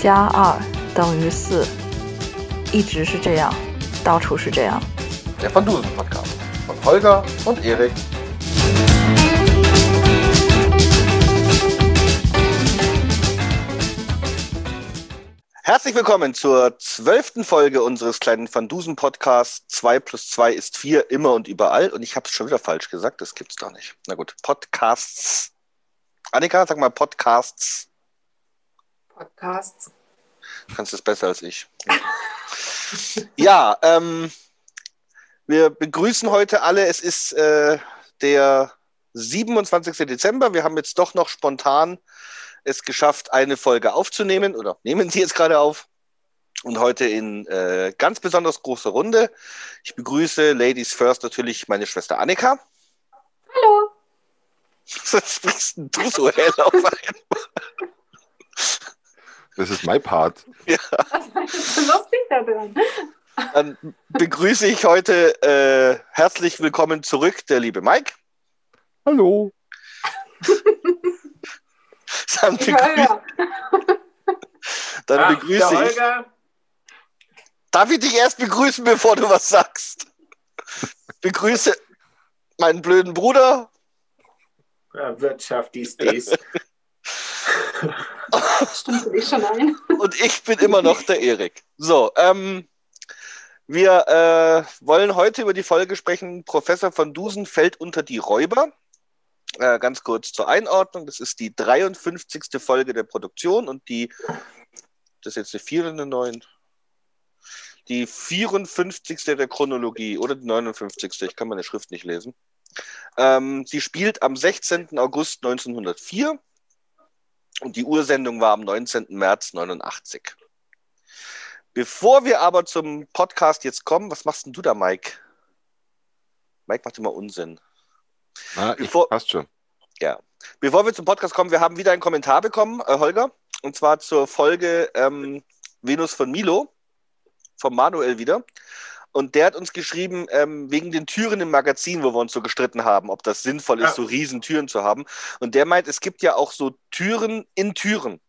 加二等于四，一直是这样，到处是这样。 Der Van Dusen Podcast von Holger und Erik. Herzlich willkommen zur zwölften Folge unseres kleinen Van Dusen Podcasts. 2 plus 2 ist 4, immer und überall. Und ich habe es schon wieder falsch gesagt, das gibt's doch nicht. Na gut, Podcasts. Annika, sag mal Podcasts. Podcasts. Kannst es besser als ich. ja, ähm, wir begrüßen heute alle. Es ist äh, der 27. Dezember. Wir haben jetzt doch noch spontan es geschafft, eine Folge aufzunehmen oder nehmen sie jetzt gerade auf. Und heute in äh, ganz besonders großer Runde. Ich begrüße Ladies First natürlich meine Schwester Annika. Hallo. Was sprichst denn du so hell auf einmal? Das ist mein Part. Was ist so lustig da dran? Dann begrüße ich heute äh, herzlich willkommen zurück der liebe Mike. Hallo. Dann, Ich begrü höre. dann Ach, begrüße ich. Holger, Darf ich dich erst begrüßen, bevor du was sagst? Begrüße meinen blöden Bruder. ja, Wirtschaft, dies, dies. Stimmt für dich schon ein? und ich bin immer noch der Erik. So, ähm, wir äh, wollen heute über die Folge sprechen. Professor von Dusen fällt unter die Räuber. Äh, ganz kurz zur Einordnung. Das ist die 53. Folge der Produktion und die, das ist jetzt eine 4 oder eine 9? Die 54. der Chronologie oder die 59. Ich kann meine Schrift nicht lesen. Ähm, sie spielt am 16. August 1904 und die Ursendung war am 19. März 89. Bevor wir aber zum Podcast jetzt kommen, was machst denn du da, Mike? Mike macht immer Unsinn. Ich, Bevor- passt schon. Bevor wir zum Podcast kommen, wir haben wieder einen Kommentar bekommen, äh, Holger, und zwar zur Folge ähm, Venus von Milo, vom Manuel wieder. Und der hat uns geschrieben, ähm, wegen den Türen im Magazin, wo wir uns so gestritten haben, ob das sinnvoll ist, Ja. so riesen Türen zu haben. Und der meint, es gibt ja auch so Türen in Türen.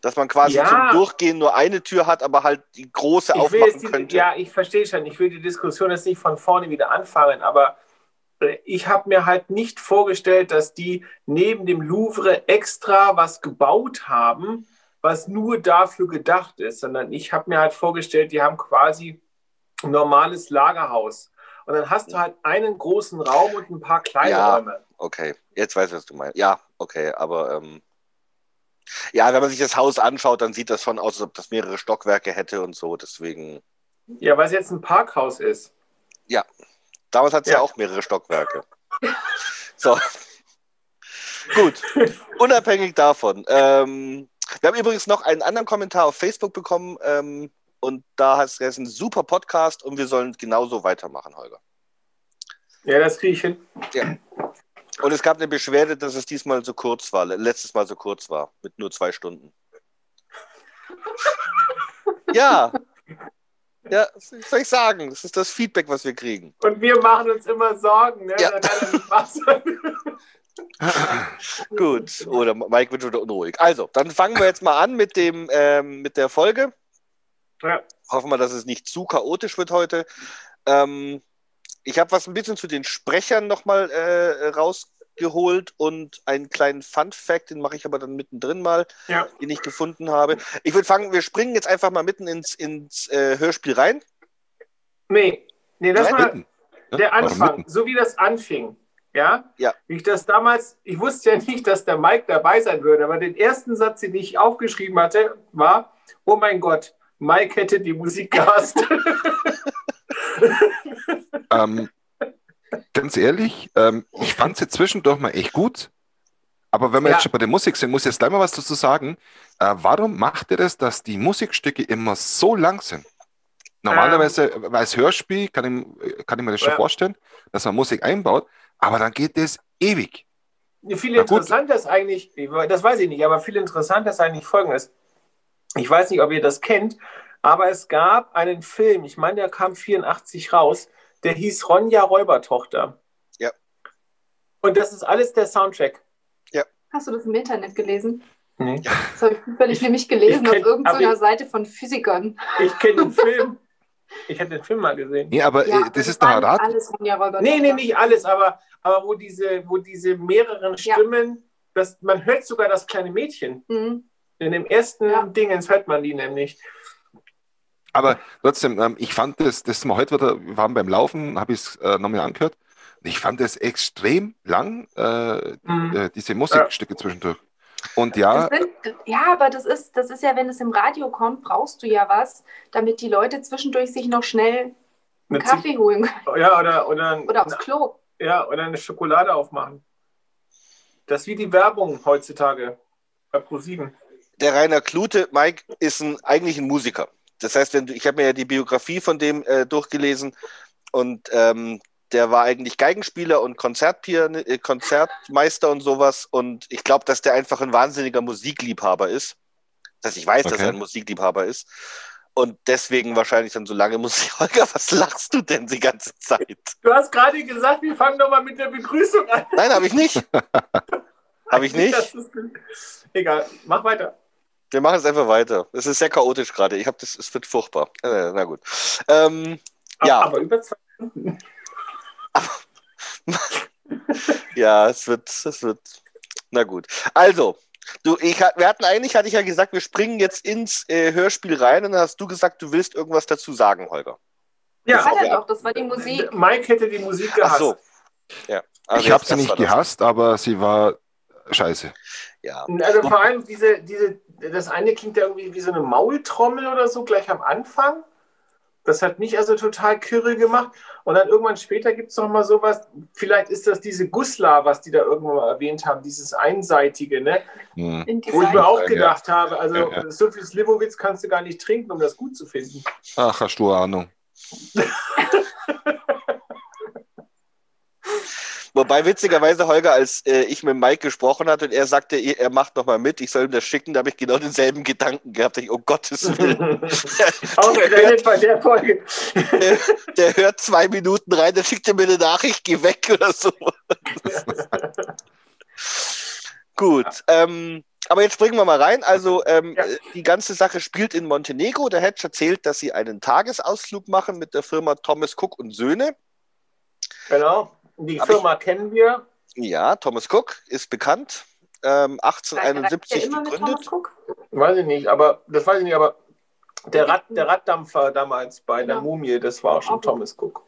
Dass man quasi Ja. zum Durchgehen nur eine Tür hat, aber halt die große Ich aufmachen die, könnte. ja, ich verstehe schon. Ich will die Diskussion jetzt nicht von vorne wieder anfangen, aber äh, ich habe mir halt nicht vorgestellt, dass die neben dem Louvre extra was gebaut haben, was nur dafür gedacht ist, sondern ich habe mir halt vorgestellt, die haben quasi ein normales Lagerhaus. Und dann hast du halt einen großen Raum und ein paar kleine Ja. Räume. Okay, jetzt weiß ich, was du meinst. Ja, okay, aber ähm, ja, wenn man sich das Haus anschaut, dann sieht das schon aus, als ob das mehrere Stockwerke hätte und so. Deswegen, Ja, weil es jetzt ein Parkhaus ist. damals hat es ja. Ja. auch mehrere Stockwerke. So. Gut, unabhängig davon. Ähm, wir haben übrigens noch einen anderen Kommentar auf Facebook bekommen ähm, und da heißt es ein super Podcast und wir sollen genauso weitermachen, Holger. Ja, das kriege ich hin. Und es gab eine Beschwerde, dass es diesmal so kurz war, letztes Mal so kurz war, mit nur zwei Stunden. Ja. Ja, was soll ich sagen? Das ist das Feedback, was wir kriegen. Und wir machen uns immer Sorgen, ne? Ja. Gut. Oder Mike wird wieder unruhig. Also, dann fangen wir jetzt mal an mit, dem, ähm, mit der Folge. Ja. Hoffen wir, dass es nicht zu chaotisch wird heute. Ähm, ich habe was ein bisschen zu den Sprechern nochmal äh, rausgeholt und einen kleinen Fun-Fact, den mache ich aber dann mittendrin mal, Ja. den ich gefunden habe. Ich würde fangen, wir springen jetzt einfach mal mitten ins, ins äh, Hörspiel rein. Nee, nee, das Nein, war Mitten. Der Anfang, so wie das anfing. Ja? Ja. Wie ich das damals, ich wusste ja nicht, dass der Mike dabei sein würde, aber den ersten Satz, den ich aufgeschrieben hatte, war: Oh mein Gott, Mike hätte die Musik gehasst. Ähm, ganz ehrlich, ähm, ich fand sie zwischendurch mal echt gut. Aber wenn wir Ja. jetzt schon bei der Musik sind, muss ich jetzt gleich mal was dazu sagen. Äh, warum macht ihr das, dass die Musikstücke immer so lang sind? Normalerweise, Ähm. als Hörspiel kann ich, kann ich mir das schon Ja. vorstellen, dass man Musik einbaut, aber dann geht das ewig. viel interessanter ist eigentlich, das weiß ich nicht, aber viel interessanter ist eigentlich folgendes. Ich weiß nicht, ob ihr das kennt, aber es gab einen Film, ich meine, der kam 84 raus, der hieß Ronja Räubertochter. Ja. Und das ist alles der Soundtrack. Hast du das im Internet gelesen? Nee. Das habe ich zufällig nämlich gelesen Ich kenn- auf irgendeiner Seite von Physikern. Ich kenne den Film. Ich habe den Film mal gesehen. Nee, aber Ja, äh, das ist war der nicht Rat. alles Ronja Räuber. Nee, nee, nicht alles, aber, aber wo, diese, wo diese mehreren Ja. Stimmen, das, man hört sogar das kleine Mädchen. Mhm. In dem ersten Ja. Dingens hört man die nämlich. Aber trotzdem, ähm, ich fand das, das mal heute wieder, wir waren beim Laufen, habe ich es äh, nochmal angehört. Ich fand das extrem lang, äh, Mhm. äh, diese Musikstücke zwischendurch. Und ja, sind, ja, aber das ist, das ist ja, wenn es im Radio kommt, brauchst du ja was, damit die Leute zwischendurch sich noch schnell einen Eine Kaffee holen können. Ja, oder, oder, oder aufs Klo. ja, oder eine Schokolade aufmachen. Das ist wie die Werbung heutzutage bei ProSieben. Der Rainer Klute, Mike, ist ein, eigentlich ein Musiker. Das heißt, wenn du, ich habe mir ja die Biografie von dem äh, durchgelesen und ähm, der war eigentlich Geigenspieler und Konzertpian äh, Konzertmeister und sowas. Und ich glaube, dass der einfach ein wahnsinniger Musikliebhaber ist. Dass ich weiß, dass Okay. er ein Musikliebhaber ist. Und deswegen wahrscheinlich dann so lange Musik. Holger, was lachst du denn die ganze Zeit? Du hast gerade gesagt, wir fangen doch mal mit der Begrüßung an. Nein, habe ich nicht. Habe ich nicht. Ist, egal, mach weiter. Wir machen es einfach weiter. Es ist sehr chaotisch gerade. Ich habe das, es wird furchtbar. Äh, na gut. Ähm, Ja. Aber über zwei Stunden. ja, es wird, es wird. Na gut. Also, du, ich, wir hatten eigentlich, hatte ich ja gesagt, wir springen jetzt ins äh, Hörspiel rein und dann hast du gesagt, du willst irgendwas dazu sagen, Holger. Ja, Hat er ja. doch, das war die Musik. Mike hätte die Musik Ach gehasst. so. Ja. Also ich habe sie das nicht das. gehasst, aber sie war scheiße. Ja. Also vor allem diese, diese, das eine klingt ja irgendwie wie so eine Maultrommel oder so gleich am Anfang. Das hat mich also total kirre gemacht. Und dann irgendwann später gibt es noch mal sowas, vielleicht ist das diese Gusla, was die da irgendwann mal erwähnt haben, dieses einseitige, ne? Hm. In Wo ich mir auch Ja. gedacht habe, also Ja, ja. so viel Slivovitz kannst du gar nicht trinken, um das gut zu finden. Ach, hast du Ahnung. Wobei witzigerweise Holger, als äh, ich mit Mike gesprochen hatte und er sagte, er er macht nochmal mit, ich soll ihm das schicken, da habe ich genau denselben Gedanken gehabt. Ich, oh Gottes Willen. Ausgerechnet bei der Folge. der, der hört zwei Minuten rein, der schickt mir eine Nachricht, geh weg oder so. Gut, ähm, aber jetzt springen wir mal rein. Also ähm, Ja. die ganze Sache spielt in Montenegro. Der Hedge erzählt, dass sie einen Tagesausflug machen mit der Firma Thomas Cook und Söhne. Genau. Die Aber Firma kennen wir. Ja, Thomas Cook ist bekannt. Ähm, Reist 1871 der immer mit gegründet. Thomas Cook? Weiß ich nicht, aber das weiß ich nicht, aber der, Rad, der Raddampfer damals bei der Ja. Mumie, das war auch schon Auch. Thomas Cook.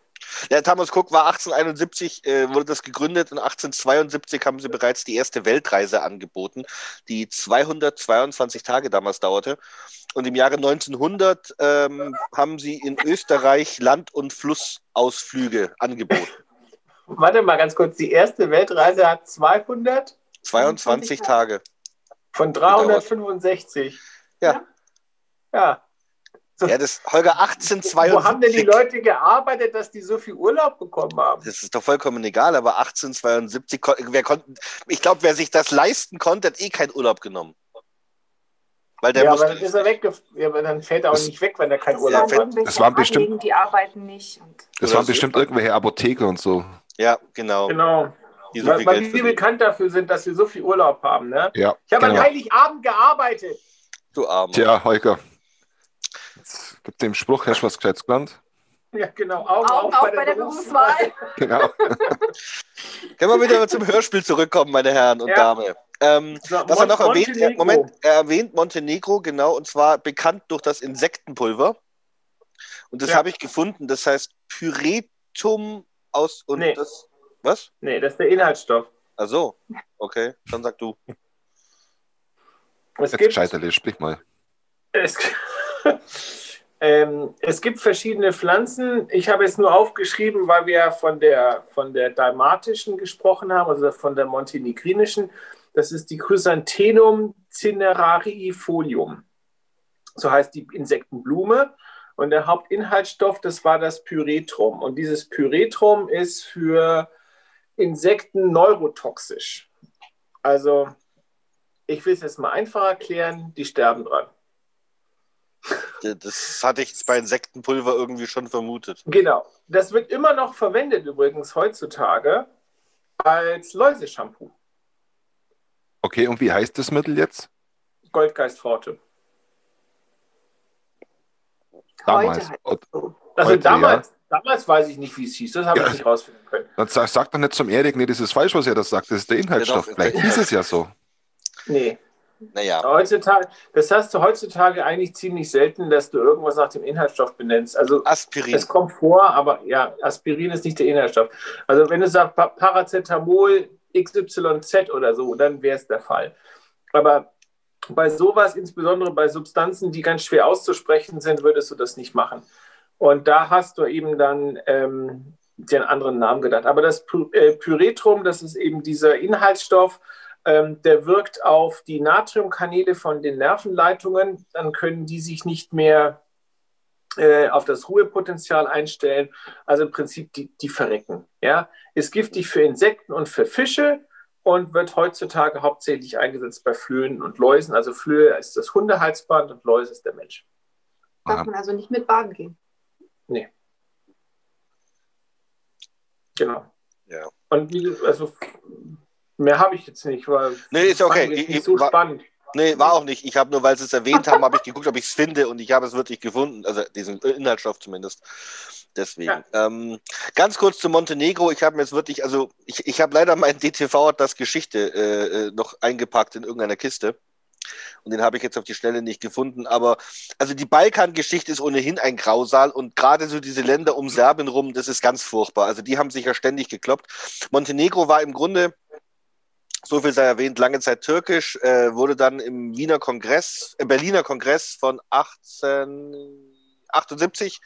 Der Thomas Cook war 1871, äh, wurde das gegründet und 1872 haben sie bereits die erste Weltreise angeboten, die 222 Tage damals dauerte. Und im Jahre 1900 ähm, haben sie in Österreich Land- und Flussausflüge angeboten. Warte mal ganz kurz, die erste Weltreise hat 200 22 Tage. von 365. Ja. Ja. Ja, das Holger Wo haben denn die 1872. Leute gearbeitet, dass die so viel Urlaub bekommen haben? Das ist doch vollkommen egal, aber 1872, kon- wer konnten, ich glaube, wer sich das leisten konnte, hat eh keinen Urlaub genommen. Weil der ja, aber dann ist er weg. Ja, aber dann fällt er auch Das- nicht weg, wenn er keinen Urlaub hat. das waren bestimmt- die arbeiten nicht. Und Das waren so. bestimmt irgendwelche Apotheker und so. Ja, genau. Genau. Die so weil weil Geld wir bekannt dafür sind, dass wir so viel Urlaub haben. Ne? Ja, Ich habe genau. an Heiligabend gearbeitet. Du Armer. Tja, Holger. Jetzt gibt dem Spruch, hast du was Gescheites gelernt? Ja, genau. Augen, Augen auf bei der Berufswahl. Genau. Können wir wieder zum Hörspiel zurückkommen, meine Herren und Ja. Dame. Ähm, So, was er noch Mon- erwähnt, er, Montenegro. Moment, er erwähnt Montenegro, genau, und zwar bekannt durch das Insektenpulver. Und das Ja. habe ich gefunden, das heißt Pyretum aus und Nee. das. Was? Nee, das ist der Inhaltsstoff. Ach so, okay, dann sag du. Es Jetzt gibt, gescheiterle, sprich mal. es, ähm, es gibt verschiedene Pflanzen. Ich habe es nur aufgeschrieben, weil wir von der, von der dalmatischen gesprochen haben, also von der montenegrinischen. Das ist die Chrysanthemum cinerariifolium. So heißt die Insektenblume. Und der Hauptinhaltsstoff, das war das Pyretrum. Und dieses Pyretrum ist für Insekten neurotoxisch. Also, ich will es jetzt mal einfach erklären, die sterben dran. Das hatte ich jetzt bei Insektenpulver irgendwie schon vermutet. Genau. Das wird immer noch verwendet übrigens heutzutage als Läuseshampoo. Okay, und wie heißt das Mittel jetzt? Goldgeistforte. Damals. Heute halt so. Also Heute, damals, damals weiß ich nicht, wie es hieß. Das habe Ja. ich nicht rausfinden können. Dann sag, sag doch nicht zum Erik, nee, das ist falsch, was er das sagt, das ist der Inhaltsstoff. Genau. Vielleicht hieß es ja so. Nee. Naja, Heutzutage, das hast du heutzutage eigentlich ziemlich selten, dass du irgendwas nach dem Inhaltsstoff benennst. Also Aspirin. es kommt vor, aber ja, Aspirin ist nicht der Inhaltsstoff. Also wenn du sagst Pa- Paracetamol XYZ oder so, dann wäre es der Fall. Aber bei sowas, insbesondere bei Substanzen, die ganz schwer auszusprechen sind, würdest du das nicht machen. Und da hast du eben dann ähm, den anderen Namen gedacht. Aber das äh, Pyretrum, das ist eben dieser Inhaltsstoff, ähm, der wirkt auf die Natriumkanäle von den Nervenleitungen. Dann können die sich nicht mehr äh, auf das Ruhepotenzial einstellen. Also im Prinzip die, die verrecken. Ja? Ist giftig für Insekten und für Fische und wird heutzutage hauptsächlich eingesetzt bei Flöhen und Läusen. Also Flöhe ist das Hundehalsband und Läuse ist der Mensch. Darf man also nicht mit baden gehen. Genau. Ja. Und wie, also mehr habe ich jetzt nicht, weil Nee, ist okay. ich ich so war- spannend. Nee, war auch nicht. Ich habe nur, weil sie es erwähnt haben, habe ich geguckt, ob ich es finde und ich habe es wirklich gefunden. Also diesen Inhaltsstoff zumindest. Deswegen. Ähm, ganz kurz zu Montenegro. Ich habe mir jetzt wirklich, also ich, ich habe leider meinen DTV-Atlas Geschichte äh, äh, noch eingepackt in irgendeiner Kiste. Und den habe ich jetzt auf die Schnelle nicht gefunden. Aber also die Balkan-Geschichte ist ohnehin ein Grausal und gerade so diese Länder um Serbien rum, das ist ganz furchtbar. Also die haben sich ja ständig gekloppt. Montenegro war im Grunde so viel sei erwähnt, lange Zeit türkisch, äh, wurde dann im Wiener Kongress, äh, Berliner Kongress von 1878,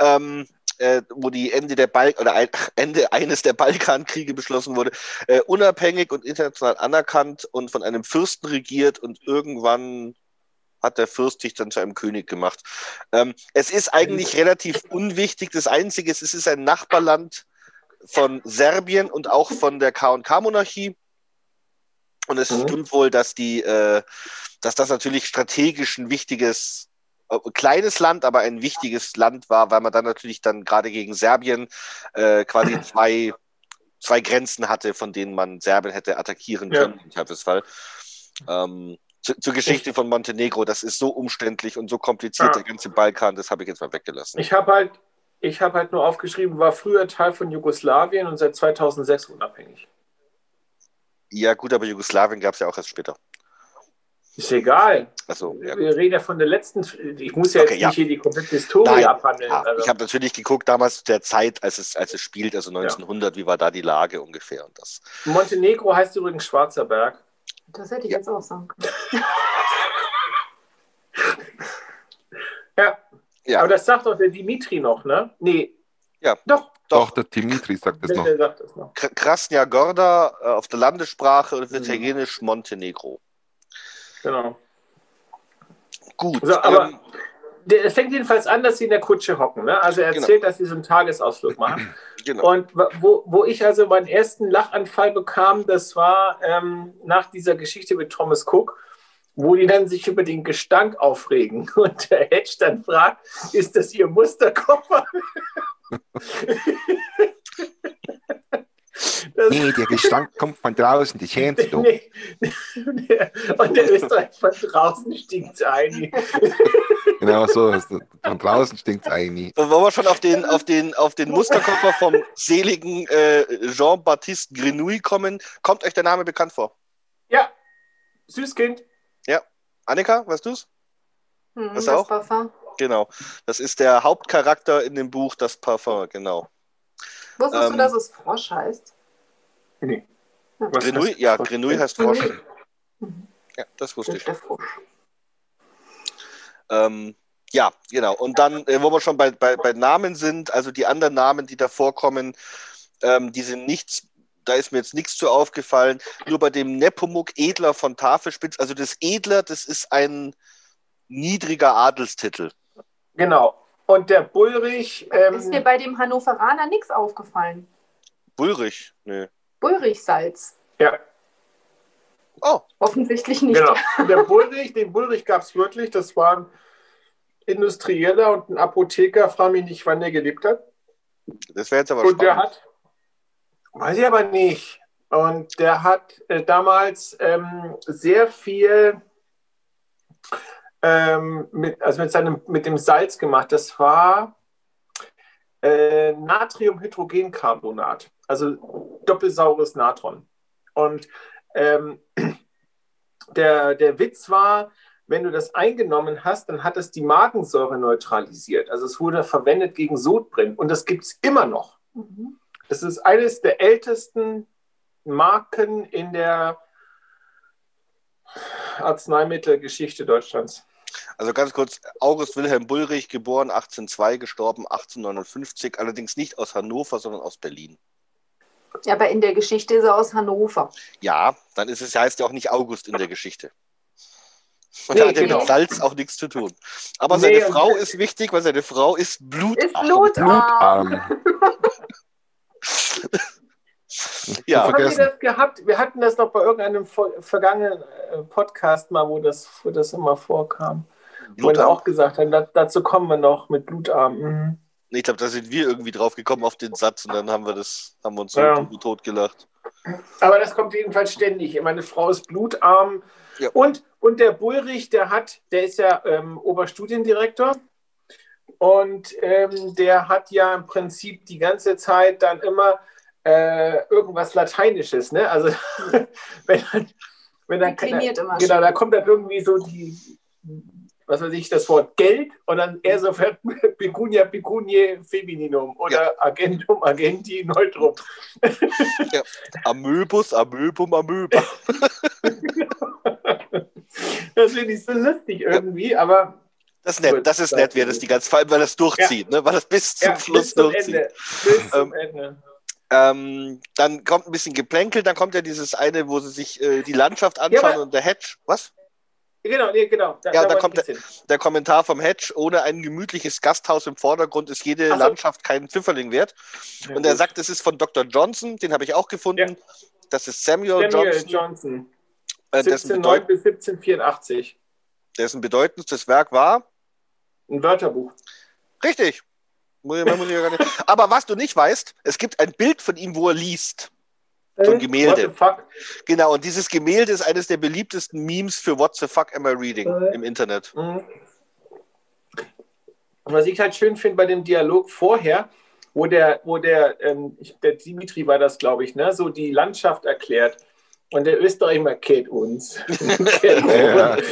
ähm, äh, wo die Ende der Balk oder ein, Ende eines der Balkankriege beschlossen wurde, äh, unabhängig und international anerkannt und von einem Fürsten regiert und irgendwann hat der Fürst sich dann zu einem König gemacht. Ähm, es ist eigentlich relativ unwichtig. Das Einzige ist, es ist ein Nachbarland von Serbien und auch von der K&K-Monarchie. Und es Mhm. stimmt wohl, dass die, äh, dass das natürlich strategisch ein wichtiges, äh, kleines Land, aber ein wichtiges Land war, weil man dann natürlich dann gerade gegen Serbien äh, quasi zwei, zwei Grenzen hatte, von denen man Serbien hätte attackieren Ja. können im Zweifelsfall. Ähm, zu, zur Geschichte von Montenegro, das ist so umständlich und so kompliziert, Ja. der ganze Balkan, das habe ich jetzt mal weggelassen. Ich habe halt, ich habe halt nur aufgeschrieben, war früher Teil von Jugoslawien und seit 2006 unabhängig. Ja, gut, aber Jugoslawien gab es ja auch erst später. Ist egal. Also, ja, Wir reden ja von der letzten. Ich muss ja Okay, jetzt ja. nicht hier die komplette Historie Nein, abhandeln. Ja, also, ich habe natürlich geguckt damals zu der Zeit, als es, als es spielt, also 1900, wie war da die Lage ungefähr und das. Montenegro heißt übrigens Schwarzer Berg. Das hätte ich Ja. jetzt auch sagen können. Ja, Ja, aber das sagt doch der Dimitri noch, ne? Nee. Ja. Doch, Doch, der Dimitri sagt das noch. sagt das noch. Krasnja Gorda äh, auf der Landessprache und auf Mhm. Italienisch Montenegro. Genau. Gut. So, aber- ähm, Der, es fängt jedenfalls an, dass sie in der Kutsche hocken. Ne? Also er Genau. erzählt, dass sie so einen Tagesausflug machen. genau. Und wo, wo ich also meinen ersten Lachanfall bekam, das war ähm, nach dieser Geschichte mit Thomas Cook, wo die dann sich über den Gestank aufregen. Und der Hedge dann fragt, ist das ihr Musterkoffer? Nee, der Gestank kommt von draußen, die kennst du. nee. Und der Österreich von draußen stinkt ein. Genau so. Von draußen stinkt es eigentlich. So, wollen wir schon auf den, auf den, auf den Musterkoffer vom seligen äh, Jean-Baptiste Grenouille kommen? Kommt euch der Name bekannt vor? Ja, Süßkind. Annika, weißt du's? Hm, Das das auch? Parfum. Genau. Das ist der Hauptcharakter in dem Buch Das Parfum, genau. Wusstest Ähm, du, dass es Frosch heißt? Nee. Ja. Was Grenouille, heißt ja, Frosch? Grenouille heißt Frosch. Mhm. Ja, das wusste ich. ist der Frosch. Ähm, ja, genau. Und dann, äh, wo wir schon bei, bei, bei Namen sind, also die anderen Namen, die da vorkommen, ähm, die sind nichts, da ist mir jetzt nichts zu aufgefallen. Nur bei dem Nepomuk Edler von Tafelspitz, also das Edler, das ist ein niedriger Adelstitel. Genau. Und der Bullrich, Ist dir ähm, bei dem Hannoveraner nichts aufgefallen? Bulrich, nee. Bullrichsalz. ja, Oh, Offensichtlich nicht. genau. Der Bullrich, den Bullrich gab es wirklich. Das war ein Industrieller und ein Apotheker, frage mich nicht, wann der gelebt hat. das wäre jetzt aber Und der spannend. hat, weiß ich aber nicht. Und der hat äh, damals ähm, sehr viel ähm, mit, also mit, seinem, mit dem Salz gemacht. Das war äh, Natriumhydrogencarbonat, also doppelsaures Natron. Und ähm, der, der Witz war, wenn du das eingenommen hast, dann hat es die Magensäure neutralisiert. Also es wurde verwendet gegen Sodbrennen und das gibt es immer noch. Mhm. Es ist eines der ältesten Marken in der Arzneimittelgeschichte Deutschlands. Also ganz kurz, August Wilhelm Bullrich, geboren 1802, gestorben 1859, allerdings nicht aus Hannover, sondern aus Berlin. Ja, aber in der Geschichte ist er aus Hannover. Ja, dann ist es, heißt ja auch nicht August in der Geschichte. Und Nee, da hat ja genau. mit Salz auch nichts zu tun. Aber Nee, seine Frau ist wichtig, weil seine Frau ist Blut. Ist blutarm. Blutarm. Ja, Habt ihr vergessen. das gehabt? Wir hatten das noch bei irgendeinem vergangenen äh, Podcast mal, wo das, wo das immer vorkam. Wo wir Blutarm. auch gesagt haben, da, dazu kommen wir noch mit Blutarm. Mhm. Ich glaube, da sind wir irgendwie drauf gekommen auf den Satz und dann haben wir das, haben wir uns so Ja. tot gelacht. Aber das kommt jedenfalls ständig. Meine Frau ist blutarm. Ja. Und, und der Bullrich, der hat, der ist ja ähm, Oberstudiendirektor. Und ähm, der hat ja im Prinzip die ganze Zeit dann immer äh, irgendwas Lateinisches. Ne? Also wenn, wenn dann immer Genau, da kommt dann irgendwie so die, was weiß ich, das Wort Geld und dann er sofort Pecunia Pecunie Femininum oder Agentum Agenti Neutrum. Amöbus, Amöbum, Amöba. Das finde ich so lustig irgendwie, aber Das ist nett, das ist nett, wer das die ganze, vor allem, weil das durchzieht, ne? weil das bis zum ja, Schluss bis zum durchzieht. Ende. Bis zum Ende. Ähm, dann kommt ein bisschen Geplänkel, dann kommt ja dieses eine, wo sie sich äh, die Landschaft anschauen aber- und der Hedge, was? Genau, nee, genau. Da, Ja, da kommt hin. Der Kommentar vom Hedge, ohne ein gemütliches Gasthaus im Vordergrund ist jede so. Landschaft kein Pfifferling wert. Ja, Und er gut. sagt, es ist von Dr. Johnson, den habe ich auch gefunden. Das ist Samuel, Samuel Johnson, Johnson, äh, dessen, 1709 bedeut bis 1784. dessen bedeutendstes Werk war. Ein Wörterbuch. Richtig. Ja. Aber was du nicht weißt, es gibt ein Bild von ihm, wo er liest. So ein Äh, Gemälde. What the fuck? Genau, und dieses Gemälde ist eines der beliebtesten Memes für What the fuck am I reading Äh. im Internet. Mhm. Was ich halt schön finde bei dem Dialog vorher, wo der, wo der, ähm, der Dimitri war das, glaube ich, ne, so die Landschaft erklärt. Und der Österreicher kennt uns. kennt Ja. uns.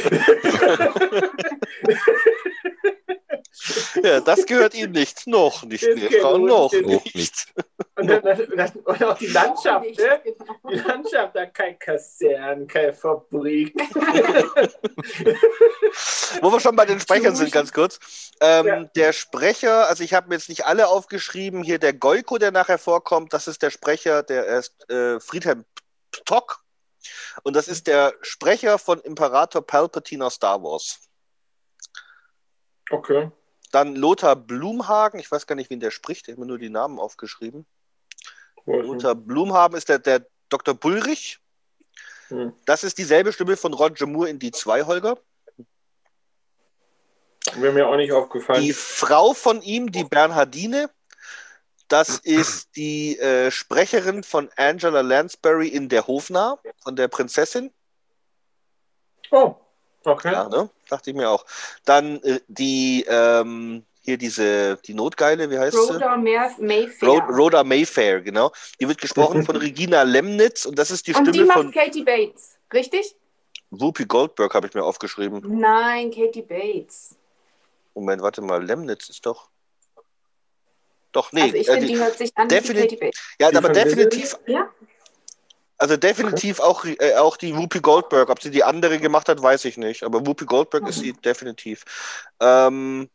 Ja, das gehört ihm nicht. Noch nicht, Das nee, Frau, uns noch nicht. nicht. Und, dann, dann, und auch die Landschaft, ne? Die Landschaft, da kein Kasern, keine Fabrik. Wo wir schon bei den Sprechern sind, ganz kurz. Ähm, Ja. Der Sprecher, also ich habe mir jetzt nicht alle aufgeschrieben, hier der Goiko, der nachher vorkommt, das ist der Sprecher, der ist äh, Friedhelm Ptock. Und das ist der Sprecher von Imperator Palpatine aus Star Wars. Okay. Dann Lothar Blumhagen, ich weiß gar nicht, wen der spricht, ich habe mir nur die Namen aufgeschrieben. Lothar Blumhagen ist der, der Dr. Bullrich. Hm. Das ist dieselbe Stimme von Roger Moore in die zwei, Holger. Wäre mir auch nicht aufgefallen. Die Frau von ihm, die Bernhardine, das ist die äh, Sprecherin von Angela Lansbury in Der Hofnarr, von der Prinzessin. Oh, okay. Ja, ne? Dachte ich mir auch. Dann äh, die, ähm, hier diese, die Notgeile, wie heißt sie? Rhoda Mer- Mayfair. Rhoda, Rhoda Mayfair, genau. Die wird gesprochen von Regina Lemnitz und das ist die Und die Stimme macht von Katie Bates, richtig? Whoopi Goldberg, habe ich mir aufgeschrieben. Nein, Katie Bates. Moment, warte mal, Lemnitz ist doch. Doch, nee. also ich äh, finde, die, die hört sich an wie defini- Katie Bates. ja, die aber definitiv, Ja? also definitiv auch, äh, auch die Whoopi Goldberg. Ob sie die andere gemacht hat, weiß ich nicht. Aber Whoopi Goldberg ist Mhm. sie definitiv. Ähm,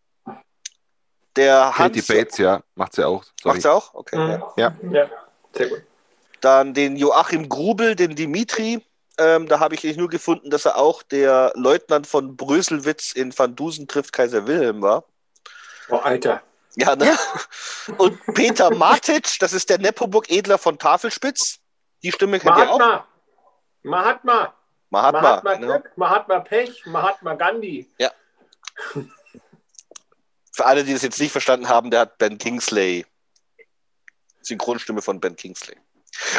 der Katie Hans. Bates, ja, macht sie auch. Sorry. Macht sie auch? Okay. Mhm. ja. Ja. Ja, sehr gut. Dann den Joachim Grubel, den Dimitri. Ähm, da habe ich nicht nur gefunden, dass er auch der Leutnant von Bröselwitz in Van Dusen trifft Kaiser Wilhelm war. Oh, Alter. Ja, ne? Und Peter Matic, das ist der Nepomuk-Edler von Tafelspitz. Die Stimme kennt ihr auch. Mahatma. Mahatma. Mahatma. Mahatma. Glück, Mahatma Pech, Mahatma Gandhi. Für alle, die das jetzt nicht verstanden haben, der hat Ben Kingsley. Synchronstimme von Ben Kingsley.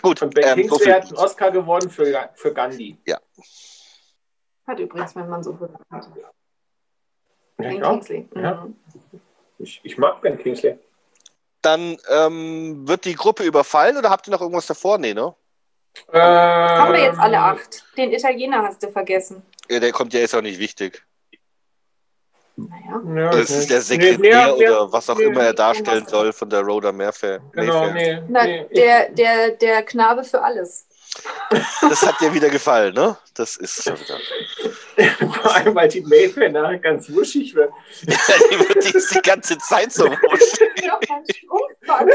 Gut, Und Ben ähm, so Kingsley viel. hat einen Oscar gewonnen für, für Gandhi. Hat übrigens mein Mann so gesagt. Ja, Ben. Kingsley. Ja. Mhm. ich, ich mag Ben Kingsley. Dann ähm, wird die Gruppe überfallen oder habt ihr noch irgendwas davor? Nee, ne? Haben wir Ähm, jetzt alle acht? Den Italiener hast du vergessen. Ja, der kommt ja ist auch nicht wichtig. Naja. Ja, Das ist der nee, Sekretär nee, oder was auch nee, immer er nee, darstellen soll von der Rhoda Mayfair. Genau, Mayfair. nee, Na, nee. der, der, der Knabe für alles. Das hat dir wieder gefallen, ne? Das ist schon wieder. Vor allem, weil die Mayfair nachher ganz wuschig wird. die wird die ist die ganze Zeit so wusch. Ja, mein Strumpfband.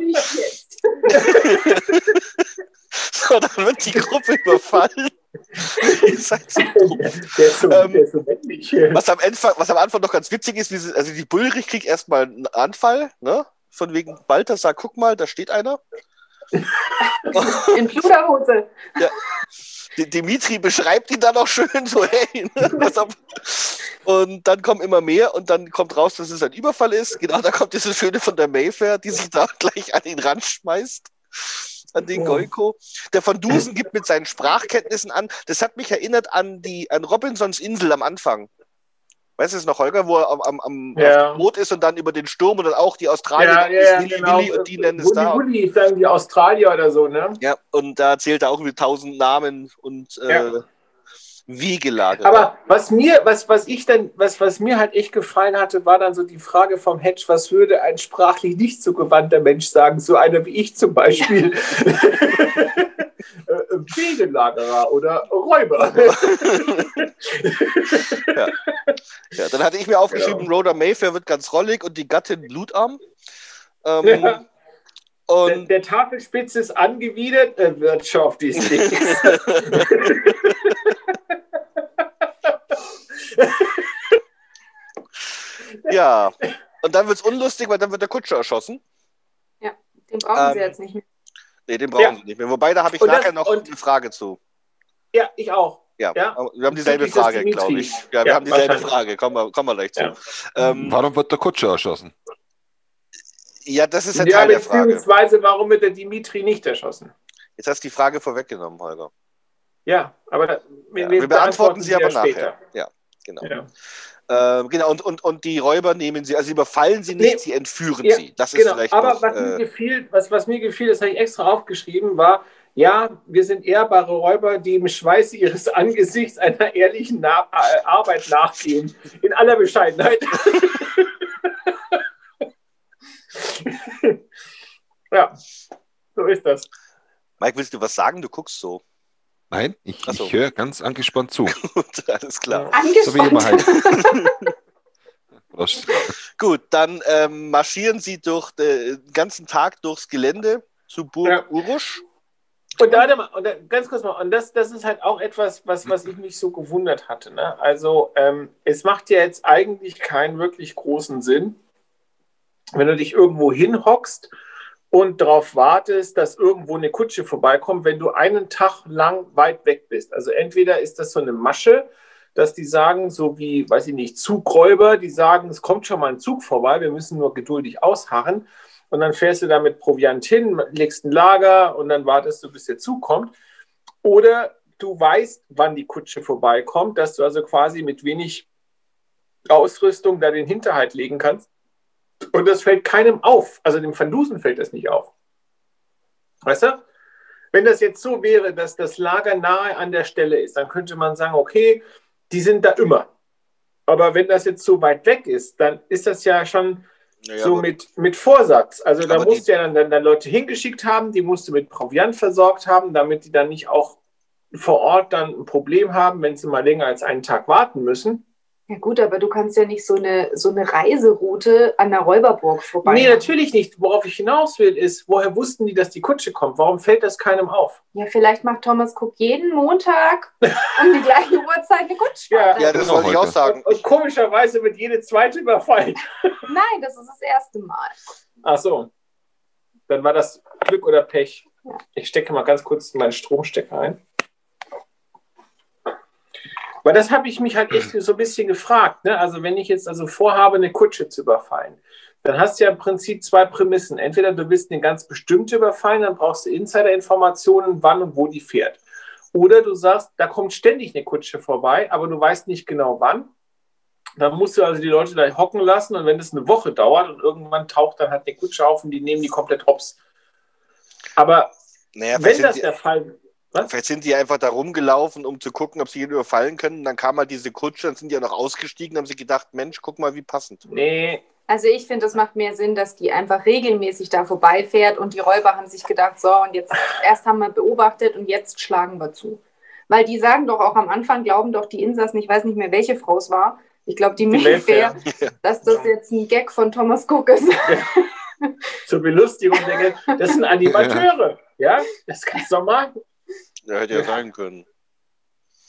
Nicht jetzt. So, dann wird die Gruppe überfallen. Ihr seid so dumm. Der ist so, Ähm, der ist so männlich. Was am, Anfang, was am Anfang noch ganz witzig ist, wie sie, also die Bullrich kriegt erstmal einen Anfall, ne? Von wegen Balthasar, guck mal, da steht einer. In Pluderhose. Die- Dimitri beschreibt ihn dann auch schön so, hey, ne. Und dann kommen immer mehr und dann kommt raus, dass es ein Überfall ist. Genau, da kommt diese Schöne von der Mayfair, die sich da gleich an ihn ranschmeißt. An den. Goiko. Der von Dusen gibt mit seinen Sprachkenntnissen an. Das hat mich erinnert an die an Robinsons Insel am Anfang. Weißt du es noch, Holger, wo er am, am, am Ja. Boot ist und dann über den Sturm und dann auch die Australier Ja, ja, Willi, genau. Willi und die nennen es da. Willi, Willi, sagen die Australier oder so, ne? Ja, und da zählt er auch über tausend Namen und äh, Ja. Wiegelage. Aber was mir, was, was ich dann, was, was mir halt echt gefallen hatte, war dann so die Frage vom Hedge, was würde ein sprachlich nicht so gewandter Mensch sagen, so einer wie ich zum Beispiel. Äh, Wegelagerer oder Räuber. Ja, dann hatte ich mir aufgeschrieben, Genau. Rhoda Mayfair wird ganz rollig und die Gattin blutarm. Ähm, Ja. Der, Und der Tafelspitze ist angewidert, er Wirtschaft ist nichts. ja, und dann wird es unlustig, weil dann wird der Kutscher erschossen. Den brauchen Ähm, sie jetzt nicht mehr. Nee, den brauchen Ja. sie nicht mehr. Wobei, da habe ich Und das- nachher noch und- eine Frage zu. Ja, ich auch. Ja, Ja. wir haben dieselbe Frage, glaube ich. Ja, wir Ja, haben dieselbe. Frage. Kommen wir, kommen wir gleich zu. Ja. Ähm, Warum wird der Kutscher erschossen? ja, das ist ein Ja, Teil der Frage. beziehungsweise warum wird der Dimitri nicht erschossen? Jetzt hast du die Frage vorweggenommen, Holger. Ja, aber da, Ja, wir beantworten sie aber nachher. Ja, genau. Ja. Ähm, genau, und, und, und die Räuber nehmen sie, also sie überfallen sie nicht, Nee. sie entführen Ja, sie. Das ist Genau, vielleicht aber noch, was, mir äh, gefiel, was, was mir gefiel, das habe ich extra aufgeschrieben, war, ja, wir sind ehrbare Räuber, die im Schweiße ihres Angesichts einer ehrlichen Na äh, Arbeit nachgehen. In aller Bescheidenheit. ja, so ist das. Mike, willst du was sagen? Du guckst so. Nein, ich, so. ich höre ganz angespannt zu. Gut, alles klar. So wie immer Angespannt. halt. Gut, dann ähm, marschieren sie durch den ganzen Tag durchs Gelände zu Burg Ja. Urusch. Und, warte mal, und da, ganz kurz mal, und das, das ist halt auch etwas, was, was ich mich so gewundert hatte. Ne? Also, ähm, es macht ja jetzt eigentlich keinen wirklich großen Sinn, wenn du dich irgendwo hinhockst und darauf wartest, dass irgendwo eine Kutsche vorbeikommt, wenn du einen Tag lang weit weg bist. Also, entweder ist das so eine Masche, dass die sagen, so wie, weiß ich nicht, Zugräuber, die sagen, es kommt schon mal ein Zug vorbei, wir müssen nur geduldig ausharren. Und dann fährst du da mit Proviant hin, legst ein Lager und dann wartest du, bis der Zug kommt. Oder du weißt, wann die Kutsche vorbeikommt, dass du also quasi mit wenig Ausrüstung da den Hinterhalt legen kannst. Und das fällt keinem auf. Also dem Van Dusen fällt das nicht auf. Weißt du? Wenn das jetzt so wäre, dass das Lager nahe an der Stelle ist, dann könnte man sagen, okay, die sind da immer. Aber wenn das jetzt so weit weg ist, dann ist das ja schon Naja, so mit, mit Vorsatz. Also da musst du ja dann, dann, dann Leute hingeschickt haben, die musst du mit Proviant versorgt haben, damit die dann nicht auch vor Ort dann ein Problem haben, wenn sie mal länger als einen Tag warten müssen. Ja gut, aber du kannst ja nicht so eine, so eine Reiseroute an der Räuberburg vorbei. Nee, natürlich nicht. Worauf ich hinaus will, ist, woher wussten die, dass die Kutsche kommt? Warum fällt das keinem auf? Ja, vielleicht macht Thomas Cook jeden Montag um die gleiche Uhrzeit eine Kutschfahrt. ja, das Genau, wollte ich auch sagen. Und, und komischerweise wird jede zweite überfallen. Nein, das ist das erste Mal. Ach so. Dann war das Glück oder Pech. Ja. Ich stecke mal ganz kurz meinen Stromstecker ein. Weil das habe ich mich halt echt so ein bisschen gefragt. Ne? Also wenn ich jetzt also vorhabe, eine Kutsche zu überfallen, dann hast du ja im Prinzip zwei Prämissen. Entweder du willst eine ganz bestimmte überfallen, dann brauchst du Insider-Informationen, wann und wo die fährt. Oder du sagst, da kommt ständig eine Kutsche vorbei, aber du weißt nicht genau wann. Dann musst du also die Leute da hocken lassen und wenn es eine Woche dauert und irgendwann taucht dann halt eine Kutsche auf und die nehmen die komplett hops. Aber Naja, wenn das sind, der Fall die, vielleicht sind die einfach da rumgelaufen, um zu gucken, ob sie jeden überfallen können. Dann kam halt diese Kutsche, dann sind die ja noch ausgestiegen, haben sie gedacht, Mensch, guck mal, wie passend. Nee, Also ich finde, es macht mehr Sinn, dass die einfach regelmäßig da vorbeifährt und die Räuber haben sich gedacht, so und jetzt erst haben wir beobachtet und jetzt schlagen wir zu. Weil die sagen doch auch am Anfang, glauben doch die Insassen, ich weiß nicht mehr, welche Frau es war, ich glaube die, die Mayfair, Mayfair. dass das jetzt ein Gag von Thomas Cook ist. Zur Belustigung der Gäste. Das sind Animateure. Ja, das kannst du doch machen. Ja, hätte ja sein können.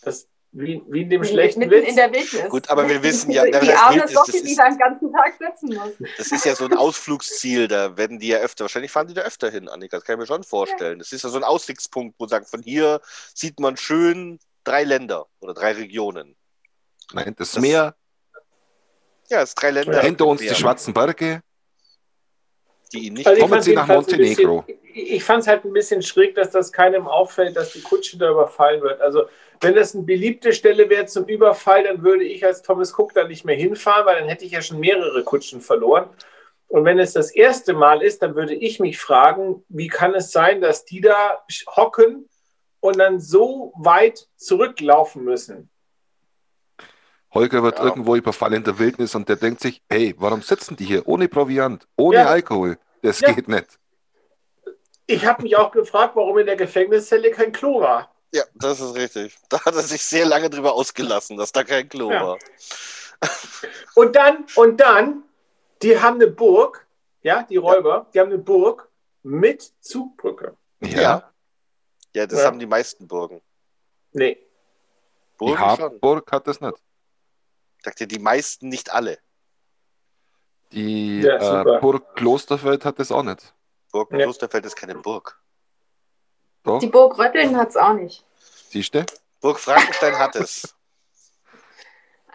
Das, wie, wie in dem schlechten Mitten Witz. in der Wildnis. Gut, aber wir wissen ja- die na, das arme Socke, die ist- da den ganzen Tag sitzen muss. Das ist ja so ein Ausflugsziel, da werden die ja öfter, wahrscheinlich fahren die da öfter hin, Annika, das kann ich mir schon vorstellen. Das ist ja so ein Aussichtspunkt, wo sagen, von hier sieht man schön drei Länder oder drei Regionen. Nein, das Das- Meer, Ja, es ist drei Länder. hinter uns die Ja, schwarzen Berge. Die ihn nicht Also ich Kommen Sie nach Montenegro. Bisschen, ich fand es halt ein bisschen schräg, dass das keinem auffällt, dass die Kutsche da überfallen wird. Also wenn das eine beliebte Stelle wäre zum Überfall, dann würde ich als Thomas Cook da nicht mehr hinfahren, weil dann hätte ich ja schon mehrere Kutschen verloren. Und wenn es das erste Mal ist, dann würde ich mich fragen, wie kann es sein, dass die da hocken und dann so weit zurücklaufen müssen? Holger wird Ja. irgendwo überfallen in der Wildnis und der denkt sich, hey, warum sitzen die hier ohne Proviant, ohne Ja. Alkohol? Das Ja. geht nicht. Ich habe mich auch gefragt, warum in der Gefängniszelle kein Klo war. Ja, das ist richtig. Da hat er sich sehr lange drüber ausgelassen, dass da kein Klo Ja. war. Und dann, und dann, die haben eine Burg, ja, die Räuber, die haben eine Burg mit Zugbrücke. Ja, Ja. Ja, das Ja. haben die meisten Burgen. Nee. die Burgen schon. Harburg hat das nicht. Ich dachte, die meisten, nicht alle. Die Ja, äh. Burg Klosterfeld hat das auch nicht. Burg Ja. Klosterfeld ist keine Burg. Doch, Die Burg Rötteln hat es auch nicht. siehst du? Burg Frankenstein hat es.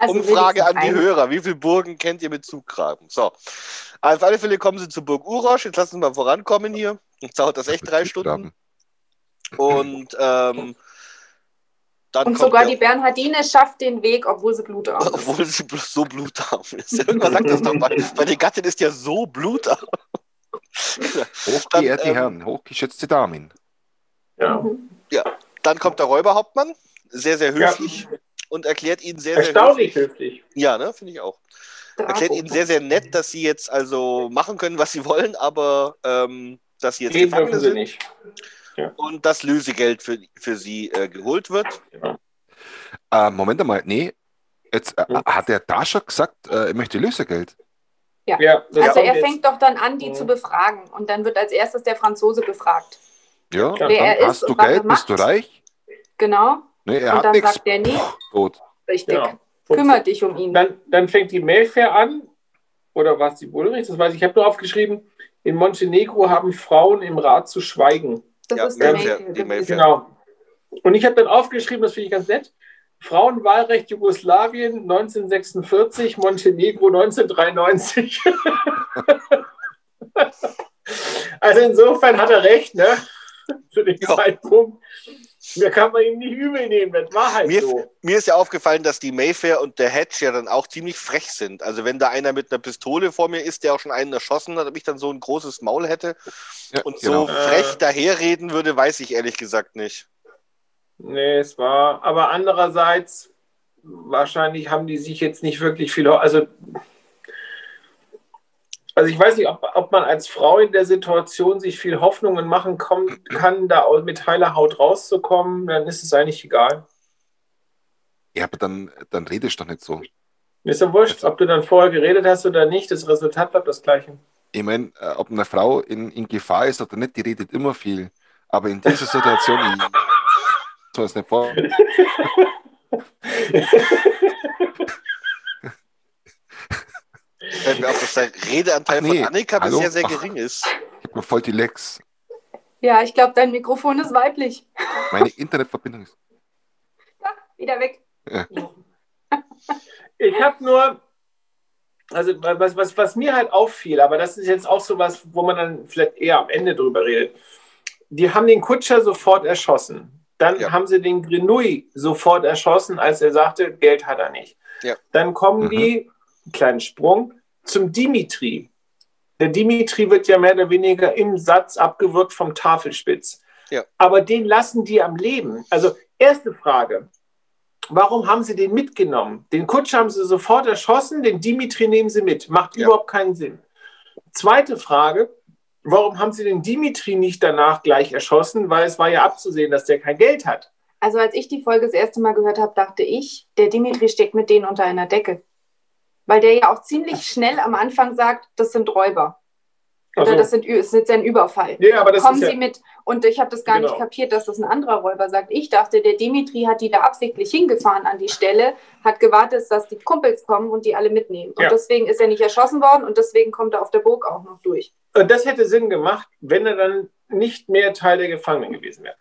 Also Umfrage an die. Hörer. Wie viele Burgen kennt ihr mit Zuggraben? So. Auf alle Fälle kommen sie zur Burg Urosch. Jetzt lassen wir mal vorankommen hier. Jetzt dauert das echt drei Stunden. Und ähm, dann Und sogar der- die Bernhardine schafft den Weg, obwohl sie blutarm ist. Obwohl sie bl- so blutarm ist. Irgendwann sagt das doch mal. Meine Gattin ist ja so blutarm. Hochgeehrte ähm, Herren, hochgeschätzte Damen. Ja. Mhm. Dann kommt der Räuberhauptmann. Sehr, sehr höflich. Und erklärt ihnen sehr, sehr Erstaunlich höflich. Ja, ne, finde ich auch. Erklärt ihnen sehr, sehr nett, dass sie jetzt also machen können, was sie wollen, aber ähm, dass sie jetzt Gehen Gefangene dürfen sie sind nicht. Und das Lösegeld für, für sie äh, geholt wird. Äh, Moment einmal, nee. Jetzt äh, Hm. hat er da schon gesagt, äh, er möchte Lösegeld. Ja, Also er jetzt. fängt doch dann an, die Mhm. zu befragen. Und dann wird als erstes der Franzose befragt. Ja, Wer dann er ist hast du und was Geld, bist du reich? Genau. Nee, er Und hat dann nichts. sagt er, nee, Tot. richtig. Ja. Und Kümmere dich um ihn. Dann, dann fängt die Mayfair an, oder war es die Bullrich? Das weiß ich. Ich habe nur aufgeschrieben, in Montenegro haben Frauen im Rat zu schweigen. Das Ja, ist der Mayfair, die Mayfair. Genau. Und ich habe dann aufgeschrieben, das finde ich ganz nett, Frauenwahlrecht Jugoslawien 1946, Montenegro 1993. also insofern hat er recht, ne? Zu dem Ja. Zeitpunkt. Da kann man ihm nicht übel nehmen, das war halt Mir, so. mir ist ja aufgefallen, dass die Mayfair und der Hedge ja dann auch ziemlich frech sind. Also wenn da einer mit einer Pistole vor mir ist, der auch schon einen erschossen hat, ob ich dann so ein großes Maul hätte Ja, und genau. so frech Äh. daherreden würde, weiß ich ehrlich gesagt nicht. Nee, es war, aber andererseits, wahrscheinlich haben die sich jetzt nicht wirklich viel, also, also ich weiß nicht, ob, ob man als Frau in der Situation sich viel Hoffnungen machen kommen, kann, da mit heiler Haut rauszukommen, dann ist es eigentlich egal. Ja, aber dann, dann redest du doch nicht so. Mir ist ja wurscht, ob du dann vorher geredet hast oder nicht, das Resultat bleibt das gleiche. Ich meine, äh, ob eine Frau in, in Gefahr ist oder nicht, die redet immer viel. Aber in dieser Situation, soll es nicht vor. Fällt mir auf, dass der Redeanteil nee, von Annika hallo? bisher sehr gering ist. Ich habe noch voll die Lex. Ja, ich glaube, dein Mikrofon ist weiblich. Meine Internetverbindung ist. Wieder weg. Ich habe nur, also was, was, was mir halt auffiel, aber das ist jetzt auch so was, wo man dann vielleicht eher am Ende drüber redet. Die haben den Kutscher sofort erschossen. Dann Ja. haben sie den Grenouille sofort erschossen, als er sagte, Geld hat er nicht. Ja. Dann kommen Mhm. die, kleinen Sprung, zum Dimitri. Der Dimitri wird ja mehr oder weniger im Satz abgewürgt vom Tafelspitz. Ja. Aber den lassen die am Leben. Also erste Frage. Warum haben sie den mitgenommen? Den Kutscher haben sie sofort erschossen, den Dimitri nehmen sie mit. Macht Ja. überhaupt keinen Sinn. Zweite Frage. Warum haben sie den Dimitri nicht danach gleich erschossen? Weil es war ja abzusehen, dass der kein Geld hat. Also als ich die Folge das erste Mal gehört habe, dachte ich, der Dimitri steckt mit denen unter einer Decke. Weil der ja auch ziemlich schnell am Anfang sagt, das sind Räuber. Oder Also, das, sind, das ist jetzt ein Überfall. ja, aber das Kommen ist Sie ja, mit. Und ich habe das gar Genau. nicht kapiert, dass das ein anderer Räuber sagt. Ich dachte, der Dimitri hat die da absichtlich hingefahren an die Stelle, hat gewartet, dass die Kumpels kommen und die alle mitnehmen. Und Ja. deswegen ist er nicht erschossen worden und deswegen kommt er auf der Burg auch noch durch. Und das hätte Sinn gemacht, wenn er dann nicht mehr Teil der Gefangenen gewesen wäre.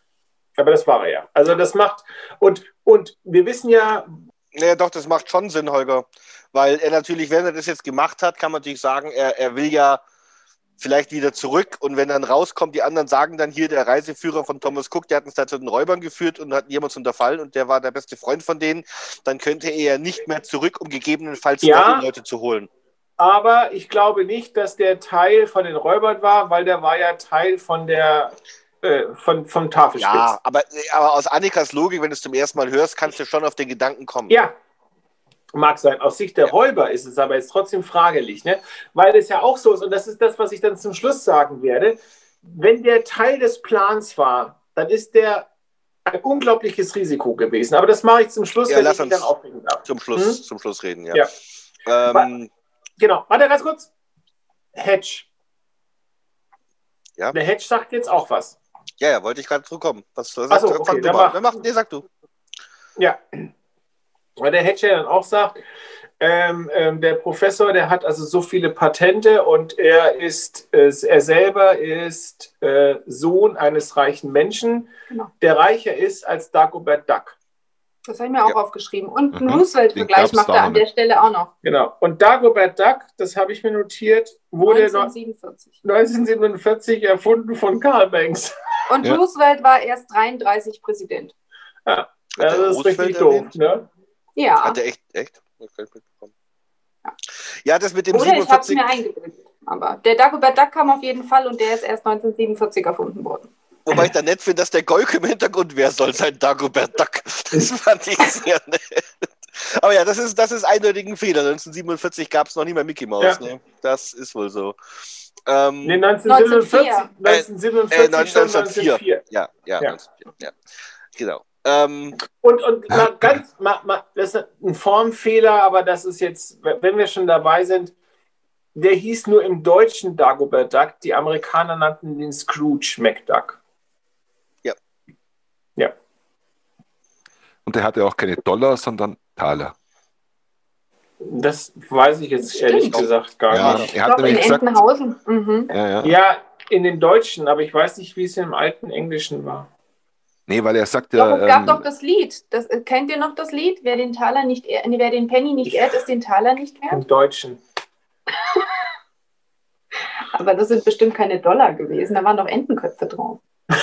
Aber das war er ja. Also das macht, und, und wir wissen ja, Naja, doch, das macht schon Sinn, Holger. Weil er natürlich, wenn er das jetzt gemacht hat, kann man natürlich sagen, er, er will ja vielleicht wieder zurück und wenn dann rauskommt, die anderen sagen dann hier, der Reiseführer von Thomas Cook, der hat uns da zu den Räubern geführt und hat jemals unterfallen und der war der beste Freund von denen, dann könnte er ja nicht mehr zurück, um gegebenenfalls Ja. Leute zu holen. aber ich glaube nicht, dass der Teil von den Räubern war, weil der war ja Teil von der, äh, von, vom Tafelspitz. Ja, aber, aber aus Annikas Logik, wenn du es zum ersten Mal hörst, kannst du schon auf den Gedanken kommen. Ja, mag sein. Aus Sicht der. Räuber ist es aber jetzt trotzdem fragelig, ne? weil es ja auch so ist, und das ist das, was ich dann zum Schluss sagen werde, wenn der Teil des Plans war, dann ist der ein unglaubliches Risiko gewesen. Aber das mache ich zum Schluss, Ja, wenn lass ich mich uns dann aufregen darf. Zum Schluss, Hm? zum Schluss reden, ja. Ja. Ähm, Genau, warte ganz kurz. Hedge. Ja. Der Hedge sagt jetzt auch was. ja, ja, wollte ich gerade zurückkommen. Was, was so, okay, mach. Wer macht, nee, sag du. Ja. Weil der Hedge ja dann auch sagt, ähm, ähm, der Professor, der hat also so viele Patente und er ist, äh, er selber ist äh, Sohn eines reichen Menschen, Genau. der reicher ist als Dagobert Duck. Das habe ich mir auch Ja. aufgeschrieben. Und einen Mhm. Roosevelt-Vergleich macht er an der. Stelle auch noch. Genau. Und Dagobert Duck, das habe ich mir notiert, wurde 1947. 1947 erfunden von Karl Banks. Und Ja. Roosevelt war erst 33 Präsident. Hat das der ist Roosevelt richtig doof. Ne? Ja. Hat er echt, echt? Mitbekommen. Ja, das mit dem Oder ich habe es 47. mir eingebildet. Aber der Dagobert Duck kam auf jeden Fall und der ist erst 1947 erfunden worden. Wobei ich da nett finde, dass der Golke im Hintergrund, wer soll sein Dagobert Duck? Das fand ich sehr nett. Aber ja, das ist, das ist eindeutig ein Fehler. 1947 gab es noch nicht mal Mickey Mouse. Ja. Ne? Das ist wohl so. Ähm, Nee, 1947, 1904. 1947 äh, schon 1904. 1904. ja, ja, Ja. 1904, ja. Genau. Ähm, Und, und mal ganz, mal, mal, das ist ein Formfehler, aber das ist jetzt, wenn wir schon dabei sind, der hieß nur im Deutschen Dagobert Duck, die Amerikaner nannten den Scrooge McDuck. Und der hatte auch keine Dollar, sondern Taler. Das weiß ich jetzt ehrlich Stimmt. gesagt gar Ja, nicht. er hat Ich glaube, in nämlich gesagt, Entenhausen. Mhm. ja, ja. Ja, in den Deutschen, aber ich weiß nicht, wie es im alten Englischen war. Nee, weil er sagte, Doch, es gab ähm, doch das Lied. Das, äh, kennt ihr noch das Lied? Wer den Taler nicht, ehr- nee, wer den Penny nicht ehrt, ist den Taler nicht wert. Im Deutschen. Aber das sind bestimmt keine Dollar gewesen. Da waren doch Entenköpfe drauf.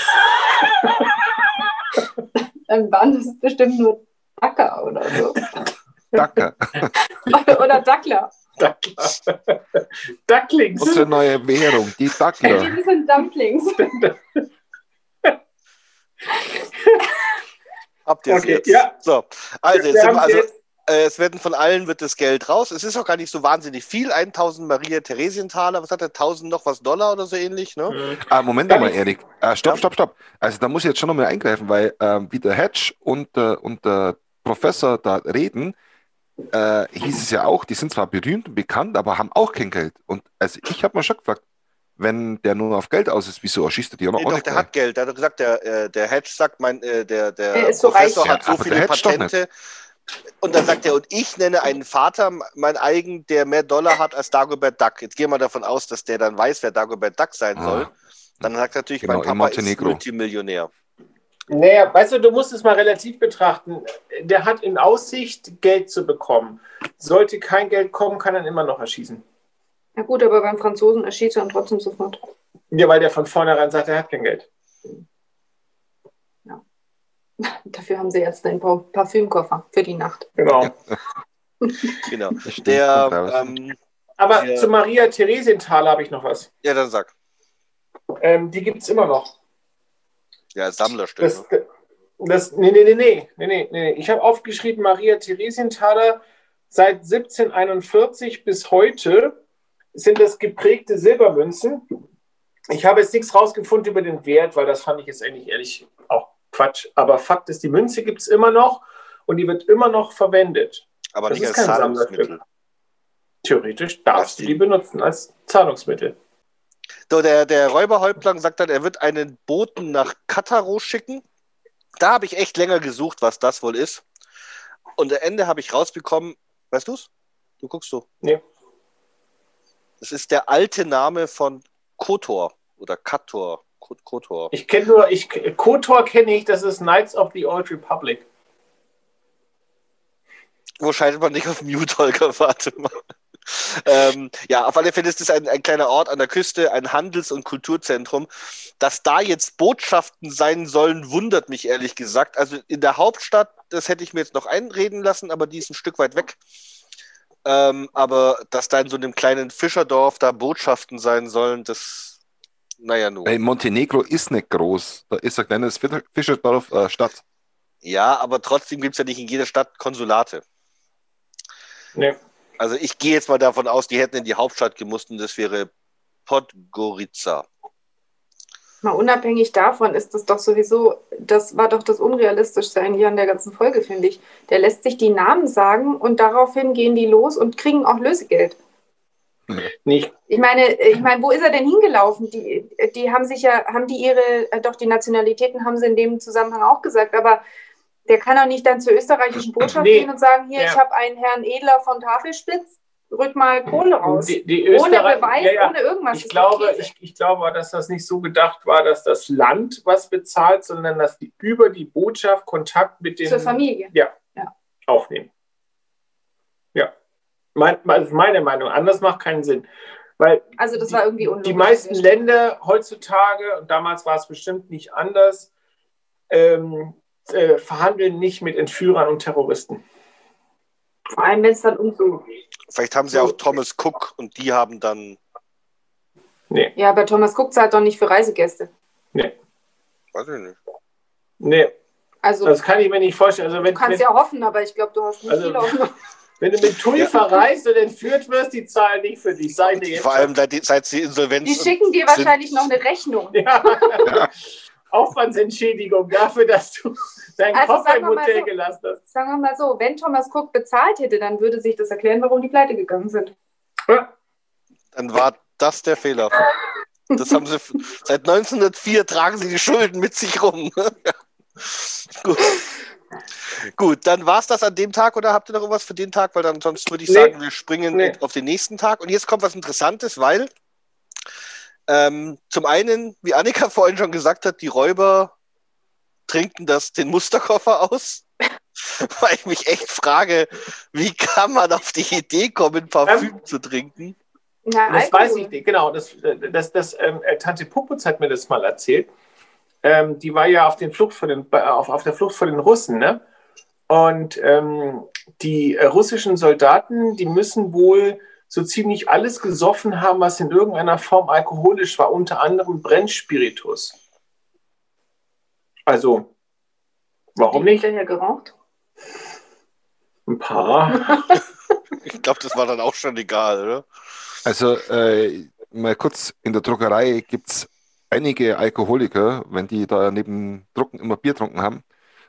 Dann waren das bestimmt nur Dacker oder so. Dacker. oder Dackler. Ducklings. Unsere neue Währung, die Dackler. Die sind Dumplings. Habt ihr es Okay, jetzt? ja. So, also, jetzt Wir sind wir, also jetzt- äh, es werden von allen wird das Geld raus. Es ist auch gar nicht so wahnsinnig viel. 1000 Maria Theresienthaler, was hat er? 1000 noch was Dollar oder so ähnlich, ne? Mhm. Ah, Moment mal, Erik. Ah, stopp, Ja. stopp, stopp. Also da muss ich jetzt schon nochmal eingreifen, weil ähm, wie der Hedge und, äh, und der Professor da reden, äh, hieß es ja auch, die sind zwar berühmt und bekannt, aber haben auch kein Geld. Und also ich habe mir schon gefragt, wenn der nur auf Geld aus ist, wieso erschießt er die auch noch Nee, doch, nicht der gleich? hat Geld. Der hat doch gesagt, der, äh, der Hedge sagt, mein, äh, der, der Er ist so Professor reich. hat so Ja, aber viele der Hedge doch Patente. Und dann sagt er, und ich nenne einen Vater, mein eigen, der mehr Dollar hat als Dagobert Duck. Jetzt gehen wir davon aus, dass der dann weiß, wer Dagobert Duck sein Ah. soll. Dann sagt er natürlich, Genau, mein in Papa ist. Multimillionär. Naja, weißt du, du musst es mal relativ betrachten. Der hat in Aussicht, Geld zu bekommen. Sollte kein Geld kommen, kann er ihn immer noch erschießen. Na gut, aber beim Franzosen erschießt er ihn trotzdem sofort. Ja, weil der von vornherein sagt, er hat kein Geld. Dafür haben sie jetzt den Pa- Parfümkoffer für die Nacht. Genau. Genau. Der, ähm, Aber Ja. zu Maria Theresienthaler habe ich noch was. ja, dann sag. Ähm, die gibt es immer noch. Ja, Sammlerstück. Das, ne? das, nee, nee, nee, nee, nee, nee, nee. Ich habe aufgeschrieben, Maria Theresienthaler seit 1741 bis heute sind das geprägte Silbermünzen. Ich habe jetzt nichts rausgefunden über den Wert, weil das fand ich jetzt eigentlich ehrlich auch Quatsch. Aber Fakt ist, die Münze gibt es immer noch und die wird immer noch verwendet. Aber das nicht ist als kein Zahlungsmittel. Theoretisch darfst du die benutzen als Zahlungsmittel. So, der, der Räuberhäuptling sagt dann, er wird einen Boten nach Kataro schicken. Da habe ich echt länger gesucht, was das wohl ist. Und am Ende habe ich rausbekommen, weißt du's? Du guckst so. Nee. Das ist der alte Name von Kotor oder Kator. Ko- Kotor. Ich kenne nur, ich, KOTOR kenne ich, das ist Knights of the Old Republic. Wo schaltet man nicht auf Mute, Holger? Warte mal. Ähm, ja, auf alle Fälle ist es ein, ein kleiner Ort an der Küste, ein Handels- und Kulturzentrum. Dass da jetzt Botschaften sein sollen, wundert mich ehrlich gesagt. Also in der Hauptstadt, das hätte ich mir jetzt noch einreden lassen, aber die ist ein Stück weit weg. Ähm, aber dass da in so einem kleinen Fischerdorf da Botschaften sein sollen, das, naja, nur. Weil Montenegro ist nicht groß. Da ist ein kleines Fischer- Fischerdorf äh, Stadt. Ja, aber trotzdem gibt es ja nicht in jeder Stadt Konsulate. Nee. Also ich gehe jetzt mal davon aus, die hätten in die Hauptstadt gemusst und das wäre Podgorica. Mal unabhängig davon ist das doch sowieso, das war doch das Unrealistischste eigentlich an der ganzen Folge, finde ich. Der lässt sich die Namen sagen und daraufhin gehen die los und kriegen auch Lösegeld. Nicht. Ich meine, ich meine, wo ist er denn hingelaufen? Die, die haben sich ja, haben die ihre, äh, doch die Nationalitäten haben sie in dem Zusammenhang auch gesagt, aber der kann doch nicht dann zur österreichischen Botschaft Nee. gehen und sagen, hier, Ja. ich habe einen Herrn Edler von Tafelspitz, rück mal Kohle raus. Die, die ohne Beweis, ja, ja. ohne irgendwas. Ich glaube, ich, ich glaube, dass das nicht so gedacht war, dass das Land was bezahlt, sondern dass die über die Botschaft Kontakt mit den Zur Familie. aufnehmen. Ja. Mein, das ist meine Meinung. Anders macht keinen Sinn. Weil Also das war irgendwie unlogisch. die meisten Länder heutzutage, und damals war es bestimmt nicht anders, ähm, äh, verhandeln nicht mit Entführern und Terroristen. Vor allem, wenn es dann um so. Vielleicht haben sie auch Thomas Cook und die haben dann, Nee, Ja, aber Thomas Cook zahlt doch nicht für Reisegäste. nee, weiß ich nicht. nee. Also, Das kann ich mir nicht vorstellen. Also wenn, du kannst wenn, ja hoffen, aber ich glaube, du hast nicht Also- viel Hoffnung. wenn du mit TUI Ja. verreist und entführt wirst, die zahlen nicht für dich. Vor allem seit, seit sie Insolvenz Die schicken dir wahrscheinlich noch eine Rechnung. Ja. Aufwandsentschädigung dafür, dass du deinen Also Koffer im Hotel so. gelassen hast. Sagen wir mal so, wenn Thomas Cook bezahlt hätte, dann würde sich das erklären, warum die pleite gegangen sind. dann war das der Fehler. Das haben sie seit 1904 tragen sie die Schulden mit sich rum. Ja. Gut. Gut, dann war es das an dem Tag oder habt ihr noch irgendwas für den Tag? Weil dann sonst würde ich Nee. sagen, wir springen Nee. auf den nächsten Tag. Und jetzt kommt was Interessantes, weil ähm, zum einen, wie Annika vorhin schon gesagt hat, die Räuber trinken das den Musterkoffer aus. weil ich mich echt frage, wie kann man auf die Idee kommen, Parfüm zu trinken? Na, Das Alkohol. weiß ich nicht, genau. Das, das, das, ähm, äh, Tante Puputz hat mir das mal erzählt. Ähm, die war ja auf, den Flucht vor den, äh, auf, auf der Flucht vor den Russen, ne? Und ähm, die äh, russischen Soldaten, die müssen wohl so ziemlich alles gesoffen haben, was in irgendeiner Form alkoholisch war, unter anderem Brennspiritus. Also, warum Die nicht? hat er ja geraucht. Ein paar. Ich glaube, das war dann auch schon egal, oder? Also, äh, mal kurz, in der Druckerei gibt es einige Alkoholiker, wenn die da neben Drucken immer Bier getrunken haben.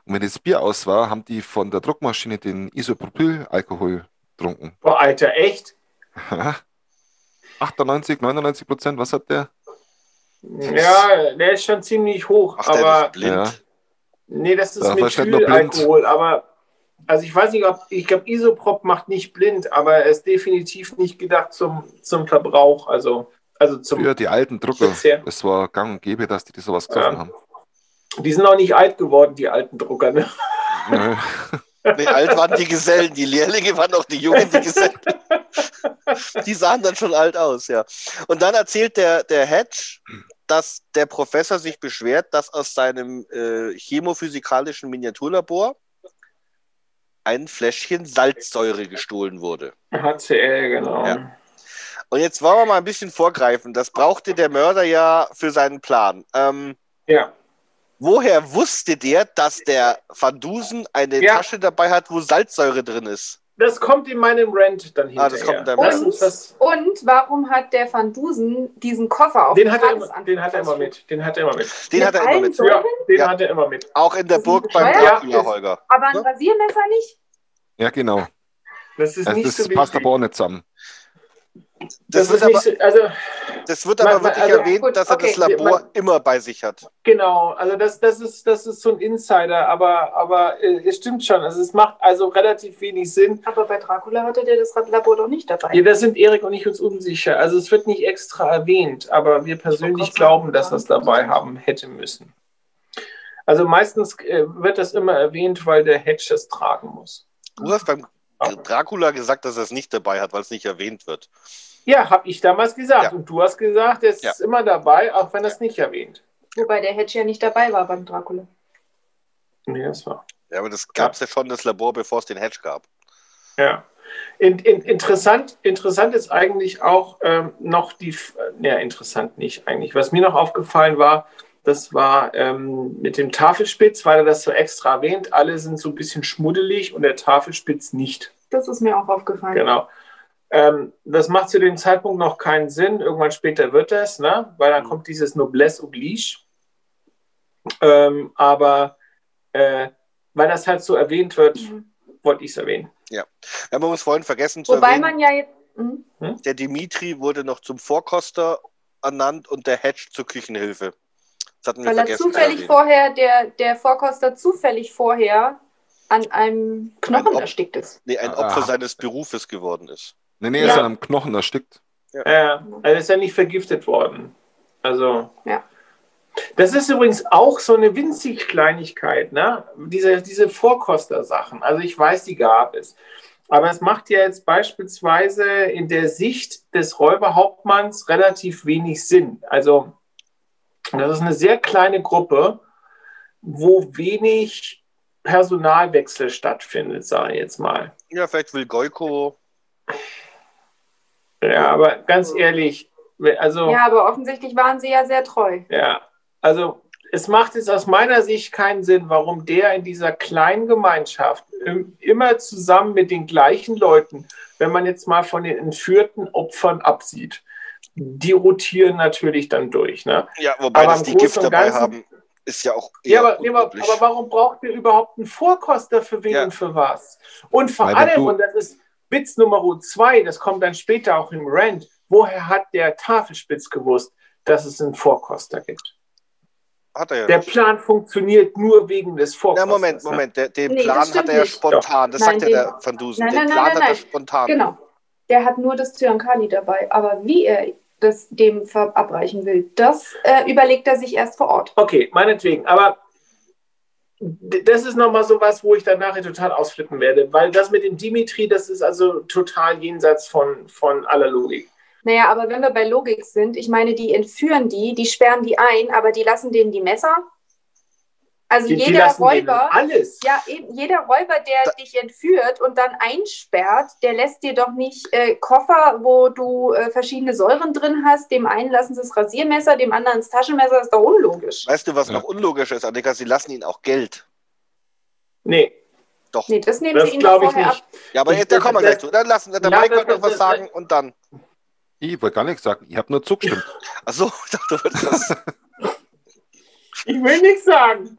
Und wenn das Bier aus war, haben die von der Druckmaschine den Isopropylalkohol getrunken. Boah, Alter, echt? 98, 99 Prozent, was hat der? Ja, der ist schon ziemlich hoch, Ach, der aber ist blind. Ja. nee, das ist Methylalkohol, aber also ich weiß nicht, ob ich glaube Isoprop macht nicht blind, aber er ist definitiv nicht gedacht zum, zum Verbrauch, also also zum Für die alten Drucker. Verzehr. Es war gang und gäbe, dass die das sowas gesoffen Ja. haben. Die sind auch nicht alt geworden, die alten Drucker, ne? Nö. Nee, alt waren die Gesellen, die Lehrlinge waren auch die Jungen, die Gesellen. Die sahen dann schon alt aus, ja. Und dann erzählt der, der Hedge, dass der Professor sich beschwert, dass aus seinem äh, chemophysikalischen Miniaturlabor ein Fläschchen Salzsäure gestohlen wurde. HCl, genau. Ja. Und jetzt wollen wir mal ein bisschen vorgreifen. Das brauchte der Mörder ja für seinen Plan. Ähm, Ja. Woher wusste der, dass der Van Dusen eine Ja. Tasche dabei hat, wo Salzsäure drin ist? Das kommt in meinem Rant dann hinterher. Ah, das kommt in deinem Rant. das, Und warum hat der Van Dusen diesen Koffer auf den, dem hat er immer, den hat er immer mit. Den hat er immer mit. Den Mit hat er immer mit. Ja, den Ja. hat er immer mit. Auch in der Das Burg beim. Dracula, Ja, Holger. Aber ein? Rasiermesser nicht? Ja, genau. Das ist Also nicht das so passt wichtig. aber auch nicht zusammen. Das, Das, wird ist aber, so, also das wird aber man- wirklich also- erwähnt, Gut, dass er okay. das Labor Man- immer bei sich hat. genau, also das, das ist das ist so ein Insider, aber aber äh, es stimmt schon. Also es macht also relativ wenig Sinn. Aber bei Dracula hatte der das Labor doch nicht dabei. Ja, das sind Erik und ich uns unsicher. Also es wird nicht extra erwähnt, aber wir persönlich glauben, dass sagen, das dabei haben hätte müssen. Also meistens äh, wird das immer erwähnt, weil der Hedge das tragen muss. Du hast beim Dracula gesagt, dass er es nicht dabei hat, weil es nicht erwähnt wird. Ja, habe ich damals gesagt. Ja. Und du hast gesagt, er ist Ja. immer dabei, auch wenn er es nicht erwähnt. Wobei der Hedge ja nicht dabei war beim Dracula. Nee, das war. Ja, aber das gab es ja schon, das Labor, bevor es den Hedge gab. Ja. In, in, interessant, interessant ist eigentlich auch ähm, noch die, äh, ja, interessant nicht eigentlich. Was mir noch aufgefallen war, das war ähm, mit dem Tafelspitz, weil er das so extra erwähnt. Alle sind so ein bisschen schmuddelig und der Tafelspitz nicht. Das ist mir auch aufgefallen. Genau. Ähm, das macht zu dem Zeitpunkt noch keinen Sinn. Irgendwann später wird das, ne? weil dann Mhm. kommt dieses Noblesse oblige. Ähm, aber äh, weil das halt so erwähnt wird, Mhm. wollte ich es erwähnen. Wir haben uns vorhin vergessen zu Wobei erwähnen, man ja jetzt. Mhm. der Dimitri wurde noch zum Vorkoster ernannt und der Hedge zur Küchenhilfe. Das hatten wir Weil er zufällig vorher, der, der Vorkoster zufällig vorher an einem Knochen Ob- erstickt ist. Nee, ein Ah. Opfer seines Berufes geworden ist. Nee, nee, er Ja. ist an einem Knochen erstickt. Ja, also er ist ja nicht vergiftet worden. Also. Ja. Das ist übrigens auch so eine winzig Kleinigkeit, ne? Diese, diese Vorkoster-Sachen. Also ich weiß, die gab es. Aber es macht ja jetzt beispielsweise in der Sicht des Räuberhauptmanns relativ wenig Sinn. Also das ist eine sehr kleine Gruppe, wo wenig Personalwechsel stattfindet, sage ich jetzt mal. Ja, vielleicht will Goiko. Ja, aber ganz ehrlich, also. Ja, aber offensichtlich waren sie ja sehr treu. Ja, also es macht jetzt aus meiner Sicht keinen Sinn, warum der in dieser kleinen Gemeinschaft im- immer zusammen mit den gleichen Leuten, wenn man jetzt mal von den entführten Opfern absieht, die rotieren natürlich dann durch. Ne? Ja, wobei Aber das die Gift dabei Ganzen- haben, ist ja auch Ja, eher aber, nee, aber, aber warum braucht ihr überhaupt einen Vorkoster für wen Ja. und für was? Und vor Weil allem, und das ist Witz Nummer zwei, das kommt dann später auch im Rant, woher hat der Tafelspitz gewusst, dass es einen Vorkoster gibt? Hat er ja Der nicht. Plan funktioniert nur wegen des Ja, Vorkosters. Moment, ne? Moment. Der, den Nee, das Plan hat er ja spontan. Das Nein, sagt ja den- der Van Dusen. Nein, den nein, Plan nein, hat er nein. spontan. Genau. Der hat nur das Zyankali dabei. Aber wie er das dem verabreichen will, das äh, überlegt er sich erst vor Ort. Okay, meinetwegen. Aber das ist nochmal so was, wo ich dann nachher total ausflippen werde. Weil das mit dem Dimitri, das ist also total jenseits von, von aller Logik. Naja, aber wenn wir bei Logik sind, ich meine, die entführen die, die sperren die ein, aber die lassen denen die Messer. Also Die, die jeder denen Räuber, alles. ja, eben, jeder Räuber, der Da- dich entführt und dann einsperrt, der lässt dir doch nicht äh, Koffer, wo du äh, verschiedene Säuren drin hast. Dem einen lassen sie das Rasiermesser, dem anderen das Taschenmesser, ist doch unlogisch. Weißt du, was Ja. noch unlogisch ist, Annika? Sie lassen ihn auch Geld. Nee, Doch. Nee, das nehmen das sie doch glaube ich vorher nicht. ab. Ja, aber Ich- jetzt, da kommen wir gleich das- zu. Dann lassen wir der Ja, Mike das- noch was das- sagen und dann. Ich wollte gar nichts sagen. Ich habe nur zugestimmt. Achso, ich dachte, du wolltest das. Ich will nichts sagen.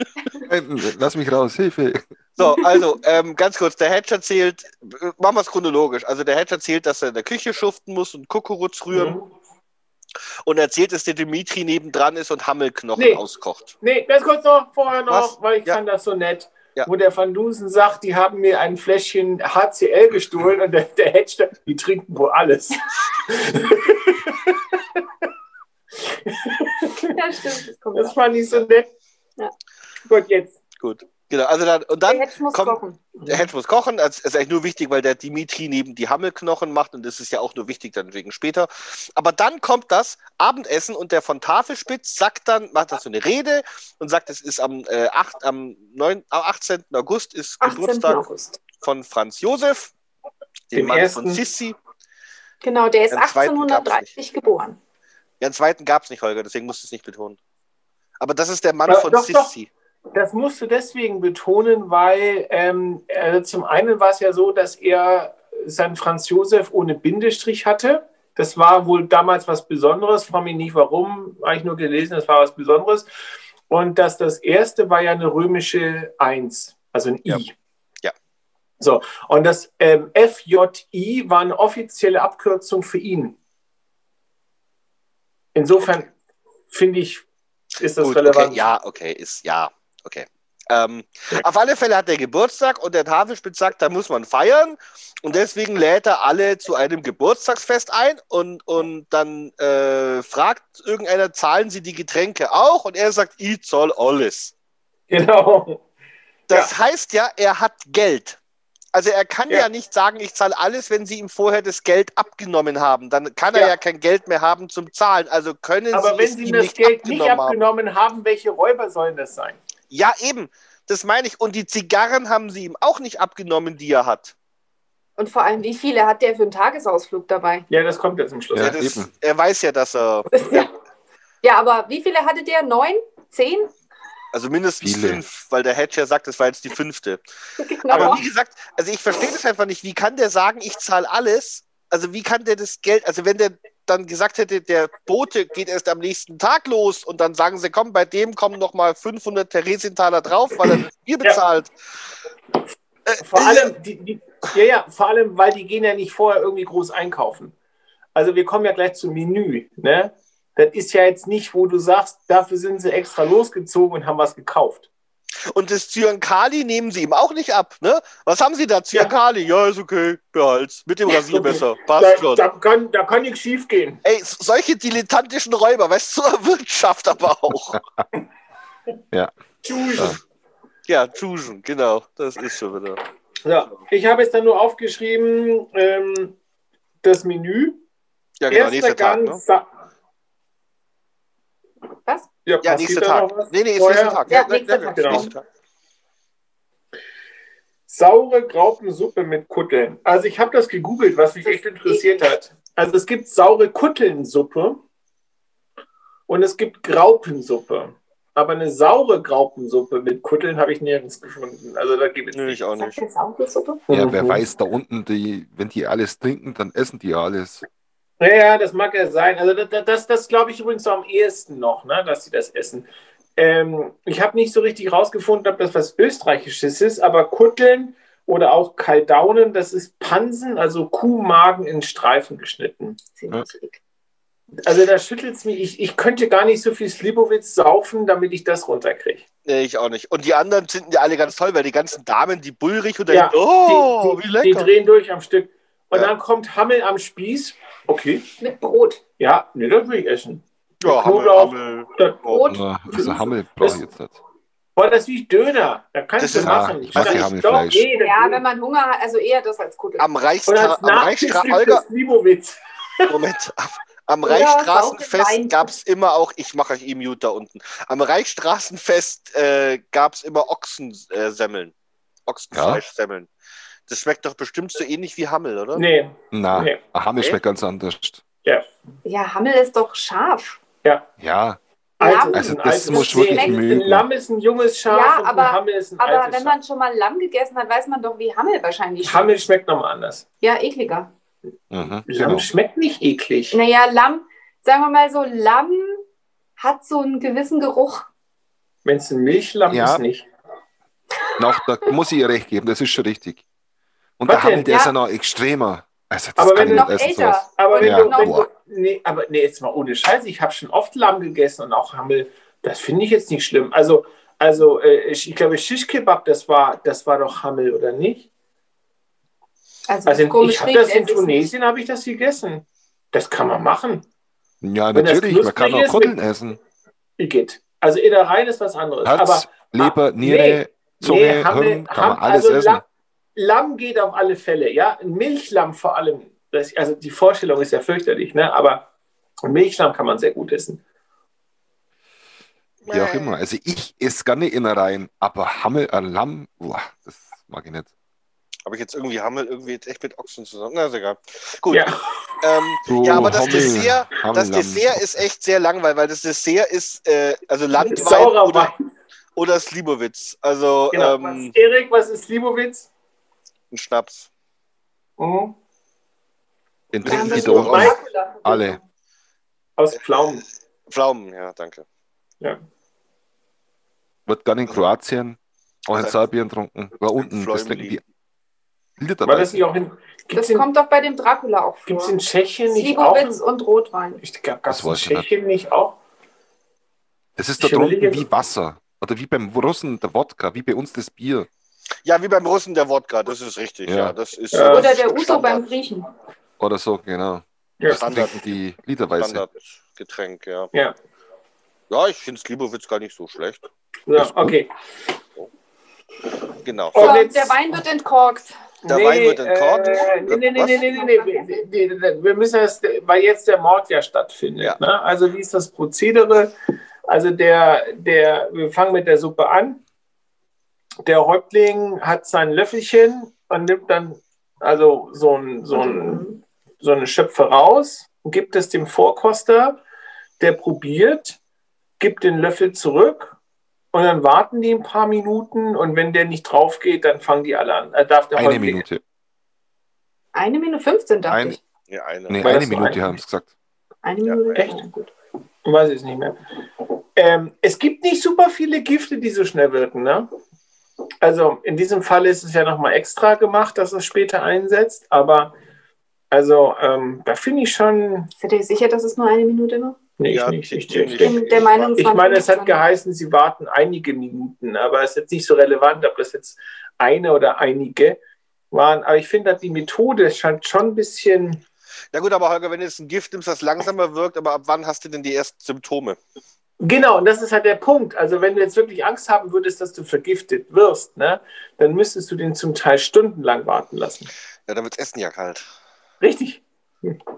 Lass mich raus, Hilfe. So, also, ähm, ganz kurz, der Hedge erzählt, äh, machen wir es chronologisch. Also der Hedge erzählt, dass er in der Küche schuften muss und Kukuruz rühren Mhm. und erzählt, dass der Dimitri nebendran ist und Hammelknochen Nee. auskocht. Nee, ganz kurz noch, vorher noch, Was? weil ich Ja. fand das so nett. Ja. Wo der Van Dusen sagt, die haben mir ein Fläschchen HCl gestohlen und der, der Hedge, die trinken wohl alles. Ja, stimmt. Das kommt Das fand ich so nett. Ja. Gut, jetzt. Gut. Genau, also dann, und Der dann Hedge muss kommt- kochen. der Hedge muss kochen. Das ist eigentlich nur wichtig, weil der Dimitri neben die Hammelknochen macht und das ist ja auch nur wichtig dann wegen später. Aber dann kommt das Abendessen und der von Tafelspitz sagt dann, macht das so eine Rede und sagt, es ist am, äh, 8, am 9, am 18. August ist 18. Geburtstag August. von Franz Josef, dem Dem Mann ersten. von Sissi. Genau, der ist Den zweiten gab's 1830 geboren. Ja, den zweiten gab es nicht, Holger, deswegen musst du es nicht betonen. Aber das ist der Mann Aber von doch, doch. Sissi. Das musst du deswegen betonen, weil ähm, äh, zum einen war es ja so, dass er seinen Franz Josef ohne Bindestrich hatte. Das war wohl damals was Besonderes. Frage mich nicht warum, habe ich nur gelesen, das war was Besonderes. Und dass das erste war ja eine römische 1, also ein I. Ja. Ja. So, und das ähm, FJI war eine offizielle Abkürzung für ihn. Insofern finde ich, ist das Gut, relevant. Okay, ja, okay, ist, ja, okay. Ähm, auf alle Fälle hat er Geburtstag und der Tafelspitz sagt, da muss man feiern und deswegen lädt er alle zu einem Geburtstagsfest ein und, und dann äh, fragt irgendeiner, zahlen sie die Getränke auch? Und er sagt, ich zahl alles. Genau. Das heißt ja, er hat Geld. Also er kann ja, Ja. nicht sagen, ich zahle alles, wenn sie ihm vorher das Geld abgenommen haben. Dann kann er Ja. ja, kein Geld mehr haben zum Zahlen. Also können Aber sie wenn es sie ihm das nicht Geld nicht abgenommen haben. abgenommen haben, welche Räuber sollen das sein? Ja, eben. Das meine ich. Und die Zigarren haben sie ihm auch nicht abgenommen, die er hat. Und vor allem, wie viele hat der für einen Tagesausflug dabei? Ja, das kommt jetzt zum Schluss. Ja, das, er weiß ja, dass er. Ja. ja, aber wie viele hatte der? Neun? Zehn? Also mindestens Viele. fünf, weil der Hedge ja sagt, das war jetzt die fünfte. Genau. Aber wie gesagt, also ich verstehe das einfach nicht. Wie kann der sagen, ich zahle alles? Also wie kann der das Geld, also wenn der dann gesagt hätte, der Bote geht erst am nächsten Tag los und dann sagen sie, komm, bei dem kommen noch mal 500 Theresienthaler drauf, weil er das Bier Ja. bezahlt. Äh, Vor äh, allem, die, die, ja, ja, vor allem, weil die gehen ja nicht vorher irgendwie groß einkaufen. Also wir kommen ja gleich zum Menü. Ne? Das ist ja jetzt nicht, wo du sagst, dafür sind sie extra losgezogen und haben was gekauft. Und das Zyankali nehmen sie ihm auch nicht ab, ne? Was haben sie da? Zyankali? Ja, ist okay, behalt's. Mit dem Rasiermesser. Passt Da, schon. da, kann, da kann nichts schief gehen. Ey, solche dilettantischen Räuber, weißt du, zur Wirtschaft aber auch. Ja. ja, Tuschen, genau. Das ist schon wieder. Ja, ich habe jetzt dann nur aufgeschrieben, ähm, das Menü. Ja, genau, Erster nächster Tag, Gang. ne? Was? Ja, Ja, nächster Tag. Nee, nee, ist nächster Tag. Ja, nächster Tag, genau. Tag. Saure Graupensuppe mit Kutteln. Also ich habe das gegoogelt, was mich echt interessiert hat. Also es gibt saure Kuttelnsuppe und es gibt Graupensuppe. Aber eine saure Graupensuppe mit Kutteln habe ich nirgends gefunden. Also da gibt es Nö, ich auch nicht. Ja, wer weiß, da unten, die, wenn die alles trinken, dann essen die alles. Ja, ja, das mag ja sein. Also das, das, das glaube ich übrigens am ehesten noch, ne, dass sie das essen. Ähm, ich habe nicht so richtig rausgefunden, ob das was Österreichisches ist, aber Kutteln oder auch Kaldaunen, das ist Pansen, also Kuhmagen in Streifen geschnitten. Also da schüttelt es mich. Ich, ich könnte gar nicht so viel Slibowitz saufen, damit ich das runterkriege. Nee, ich auch nicht. Und die anderen finden ja alle ganz toll, weil die ganzen Damen, die bullrig und Ja, denken, oh, die, wie die, die lecker. drehen durch am Stück. Und Ja. dann kommt Hammel am Spieß. Okay. Mit Brot. Ja, nee, das will ich essen. ja, Hammel, Knoblauch. Hammel. Das, Brot. Na, also Hammel brauche ich jetzt nicht. Boah, das ist wie Döner. Da kannst Das du ist- machen. Ja, ich mag ist Hammelfleisch. doch- nee, Ja, wenn man Hunger hat, also eher das als Kuttel. Am Und Reichstra als am Nachtisch Reichstra gibt Olga, es Slibowitz. Moment, am, Reichsstraßenfest gab es immer auch, ich mache euch E-Mute da unten, am Reichsstraßenfest äh, gab es immer Ochsensemmeln. Ochsenfleischsemmeln. Das schmeckt doch bestimmt so ähnlich wie Hammel, oder? Nee, Na, Nee. Hammel Nee? schmeckt ganz anders. Ja, Hammel ist doch scharf. Ja, Lamm. Also ein das muss ich wirklich ein mögen. Lamm ist ein junges Schaf Ja, und aber- ein Hammel ist ein Aber altes wenn man schon mal Lamm gegessen hat, weiß man doch, wie Hammel wahrscheinlich schmeckt. Hammel schmeckt nochmal anders. Ja, ekliger. mhm, Lamm genau. schmeckt nicht eklig. Naja, Lamm, sagen wir mal so, Lamm hat so einen gewissen Geruch. Wenn es ein Milchlamm Ja. ist, nicht. Noch, da muss ich ihr recht geben, das ist schon richtig. Und Was der Hammel, denn? der Ja. ist ja noch extremer. Also das Aber kann wenn du Noch essen, älter. sowas. Aber wenn Ja, du, wenn du nee, aber nee, jetzt mal ohne Scheiß, ich habe schon oft Lamm gegessen und auch Hammel. Das finde ich jetzt nicht schlimm. Also, also äh, ich, ich glaube, Shish-Kebab, das war, das war doch Hammel, oder nicht? Also, Also komisch ich habe das in Tunesien habe ich das gegessen. Das kann man machen. Ja, Wenn natürlich, man kann auch mit- essen. Igitt. Also Innereien ist was anderes. Aber Herz, Leber, Niere, Zunge, Nee, Hammel- Hirn, kann man alles also essen. Lamm, geht auf alle Fälle, ja. Ein Milchlamm vor allem. Das, also die Vorstellung ist ja fürchterlich, ne? Aber Milchlamm kann man sehr gut essen. Wie auch immer. Also ich esse gerne Innereien, aber Hammel, äh, Lamm, boah, das mag ich nicht. Habe ich jetzt irgendwie Hammel irgendwie jetzt echt mit Ochsen zusammen? Na, ist egal. Gut. Ja. Ähm, So, ja, aber das Hammel, Dessert, das Hammellamm. Dessert ist echt sehr langweilig, weil das Dessert ist äh, also Landwein oder, oder Slivovitz. Also Genau. ähm, was, Erik, was ist Libowitz? Ein Schnaps. Mhm. Den trinken die das? Dracula alle. Aus Pflaumen. Pflaumen, ja, danke. Ja. Wird gerne in Kroatien, auch in Also- Serbien getrunken. Da unten, das trinken Fläumli. die War das nicht auch in. Das in, kommt doch bei dem Dracula auch vor. gibt's in Tschechien nicht auch? Slivovitz In, und Rotwein. ich glaube, Das gab's in weiß ich nicht. Tschechien nicht auch? Das ist da drunten wie Wasser. Oder wie beim Russen der Wodka, wie bei uns das Bier. Ja, wie beim Russen der Wodka, das ist richtig. Ja, Ja. das ist Ja. Oder der Uso beim Griechen. Oder so, genau. Ja. Das Standard. die literweise. Standardgetränk, ja. Ja. Ja, ich finde Slivovitz gar nicht so schlecht. ja okay. Genau. Und So, jetzt- der Wein wird entkorkt. Der Wein wird entkorkt. Äh, nee, nee, nee, nee, nee, nee, nee. Wir- müssen das, weil jetzt der Mord ja stattfindet. Ja. Ne? Also wie ist das Prozedere? Also der, der, wir fangen mit der Suppe an. Der Häuptling hat sein Löffelchen und nimmt dann also so, ein, so, ein, so eine Schöpfe raus und gibt es dem Vorkoster, der probiert, gibt den Löffel zurück und dann warten die ein paar Minuten und wenn der nicht drauf geht, dann fangen die alle an. Äh, darf der Eine Häuptling- Minute. Eine Minute 15, dachte Ein- ich. Ja, eine. Nee, eine Minute haben sie gesagt. Eine Ja, Minute. echt? Ja, gut. Weiß ich es nicht mehr. Ähm, es gibt nicht super viele Gifte, die so schnell wirken. Ne? Also in diesem Fall ist es ja nochmal extra gemacht, dass es später einsetzt. Aber also ähm, da finde ich schon. Seid ihr sicher, dass es nur eine Minute war? Nee, Ja, ich nicht. Ich, ich, Ich bin der Meinung, es ich meine, es hat 15. geheißen, sie warten einige Minuten, aber es ist jetzt nicht so relevant, ob das jetzt eine oder einige waren. Aber ich finde, dass die Methode scheint schon ein bisschen. Ja gut, aber Holger, wenn du jetzt ein Gift nimmst, das langsamer wirkt, aber ab wann hast du denn die ersten Symptome? Genau, und das ist halt der Punkt. Also, wenn du jetzt wirklich Angst haben würdest, dass du vergiftet wirst, ne, dann müsstest du den zum Teil stundenlang warten lassen. Ja, dann wird's Essen ja kalt. Richtig.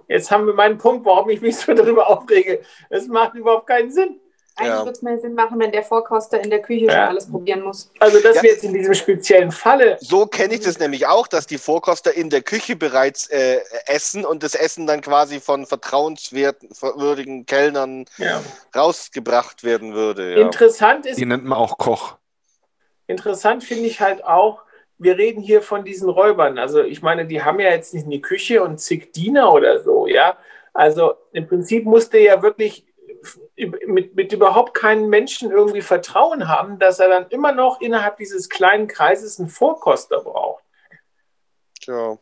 Jetzt haben wir meinen Punkt, warum ich mich so darüber aufrege. Es macht überhaupt keinen Sinn. Eigentlich Ja. würde es mehr Sinn machen, wenn der Vorkoster in der Küche schon Ja. alles probieren muss. Also, dass Ja. wir jetzt in diesem speziellen Falle, So kenne ich das nämlich auch, dass die Vorkoster in der Küche bereits äh, essen und das Essen dann quasi von vertrauenswürdigen Kellnern ja. rausgebracht werden würde. Ja. interessant ist, Die nennt man auch Koch. interessant finde ich halt auch, wir reden hier von diesen Räubern. Also, ich meine, die haben ja jetzt nicht eine Küche und zig Diener oder so, ja. Also, im Prinzip musste ja wirklich mit, mit überhaupt keinen Menschen irgendwie Vertrauen haben, dass er dann immer noch innerhalb dieses kleinen Kreises einen Vorkoster braucht. Tja.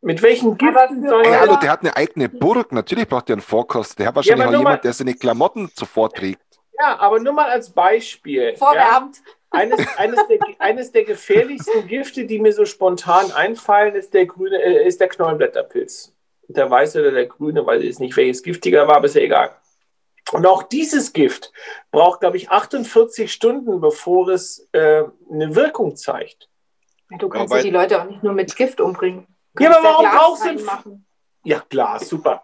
Mit welchen Giften soll Ja. hallo, der hat eine eigene Burg. Natürlich braucht der einen Vorkoster. Der hat wahrscheinlich aber auch jemand, mal- der seine Klamotten zuvor trägt. Ja, aber nur mal als Beispiel. Ja, Vorwärmt. eines, eines, der, eines der gefährlichsten Gifte, die mir so spontan einfallen, ist der grüne, äh, ist der Knollenblätterpilz. Der weiße oder der grüne, weil ich jetzt nicht welches giftiger war, aber ist ja egal. Und auch dieses Gift braucht, glaube ich, 48 Stunden, bevor es äh, eine Wirkung zeigt. Du kannst Ja, ja, die Leute auch nicht nur mit Gift umbringen. Ja, aber warum brauchst du-. Ja, klar, super.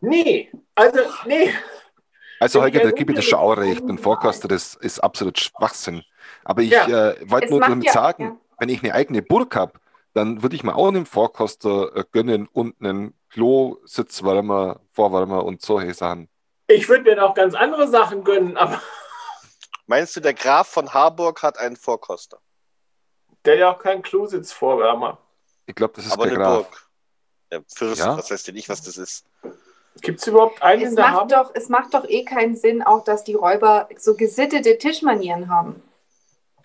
Nee, also, nee. Also Holger, da gebe ich dir schon auch recht. Ein Vorkoster, das ist absolut Schwachsinn. Aber ich Ja. äh, wollte nur damit ja- sagen, ja. wenn ich eine eigene Burg habe, dann würde ich mir auch einen Vorkoster äh, gönnen und einen Klo, Sitzwärmer, Vorwärmer und solche Sachen. Ich würde mir noch ganz andere Sachen gönnen, aber Meinst du, der Graf von Harburg hat einen Vorkoster? der hat ja auch keinen Klositzvorwärmer. Ich glaube, das ist aber der eine Graf. Burg. Der Fürst, Ja. was heißt denn nicht, was das ist? Gibt es überhaupt einen Es in der macht, doch, es macht doch eh keinen Sinn, auch dass die Räuber so gesittete Tischmanieren haben.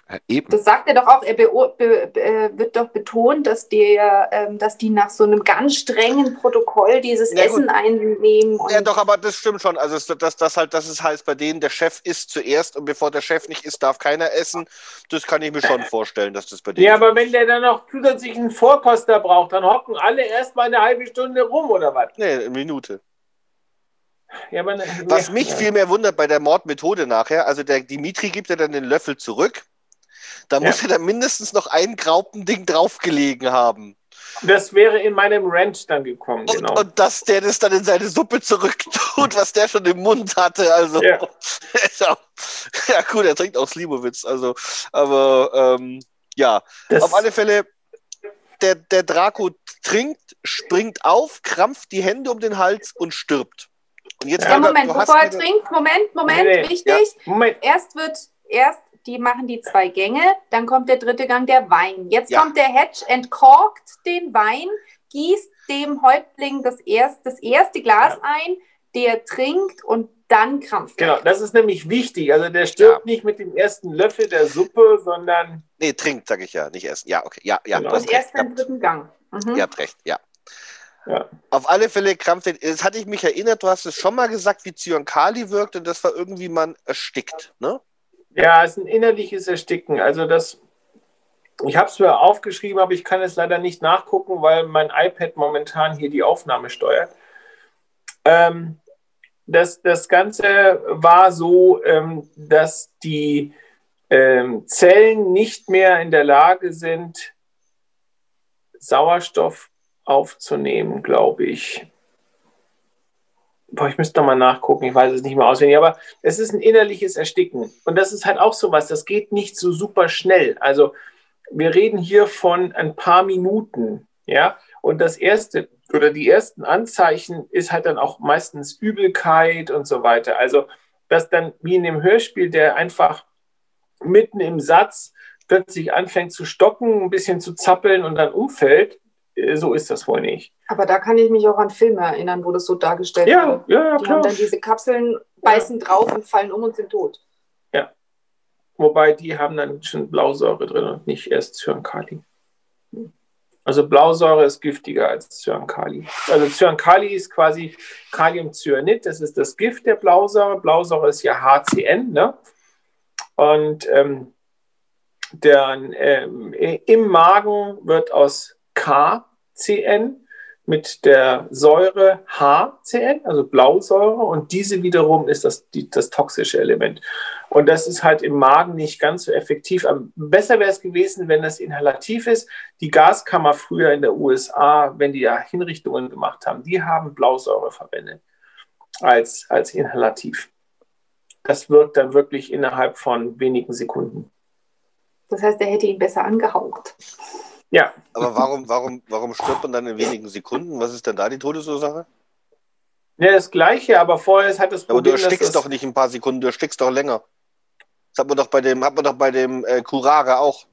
Äh, eben. Das sagt er doch auch. Er beo- be, be, wird doch betont, dass, der, ähm, dass die nach so einem ganz strengen Protokoll dieses Ja, gut. Essen einnehmen. Und Ja, doch, aber das stimmt schon. Also, dass das halt, das ist heißt bei denen, der Chef isst zuerst und bevor der Chef nicht isst, darf keiner essen. Das kann ich mir schon vorstellen, dass das bei denen. Ja, aber wenn der dann noch zusätzlich einen Vorkoster braucht, dann hocken alle erst mal eine halbe Stunde rum oder was? Nee, eine Minute. Ja, aber, ne, Was mich ja. viel mehr wundert bei der Mordmethode nachher, also der Dimitri gibt ja dann den Löffel zurück. Da muss ja dann mindestens noch ein Graupending draufgelegen haben. Das wäre in meinem Ranch dann gekommen, Und, genau. und dass der das dann in seine Suppe zurücktut, was der schon im Mund hatte. Also, Ja. ja. ja, gut, er trinkt auch Slivovitz. Also, aber ähm, ja, Das, auf alle Fälle, der, der Draco trinkt, springt auf, krampft die Hände um den Hals und stirbt. Und jetzt, Ja, Ja, Moment, bevor er trinkt, Moment, Moment, Nee, nee, wichtig. Moment, Erst wird, erst, die machen die zwei Gänge, dann kommt der dritte Gang, der Wein. Jetzt Ja. kommt der Hedge, entkorkt den Wein, gießt dem Häuptling das, erst, das erste Glas Ja. ein, der trinkt und dann krampft er. genau, das ist nämlich wichtig. Also der stirbt nicht mit dem ersten Löffel der Suppe, sondern Nee, trinkt, sage ich ja, nicht essen. Ja, okay, ja, ja, Genau. Und erst Ja, dritten Gang. Mhm. ihr habt recht, ja. Ja. Auf alle Fälle krampft er. Jetzt hatte ich mich erinnert, du hast es schon mal gesagt, wie Zyankali wirkt und das war irgendwie man erstickt, ne? Ja, es ist ein innerliches Ersticken. Also das, ich habe es mir aufgeschrieben, aber ich kann es leider nicht nachgucken, weil mein iPad momentan hier die Aufnahme steuert. Ähm, das, das Ganze war so, ähm, dass die ähm, Zellen nicht mehr in der Lage sind, Sauerstoff aufzunehmen, glaube ich. Boah, ich müsste noch mal nachgucken, ich weiß es nicht mehr auswendig, aber es ist ein innerliches Ersticken. Und das ist halt auch so was, das geht nicht so super schnell. Also wir reden hier von ein paar Minuten, ja. Und das erste oder die ersten Anzeichen ist halt dann auch meistens Übelkeit und so weiter. Also, dass dann wie in dem Hörspiel, der einfach mitten im Satz plötzlich anfängt zu stocken, ein bisschen zu zappeln und dann umfällt, so ist das wohl nicht. Aber da kann ich mich auch an Filme erinnern, wo das so dargestellt Ja, wurde. ja, ja, Die klar. haben dann diese Kapseln, beißen drauf und fallen um und sind tot. Wobei die haben dann schon Blausäure drin und nicht erst Cyankali. Also Blausäure ist giftiger als Cyankali. Also Cyankali ist quasi Kaliumcyanid, das ist das Gift der Blausäure. Blausäure ist ja HCN, ne? Und ähm, der, ähm, im Magen wird aus KCN mit der Säure HCN, also Blausäure, und diese wiederum ist das, die, das toxische Element. Und das ist halt im Magen nicht ganz so effektiv. Besser wäre es gewesen, wenn das inhalativ ist. Die Gaskammer früher in der USA, wenn die da Hinrichtungen gemacht haben, die haben Blausäure verwendet als, als inhalativ. Das wirkt dann wirklich innerhalb von wenigen Sekunden. Das heißt, er hätte ihn besser angehaucht. Ja, Aber warum, warum, warum stirbt man dann in wenigen Sekunden? Was ist denn da die Todesursache? ja das Gleiche, aber vorher halt das Ja, aber du Problem, erstickst doch nicht in ein paar Sekunden, du erstickst doch länger. Das hat man doch bei dem, hat man doch bei dem äh, Kurare auch.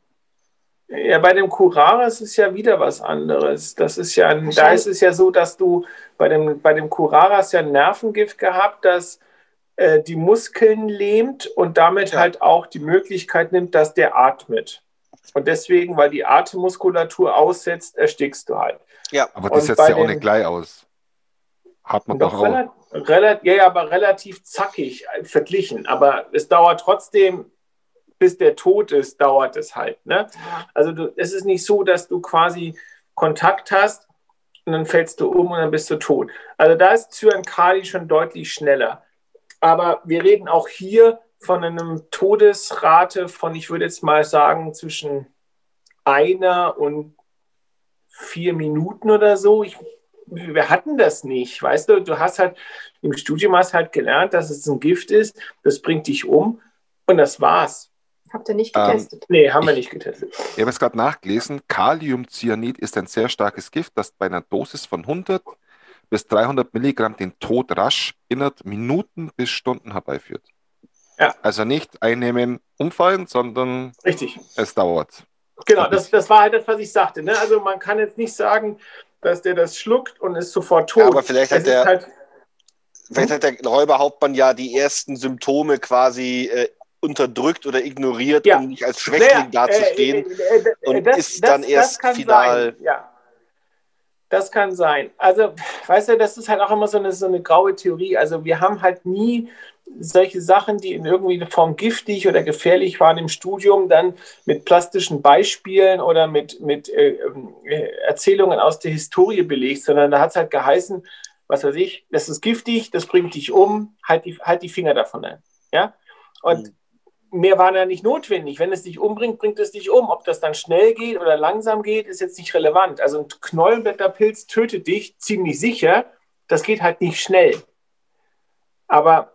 Ja, bei dem Curare ist es ja wieder was anderes. Das ist ja, da Wahrscheinlich- ist es ja so, dass du bei dem, bei dem Curare hast ja ein Nervengift gehabt, das äh, die Muskeln lähmt und damit Ja. halt auch die Möglichkeit nimmt, dass der atmet. Und deswegen, weil die Atemmuskulatur aussetzt, erstickst du halt. Ja, Aber Und das setzt bei ja auch nicht gleich aus. Hat man Doch doch auch. relativ, relativ, ja, ja, aber relativ zackig äh, verglichen. Aber es dauert trotzdem, bis der tot ist, dauert es halt. Ne? Also du, es ist nicht so, dass du quasi Kontakt hast und dann fällst du um und dann bist du tot. Also da ist Zyankali schon deutlich schneller. Aber wir reden auch hier von einem Todesrate von, ich würde jetzt mal sagen, zwischen einer und vier Minuten oder so. Ich, wir hatten das nicht, weißt du? Du hast halt im Studium hast halt gelernt, dass es ein Gift ist, das bringt dich um und das war's. Habt ihr nicht Ähm, getestet? Nee, haben wir nicht getestet. Ich habe es gerade nachgelesen. Kaliumcyanid ist ein sehr starkes Gift, das bei einer Dosis von 100 bis 300 Milligramm den Tod rasch innerhalb Minuten bis Stunden herbeiführt. Ja. Also nicht einnehmen, umfallen, sondern Richtig. es dauert. Genau, das, das war halt das, was ich sagte. Ne? Also man kann jetzt nicht sagen, dass der das schluckt und ist sofort tot. Ja, aber vielleicht hat der- halt, Vielleicht hat der Räuberhauptmann ja die ersten Symptome quasi äh, unterdrückt oder ignoriert, Ja. um nicht als Schwächling Naja, dazustehen. äh, äh, äh, äh, und ist dann erst kann final- Sein. Ja. Das kann sein. Also, weißt du, das ist halt auch immer so eine, so eine graue Theorie. Also, wir haben halt nie solche Sachen, die in irgendeiner Form giftig oder gefährlich waren im Studium, dann mit plastischen Beispielen oder mit, mit äh, äh, Erzählungen aus der Historie belegt, sondern da hat es halt geheißen, was weiß ich, das ist giftig, das bringt dich um, halt die, halt die Finger davon ein. Ja? Und mehr war da nicht notwendig. Wenn es dich umbringt, bringt es dich um. Ob das dann schnell geht oder langsam geht, ist jetzt nicht relevant. Also ein Knollenblätterpilz tötet dich ziemlich sicher. Das geht halt nicht schnell. Aber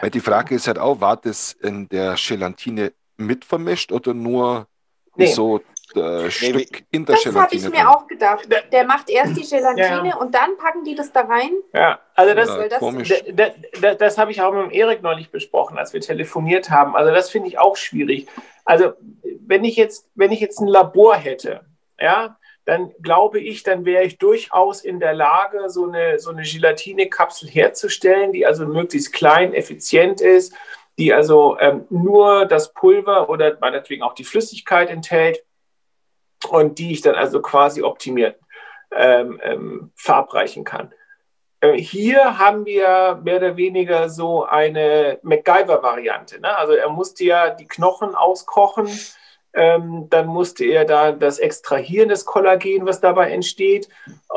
Weil die Frage ist halt auch, war das in der Gelatine mitvermischt oder nur Nee. so äh, Stück in der Das habe ich Gelatine mir auch gedacht. Der macht erst die Gelatine Ja. und dann packen die das da rein. ja, also das, Ja, das- komisch. Da- da- da- das habe ich auch mit dem Erik neulich besprochen, als wir telefoniert haben. Also das finde ich auch schwierig. Also wenn ich jetzt, wenn ich jetzt ein Labor hätte, ja, dann glaube ich, dann wäre ich durchaus in der Lage, so eine, so eine Gelatine-Kapsel herzustellen, die also möglichst klein, effizient ist, die also ähm, nur das Pulver oder meinetwegen auch die Flüssigkeit enthält und die ich dann also quasi optimiert ähm, ähm, verabreichen kann. Äh, Hier haben wir mehr oder weniger so eine MacGyver-Variante. Ne? Also er musste ja die Knochen auskochen, ähm, dann musste er da das Extrahieren des Kollagen, was dabei entsteht,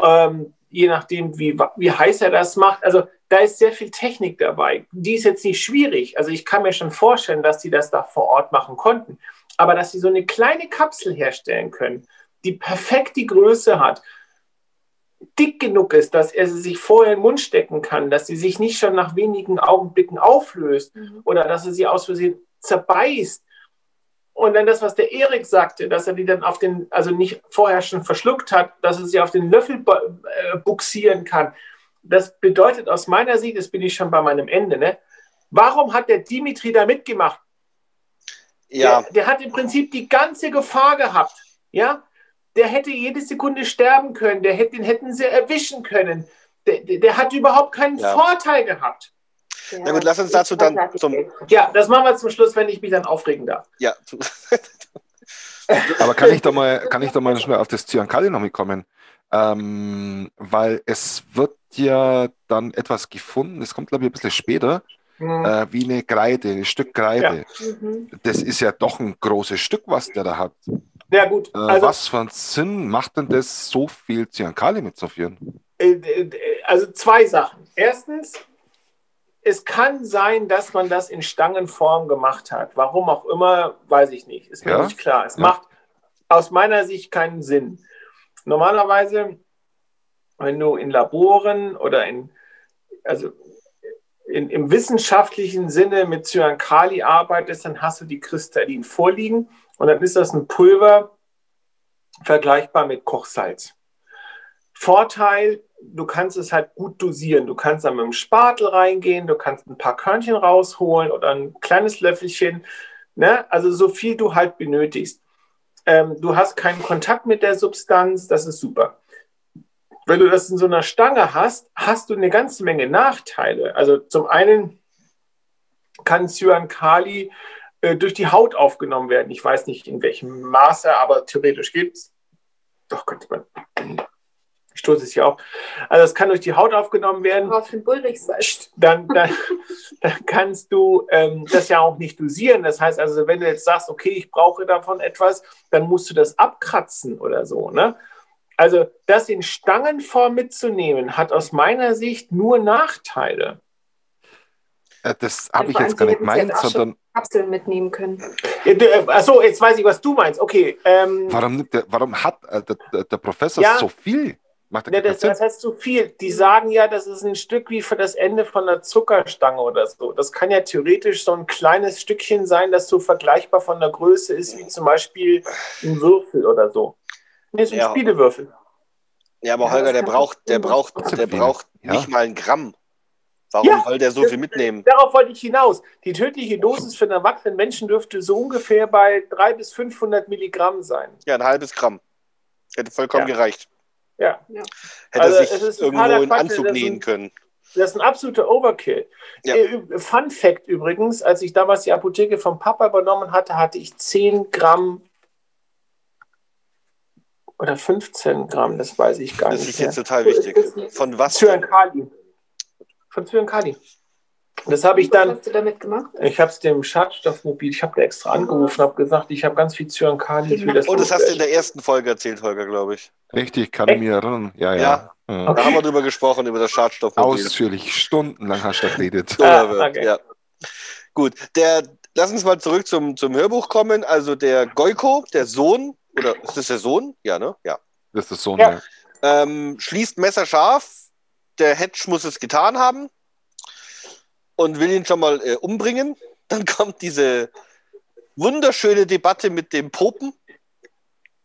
ähm, je nachdem, wie, wie heiß er das macht. Also da ist sehr viel Technik dabei. Die ist jetzt nicht schwierig. Also ich kann mir schon vorstellen, dass die das da vor Ort machen konnten. Aber dass sie so eine kleine Kapsel herstellen können, die perfekt die Größe hat, dick genug ist, dass er sie sich vorher in den Mund stecken kann, dass sie sich nicht schon nach wenigen Augenblicken auflöst oder dass er sie aus Versehen zerbeißt. Und dann das, was der Erik sagte, dass er die dann auf den, also nicht vorher schon verschluckt hat, dass er sie auf den Löffel äh, buxieren kann. Das bedeutet aus meiner Sicht, jetzt bin ich schon bei meinem Ende, ne? Warum hat der Dimitri da mitgemacht? Ja, Der, der hat im Prinzip die ganze Gefahr gehabt. Ja, der hätte jede Sekunde sterben können. Der hätte, den hätten sie erwischen können. Der, der, der hat überhaupt keinen Ja. Vorteil gehabt. Na gut, lass uns dazu dann zum- Ja, das machen wir zum Schluss, wenn ich mich dann aufregen darf. ja. Aber kann ich da mal, kann ich da mal schnell auf das Cyankali noch mitkommen? Ähm, weil es wird ja dann etwas gefunden, das kommt glaube ich ein bisschen später, Hm. äh, wie eine Kreide, ein Stück Kreide. Mhm. Das ist ja doch ein großes Stück, was der da hat. Ja, gut. Äh, Also, was für einen Sinn macht denn das, so viel Cyankali mitzuführen? äh, äh, also zwei Sachen. Erstens, es kann sein, dass man das in Stangenform gemacht hat. Warum auch immer, weiß ich nicht. Ist mir Ja? nicht klar. Es Ja. macht aus meiner Sicht keinen Sinn. Normalerweise, wenn du in Laboren oder in, also in, im wissenschaftlichen Sinne mit Cyankali arbeitest, dann hast du die Kristallin vorliegen und dann ist das ein Pulver vergleichbar mit Kochsalz. Vorteil, du kannst es halt gut dosieren. Du kannst dann mit dem Spatel reingehen, du kannst ein paar Körnchen rausholen oder ein kleines Löffelchen. Ne? Also so viel du halt benötigst. Ähm, du hast keinen Kontakt mit der Substanz, das ist super. Wenn du das in so einer Stange hast, hast du eine ganze Menge Nachteile. Also zum einen kann Cyankali äh, durch die Haut aufgenommen werden. Ich weiß nicht in welchem Maße, aber theoretisch geht es. Doch, könnte man. Ich stoße es hier auf. Also es kann durch die Haut aufgenommen werden. Auf den Bullrichsalz. Dann, dann, dann kannst du ähm, das ja auch nicht dosieren. Das heißt also, wenn du jetzt sagst, okay, ich brauche davon etwas, dann musst du das abkratzen oder so. Ne? Also das in Stangenform mitzunehmen, hat aus meiner Sicht nur Nachteile. Äh, das habe ich jetzt gar nicht gemeint, sondern Kapseln mitnehmen können. Ja, du, äh, Achso, jetzt weiß ich, was du meinst. Okay. Ähm, warum, warum hat äh, der, der, der Professor Ja. so viel? Macht er Ne, keinen das, das heißt zu viel. Die sagen ja, das ist ein Stück wie für das Ende von einer Zuckerstange oder so. Das kann ja theoretisch so ein kleines Stückchen sein, das so vergleichbar von der Größe ist wie zum Beispiel ein Würfel oder so. Nee, so ein Ja. Spielewürfel. Ja, aber Ja, Holger, das der braucht, der braucht, der braucht Ja. nicht mal ein Gramm. Warum Ja, soll der so das- viel mitnehmen? Darauf wollte ich hinaus. Die tödliche Dosis für einen erwachsenen Menschen dürfte so ungefähr bei 300 bis 500 Milligramm sein. Ja, ein halbes Gramm. Hätte vollkommen Ja. gereicht. Ja, Hätte Also, sich ist irgendwo in Anzug das nähen können. das ist ein absoluter Overkill. Ja. Äh, Fun Fact übrigens, als ich damals die Apotheke vom Papa übernommen hatte, hatte ich 10 Gramm oder 15 Gramm, das weiß ich gar Das nicht ist mehr. jetzt total ist wichtig. das. Von was? Zyankali. Von Zyankali. Das habe ich Was dann, hast du damit gemacht? ich habe es dem Schadstoffmobil, ich habe da extra angerufen, habe gesagt, ich habe ganz viel Zyankali. Ich will das Oh, das hast du in der ersten Folge erzählt, Holger, glaube ich. Richtig, kann ich mir erinnern. Ja, ja. Ja. Mhm. Da haben wir drüber gesprochen, über das Schadstoffmobil. Ausführlich, stundenlang hast du da geredet. Ah, okay. ja. Gut, der, lass uns mal zurück zum, zum Hörbuch kommen. Also der Goiko, der Sohn, oder ist das der Sohn? Ja, ne? Ja. Das ist das Sohn, Ja. ja. Ähm, schließt messerscharf. Der Hedge muss es getan haben und will ihn schon mal äh, umbringen. Dann kommt diese wunderschöne Debatte mit dem Popen,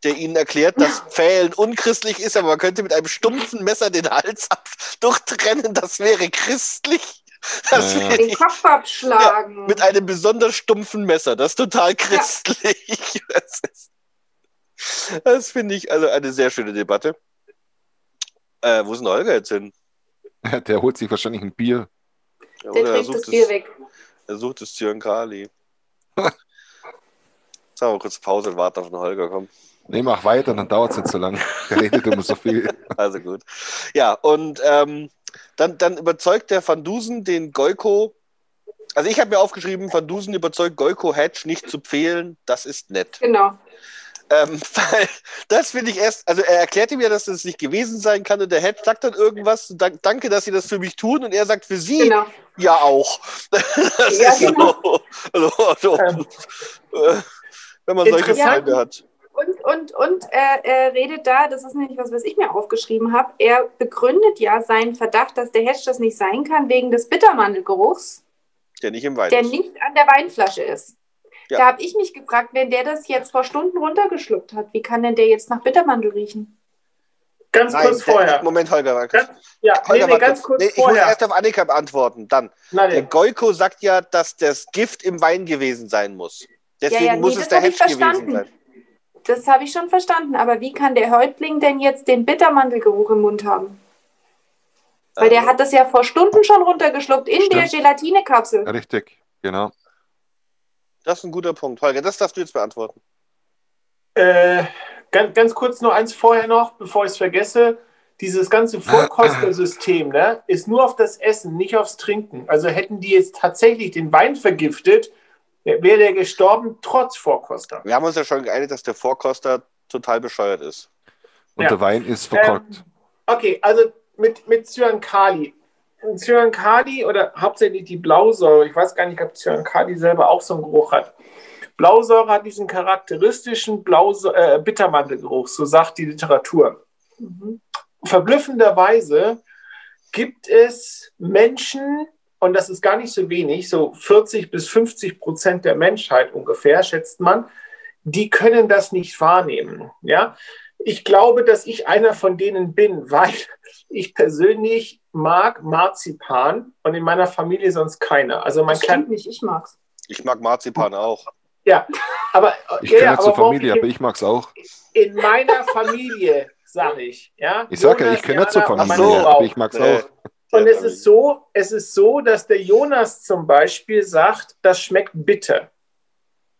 der ihnen erklärt, dass Pfählen unchristlich ist, aber man könnte mit einem stumpfen Messer den Hals ab durchtrennen. Das wäre christlich. Das Ja, ja. wäre Den Kopf abschlagen. mit einem besonders stumpfen Messer. Das ist total christlich. Das, ist- das finde ich also eine sehr schöne Debatte. Äh, wo ist denn Holger jetzt hin? Der holt sich wahrscheinlich ein Bier. Ja, Der oder er trinkt sucht das Bier es, weg. er sucht das Zyankali. Jetzt haben wir kurz Pause und warten auf den Holger, komm. Nee, mach weiter, dann dauert es nicht so lang. Der redet immer so viel. Also gut. Ja, und ähm, dann, dann überzeugt der Van Dusen den Goiko. Also ich habe mir aufgeschrieben, Van Dusen überzeugt Goiko Hedge nicht zu pfählen. Das ist nett. Genau. Ähm, weil das finde ich erst, also er erklärt ihm ja, dass das nicht gewesen sein kann und der Hedge sagt dann irgendwas, dank, danke, dass Sie das für mich tun und er sagt für Sie Genau. ja auch. Das Ja, genau. so, also, also, Ähm, äh, wenn man solche. Freunde hat. Und, und, und er, er redet da, das ist nämlich was, was ich mir aufgeschrieben habe, er begründet ja seinen Verdacht, dass der Hedge das nicht sein kann, wegen des Bittermandelgeruchs, Der nicht im Wein der ist. nicht an der Weinflasche ist. Ja. Da habe ich mich gefragt, wenn der das jetzt vor Stunden runtergeschluckt hat, wie kann denn der jetzt nach Bittermandel riechen? Ganz Nein, kurz der- vorher. Moment, Holger. Ganz, ja, nee, Holger, nee, warte ganz kurz Nee, ich muss vorher. erst auf Annika beantworten. Dann. Nein, Der nee. Goiko sagt ja, dass das Gift im Wein gewesen sein muss. Deswegen Ja, ja, nee, muss es das der Hedge gewesen verstanden. sein. Das habe ich schon verstanden, aber wie kann der Häuptling denn jetzt den Bittermandelgeruch im Mund haben? Weil der Also, hat das ja vor Stunden schon runtergeschluckt in der Stimmt. Gelatinekapsel. Richtig, genau. Das ist ein guter Punkt. Holger, das darfst du jetzt beantworten. Äh, ganz, ganz kurz noch eins vorher noch, bevor ich es vergesse. Dieses ganze Vorkostersystem ne, ist nur auf das Essen, nicht aufs Trinken. Also hätten die jetzt tatsächlich den Wein vergiftet, wäre der gestorben trotz Vorkoster. Wir haben uns ja schon geeinigt, dass der Vorkoster total bescheuert ist. Und Ja. der Wein ist verkorkt. Ähm, okay, also mit, mit Cyankali. Cyankali oder hauptsächlich die Blausäure, ich weiß gar nicht, ob Cyankali selber auch so einen Geruch hat. Blausäure hat diesen charakteristischen Blause äh, Bittermandelgeruch, so sagt die Literatur. Mhm. Verblüffenderweise gibt es Menschen, und das ist gar nicht so wenig, so 40 bis 50 Prozent der Menschheit ungefähr, schätzt man, die können das nicht wahrnehmen. Ja? Ich glaube, dass ich einer von denen bin, weil ich persönlich mag Marzipan und in meiner Familie sonst keiner. Also man Das kann, nicht, ich mag's. Ich mag Marzipan auch. ja, aber Ich ja, gehöre ja, zur Familie, ich aber ich mag es auch. in meiner Familie, sage ich. Ja? Ich sage ja, ich gehöre zur Familie, Frau. aber ich mag es Nee. auch. Und es ist so, es ist so, dass der Jonas zum Beispiel sagt, das schmeckt bitter.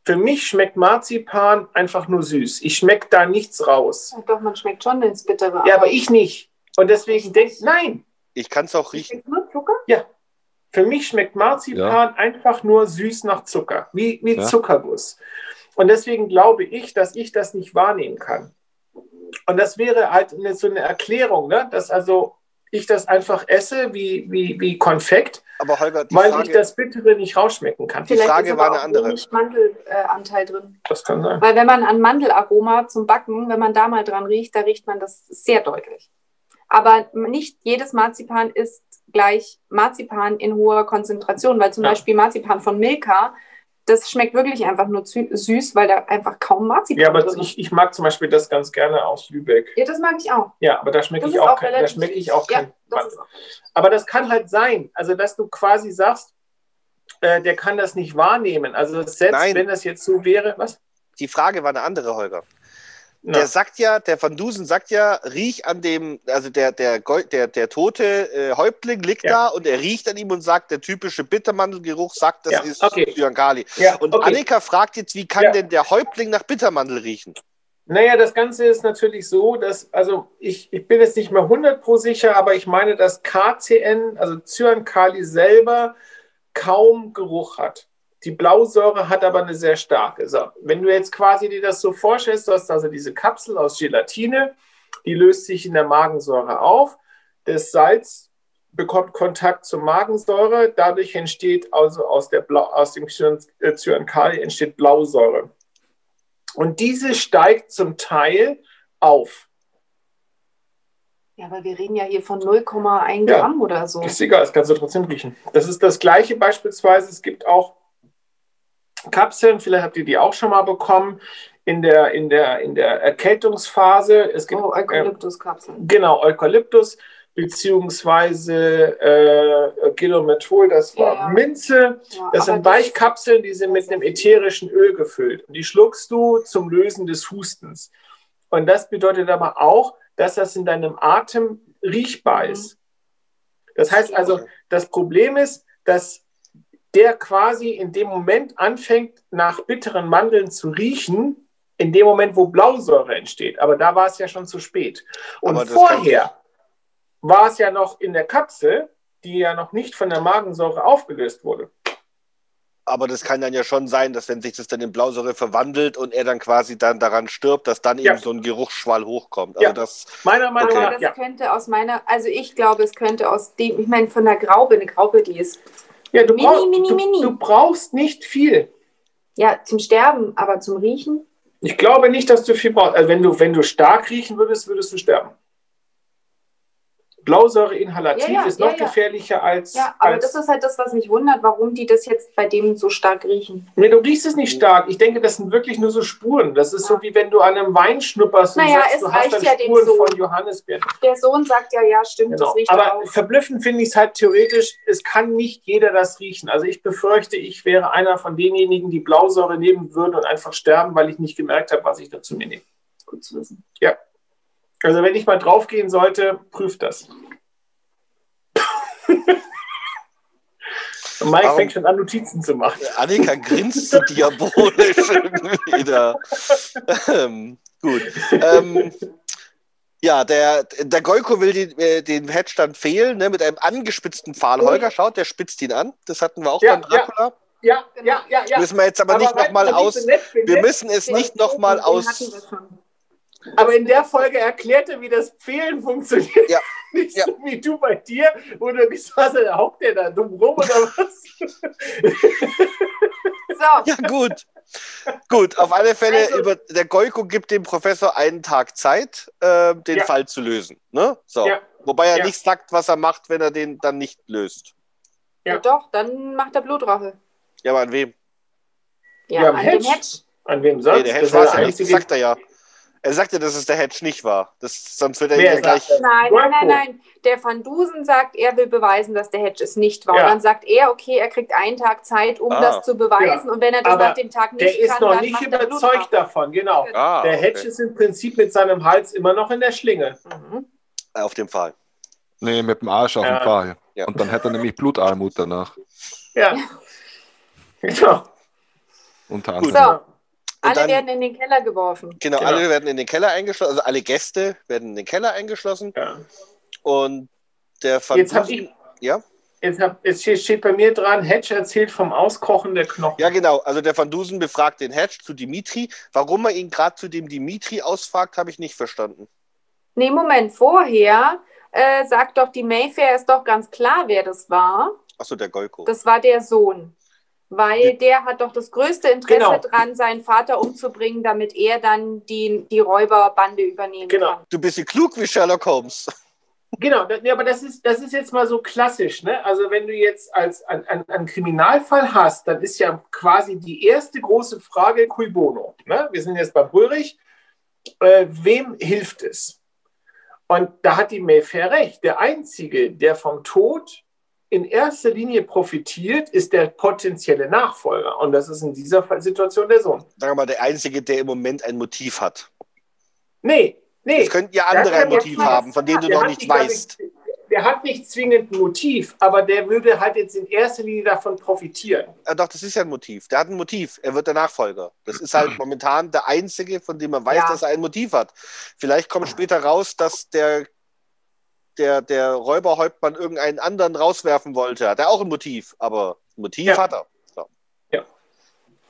Für mich schmeckt Marzipan einfach nur süß. Ich schmecke da nichts raus. Ja, doch, man schmeckt schon ins Bittere. Ja, aber ich nicht. Und deswegen denke nein, Ich kann es auch riechen. Nur Zucker? für mich schmeckt Marzipan einfach nur süß nach Zucker, wie, wie Ja. Zuckerguss. Und deswegen glaube ich, dass ich das nicht wahrnehmen kann. Und das wäre halt eine, so eine Erklärung, ne? dass also ich das einfach esse wie, wie, wie Konfekt, Aber Holger, die weil ich Frage, das Bittere nicht rausschmecken kann. Die Frage ist aber war eine auch andere. wenig Mandelanteil drin. Das kann sein. Weil wenn man an Mandelaroma zum Backen, wenn man da mal dran riecht, da riecht man das sehr deutlich. Aber nicht jedes Marzipan ist gleich Marzipan in hoher Konzentration, weil zum Ja. Beispiel Marzipan von Milka, das schmeckt wirklich einfach nur zü- süß, weil da einfach kaum Marzipan Ja, aber drin ist. ich, ich mag zum Beispiel das ganz gerne aus Lübeck. Ja, das mag ich auch. Ja, aber da schmecke Das ich ist auch, auch kein, da schmecke ich auch Ja, kein das ist auch. Aber das kann halt sein, also dass du quasi sagst, äh, der kann das nicht wahrnehmen. Also selbst Nein. wenn das jetzt so wäre, was? die Frage war eine andere, Holger. Na, Der sagt ja, der Van Dusen sagt ja, riech an dem, also der, der, der, der tote äh, Häuptling liegt Ja. da und er riecht an ihm und sagt, der typische Bittermandelgeruch sagt, das Ja, ist okay. Zyankali. ja, Und okay. Annika fragt jetzt, wie kann denn der Häuptling nach Bittermandel riechen? Naja, das Ganze ist natürlich so, dass, also ich, ich bin jetzt nicht mehr 100 pro sicher, aber ich meine, dass KCN, also Cyankali selber, kaum Geruch hat. Die Blausäure hat aber eine sehr starke. So, wenn du jetzt quasi dir das so vorstellst, du hast also diese Kapsel aus Gelatine, die löst sich in der Magensäure auf. Das Salz bekommt Kontakt zur Magensäure. Dadurch entsteht also aus, der Blau, aus dem äh, Cyankali entsteht Blausäure. Und diese steigt zum Teil auf. Ja, aber wir reden ja hier von 0,1 ja, Gramm oder so. Ist egal, das kannst du trotzdem riechen. Das ist das gleiche beispielsweise. Es gibt auch Kapseln, vielleicht habt ihr die auch schon mal bekommen, in der, in der, in der Erkältungsphase. Es gibt, oh, Eukalyptuskapseln. Äh, genau, Eukalyptus beziehungsweise äh, Gilomethol, das war ja, Minze. Ja, das sind Weichkapseln, die sind mit einem ätherischen Öl gefüllt. Und die schluckst du zum Lösen des Hustens. Und das bedeutet aber auch, dass das in deinem Atem riechbar mhm. ist. Das heißt also, das Problem ist, dass der quasi in dem Moment anfängt, nach bitteren Mandeln zu riechen, in dem Moment, wo Blausäure entsteht. Aber da war es ja schon zu spät. Und vorher war es ja noch in der Kapsel, die ja noch nicht von der Magensäure aufgelöst wurde. Aber das kann dann ja schon sein, dass wenn sich das dann in Blausäure verwandelt und er dann quasi dann daran stirbt, dass dann ja. eben so ein Geruchsschwall hochkommt. Also ja. das, meiner Meinung okay. nach. Das ja. könnte aus meiner, also ich glaube, es könnte aus dem, ich meine, von der Graube, eine Graube, die ist ja, du mini, brauch, mini, du, mini. Du brauchst nicht viel. Ja, zum Sterben, aber zum Riechen? Ich glaube nicht, dass du viel brauchst. Also wenn du, wenn du stark riechen würdest, würdest du sterben. Blausäureinhalativ ja, ja, ist noch ja, gefährlicher als. Ja, aber als das ist halt das, was mich wundert, warum die das jetzt bei dem so stark riechen. Nee, du riechst es nicht stark. Ich denke, das sind wirklich nur so Spuren. Das ist so wie wenn du an einem Wein schnupperst und naja, sagst, du hast dann Spuren von Johannisbeeren. Der Sohn sagt ja, ja, stimmt, genau. das riecht Aber auch. verblüffend finde ich es halt theoretisch, es kann nicht jeder das riechen. Also ich befürchte, ich wäre einer von denjenigen, die Blausäure nehmen würden und einfach sterben, weil ich nicht gemerkt habe, was ich dazu mir nehme. Gut zu wissen. Ja. Also wenn ich mal draufgehen sollte, prüft das. Mike Warum? fängt schon an, Notizen zu machen. Annika grinst so diabolisch wieder. Ähm, gut. Ähm, ja, der, der Goiko will den, äh, den Hedge dann fehlen, ne, mit einem angespitzten Pfahl. Mhm. Holger, schaut, der spitzt ihn an. Das hatten wir auch ja, beim Dracula. Ja, ja, ja, ja. Müssen wir jetzt aber, aber nicht nochmal aus. Wir müssen es nicht nochmal aus. Aber in der Folge erklärte, wie das Fehlen funktioniert. Ja. Nicht ja. so wie du bei dir, wo du gesagt hast, da hockt der da dumm rum oder was? so. Ja, gut. Gut, auf alle Fälle, also, über, der Goiko gibt dem Professor einen Tag Zeit, äh, den ja. Fall zu lösen. Ne? So. Ja. Wobei er ja. nicht sagt, was er macht, wenn er den dann nicht löst. Ja, doch, dann macht er Blutrache. Ja, aber an wem? Ja, an Hedge. dem Hedge. An wem sonst? Nee, der Hedge war es ja nicht, das sagt er ja. Er sagte, dass es der Hedge nicht war. Das, sonst wird er Wer ja gleich. Nein, nein, nein, nein. Der Van Dusen sagt, er will beweisen, dass der Hedge es nicht war. Ja. Und dann sagt er, okay, er kriegt einen Tag Zeit, um ah. das zu beweisen. Ja. Und wenn er das Aber nach dem Tag nicht der kann, Der ist noch nicht überzeugt davon, genau. Ah, der Hedge okay. ist im Prinzip mit seinem Hals immer noch in der Schlinge. Mhm. Auf dem Pfahl. Nee, mit dem Arsch auf ja. dem Pfahl. Ja. Und dann hätte er nämlich Blutarmut danach. Ja. Genau. Unter anderem. So. Alle dann, werden in den Keller geworfen. Genau, genau, alle werden in den Keller eingeschlossen, also alle Gäste werden in den Keller eingeschlossen. Ja. Und der Van Jetzt habe ich. Ja? Jetzt, hab, jetzt steht bei mir dran, Hedge erzählt vom Auskochen der Knochen. Ja, genau. Also der Van Dusen befragt den Hedge zu Dimitri. Warum er ihn gerade zu dem Dimitri ausfragt, habe ich nicht verstanden. Nee, Moment, vorher äh, sagt doch die Mayfair, ist doch ganz klar, wer das war. Achso, der Golko. Das war der Sohn weil der hat doch das größte Interesse genau. daran, seinen Vater umzubringen, damit er dann die, die Räuberbande übernehmen genau. kann. Du bist ja klug wie Sherlock Holmes. Genau, aber das ist, das ist jetzt mal so klassisch. Ne? Also wenn du jetzt als einen ein Kriminalfall hast, dann ist ja quasi die erste große Frage cui bono. Ne? Wir sind jetzt beim Ulrich. Äh, wem hilft es? Und da hat die Mayfair recht. Der Einzige, der vom Tod in erster Linie profitiert, ist der potenzielle Nachfolger. Und das ist in dieser Situation der Sohn. Sag mal, der Einzige, der im Moment ein Motiv hat. Nee, nee. Es könnten ja andere ein Motiv haben, von dem du noch nicht weißt. Nicht, der hat nicht zwingend ein Motiv, aber der würde halt jetzt in erster Linie davon profitieren. Ja, doch, das ist ja ein Motiv. Der hat ein Motiv. Er wird der Nachfolger. Das ist halt momentan der Einzige, von dem man weiß, ja. dass er ein Motiv hat. Vielleicht kommt später raus, dass der der, der Räuberhäuptmann irgendeinen anderen rauswerfen wollte. Hat er auch ein Motiv, aber ein Motiv ja. hat er. So. Ja.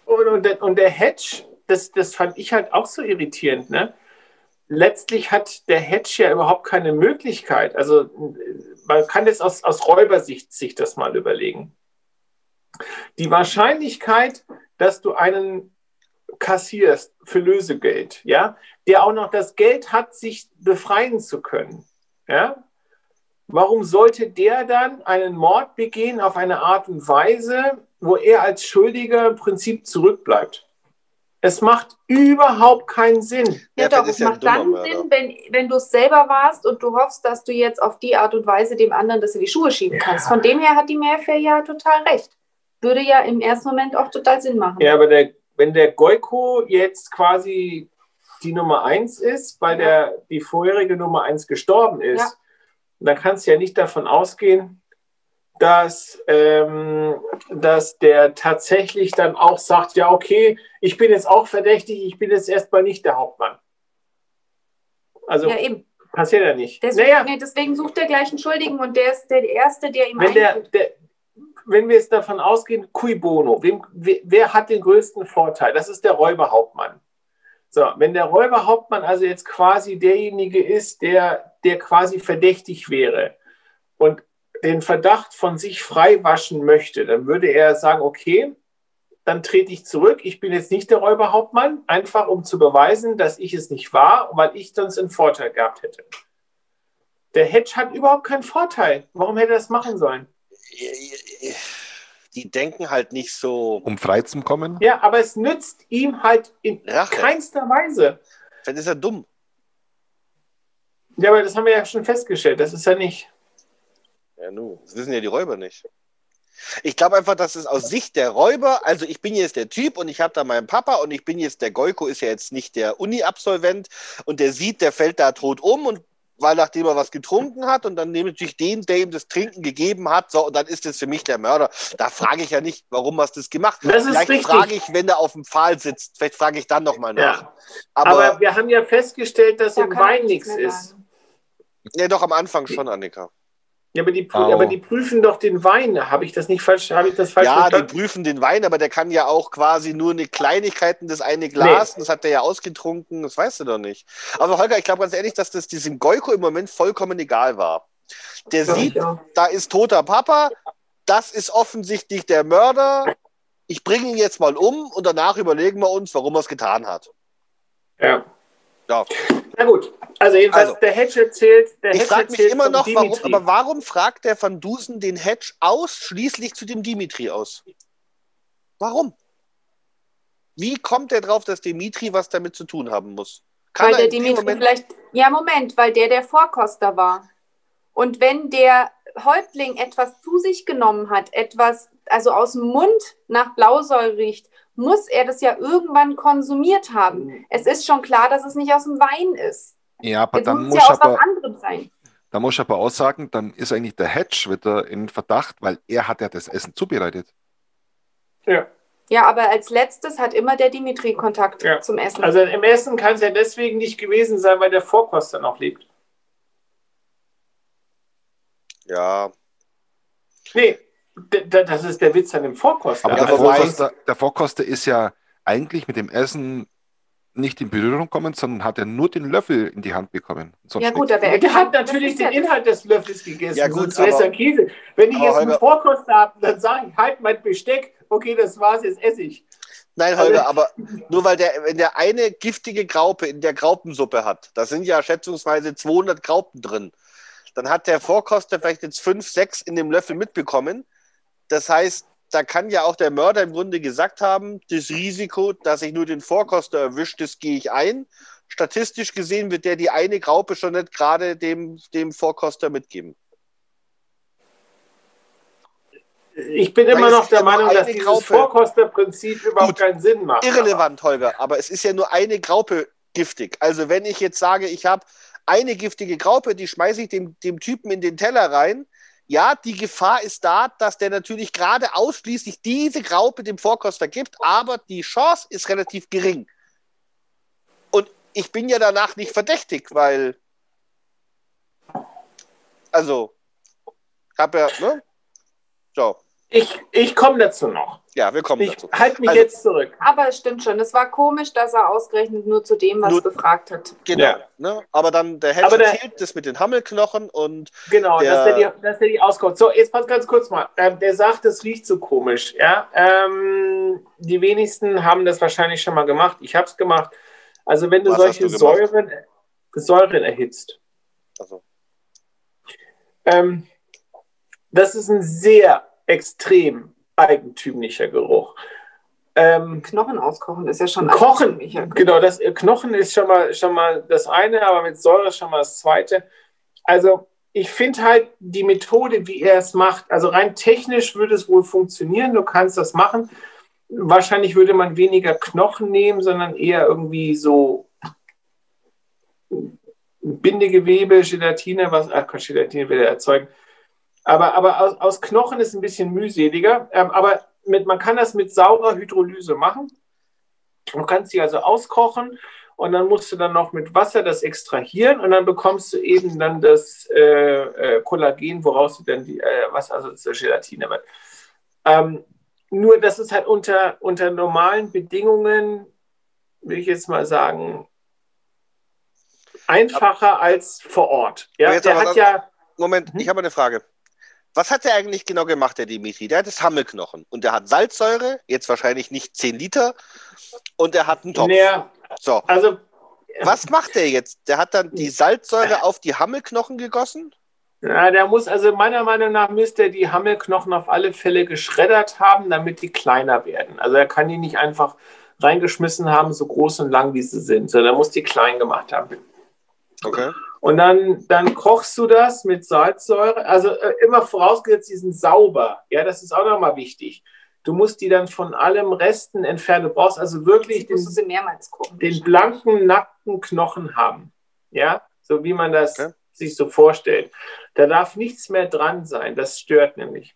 Und, und, der, und der Hedge, das, das fand ich halt auch so irritierend, ne? letztlich hat der Hedge ja überhaupt keine Möglichkeit. Also man kann jetzt aus, aus Räubersicht sich das mal überlegen. Die Wahrscheinlichkeit, dass du einen kassierst für Lösegeld, ja, der auch noch das Geld hat, sich befreien zu können, ja, warum sollte der dann einen Mord begehen auf eine Art und Weise, wo er als Schuldiger im Prinzip zurückbleibt? Es macht überhaupt keinen Sinn. Ja, Ja, doch, es ja macht dann dummer Sinn, Mörder. wenn, wenn du es selber warst und du hoffst, dass du jetzt auf die Art und Weise dem anderen das in die Schuhe schieben kannst. Von dem her hat die Mehrfair ja total recht. Würde ja im ersten Moment auch total Sinn machen. Ja, aber der, wenn der Goiko jetzt quasi die Nummer eins ist, weil der, die vorherige Nummer eins gestorben ist, Ja. dann kannst du ja nicht davon ausgehen, dass, ähm, dass der tatsächlich dann auch sagt, ja, okay, ich bin jetzt auch verdächtig, ich bin jetzt erstmal nicht der Hauptmann. Also Ja, eben. passiert ja nicht. Deswegen, naja, nee, deswegen sucht der gleich einen Schuldigen und der ist der Erste, der ihm wenn, der, der, wenn wir jetzt davon ausgehen, cui bono, wem, wer, wer hat den größten Vorteil? Das ist der Räuberhauptmann. So, wenn der Räuberhauptmann also jetzt quasi derjenige ist, der, der quasi verdächtig wäre und den Verdacht von sich freiwaschen möchte, dann würde er sagen, okay, dann trete ich zurück. Ich bin jetzt nicht der Räuberhauptmann, einfach um zu beweisen, dass ich es nicht war, weil ich sonst einen Vorteil gehabt hätte. Der Hedge hat überhaupt keinen Vorteil. Warum hätte er das machen sollen? Die denken halt nicht so. Um frei zu kommen. Ja, aber es nützt ihm halt in Rache. keinster Weise. Dann ist er dumm. Ja, aber das haben wir ja schon festgestellt. Das ist ja nicht. Ja, nu, das wissen ja die Räuber nicht. Ich glaube einfach, dass es aus Sicht der Räuber, also ich bin jetzt der Typ und ich habe da meinen Papa und ich bin jetzt der Goiko, ist ja jetzt nicht der Uni-Absolvent und der sieht, der fällt da tot um und weil nachdem er was getrunken hat und dann nehme ich den, der ihm das Trinken gegeben hat, so und dann ist es für mich der Mörder. Da frage ich ja nicht, warum hast du das gemacht? Das ist Vielleicht frage ich, wenn er auf dem Pfahl sitzt, vielleicht frage ich dann nochmal nach. Ja. Aber, Aber, wir haben ja festgestellt, dass Da im Wein nichts ist. sagen. Ja, doch am Anfang schon, Annika. Ja, aber die, prü- Au. aber die prüfen doch den Wein. Habe ich das nicht falsch? Habe ich das falsch Ja, die verstanden? prüfen den Wein, aber der kann ja auch quasi nur eine Kleinigkeit in das eine Glas, das hat der ja ausgetrunken, das weißt du doch nicht. Aber Holger, ich glaube ganz ehrlich, dass das diesem Goiko im Moment vollkommen egal war. Der sieht, da ist toter Papa, das ist offensichtlich der Mörder, ich bringe ihn jetzt mal um und danach überlegen wir uns, warum er es getan hat. Ja. Ja. Na gut. Also jedenfalls, Also, der Hedge erzählt. Der Ich frage mich immer noch, warum, aber warum fragt der Van Dusen den Hedge ausschließlich zu dem Dimitri aus? Warum? Wie kommt er drauf, dass Dimitri was damit zu tun haben muss? Kann Weil er der Dimitri Moment, vielleicht. Ja, Moment, weil der der Vorkoster war. Und wenn der Häuptling etwas zu sich genommen hat, etwas, also aus dem Mund nach Blausäure riecht, muss er das ja irgendwann konsumiert haben. Es ist schon klar, dass es nicht aus dem Wein ist. Ja, aber Jetzt dann muss es muss ja aus aber, was anderem sein. da muss ich aber auch sagen, dann ist eigentlich der Hedge wieder in Verdacht, weil er hat ja das Essen zubereitet. Ja. Ja, aber als letztes hat immer der Dimitri Kontakt Ja. zum Essen. Also im Essen kann es ja deswegen nicht gewesen sein, weil der Vorkoster noch lebt. ja, Nee, das ist der Witz an dem Vorkoster. Aber Ja, der, Vorkoster, der Vorkoster ist ja eigentlich mit dem Essen nicht in Berührung gekommen, sondern hat ja nur den Löffel in die Hand bekommen. Sonst ja, gut, aber er der hat natürlich den Inhalt des Löffels gegessen. Ja, gut, sonst aber- ja Käse. Wenn ich jetzt einen Vorkoster habe, dann sage ich, halt mein Besteck. Okay, das war's, jetzt esse ich. nein, Also- Holger, aber nur weil der, wenn der eine giftige Graupe in der Graupensuppe hat, da sind ja schätzungsweise 200 Graupen drin, dann hat der Vorkoster vielleicht jetzt fünf, sechs in dem Löffel mitbekommen. Das heißt, da kann ja auch der Mörder im Grunde gesagt haben, das Risiko, dass ich nur den Vorkoster erwischt, das gehe ich ein. Statistisch gesehen wird der die eine Graupe schon nicht gerade dem, dem Vorkoster mitgeben. Ich bin immer noch ja der nur Meinung, dass dieses Graupe. Vorkosterprinzip überhaupt Gut. keinen Sinn macht. Irrelevant, Holger, aber es ist ja nur eine Graupe giftig. Also wenn ich jetzt sage, ich habe eine giftige Graupe, die schmeiße ich dem, dem Typen in den Teller rein. Ja, die Gefahr ist da, dass der natürlich gerade ausschließlich diese Graupe dem Vorkoster gibt, aber die Chance ist relativ gering. Und ich bin ja danach nicht verdächtig, weil also ich habe ja, ne? So. Ich, ich komme dazu noch. Ja, wir kommen Ich dazu. halte mich Also- jetzt zurück. Aber es stimmt schon. Es war komisch, dass er ausgerechnet nur zu dem was Nur- befragt hat. Genau. Ja. Ne? Aber dann der Hedge erzählt das mit den Hammelknochen und Genau, Der- dass der die, dass der die auskommt. So, jetzt pass ganz kurz mal. Ähm, der sagt, es riecht so komisch. Ja? Ähm, die wenigsten haben das wahrscheinlich schon mal gemacht. Ich habe es gemacht. Also wenn du Was solche du? Säuren, Säuren erhitzt, also, ähm, das ist ein sehr extrem eigentümlicher Geruch. Ähm, Knochen auskochen ist ja schon Kochen, genau, das äh, Knochen ist schon mal, schon mal das eine, aber mit Säure schon mal das zweite. Also ich finde halt die Methode, wie er es macht, also rein technisch würde es wohl funktionieren, du kannst das machen. Wahrscheinlich würde man weniger Knochen nehmen, sondern eher irgendwie so Bindegewebe, Gelatine, was, ach Gelatine will er erzeugen. Aber, aber aus, aus Knochen ist ein bisschen mühseliger. Ähm, aber mit, man kann das mit saurer Hydrolyse machen. Du kannst sie also auskochen und dann musst du dann noch mit Wasser das extrahieren und dann bekommst du eben dann das äh, äh, Kollagen, woraus du dann die, äh, was also ist Gelatine wird. Ähm, nur, das ist halt unter, unter normalen Bedingungen, will ich jetzt mal sagen, einfacher als vor Ort. Ja, der hat ja, Moment, Mhm. ich habe eine Frage. Was hat der eigentlich genau gemacht, der Dimitri? Der hat das Hammelknochen und der hat Salzsäure, jetzt wahrscheinlich nicht 10 Liter, und er hat einen Topf. der, So, also was macht der jetzt? Der hat dann die Salzsäure auf die Hammelknochen gegossen? Ja, der muss, also meiner Meinung nach müsste er die Hammelknochen auf alle Fälle geschreddert haben, damit die kleiner werden. Also er kann die nicht einfach reingeschmissen haben, so groß und lang wie sie sind, sondern er muss die klein gemacht haben. Okay. Und dann, dann kochst du das mit Salzsäure, also äh, immer vorausgesetzt, die sind sauber. Ja, das ist auch nochmal wichtig. Du musst die dann von allem Resten entfernen. Du brauchst also wirklich den, sie mehrmals gucken. den blanken, nackten Knochen haben. Ja, so wie man das Okay. sich so vorstellt. Da darf nichts mehr dran sein. Das stört nämlich.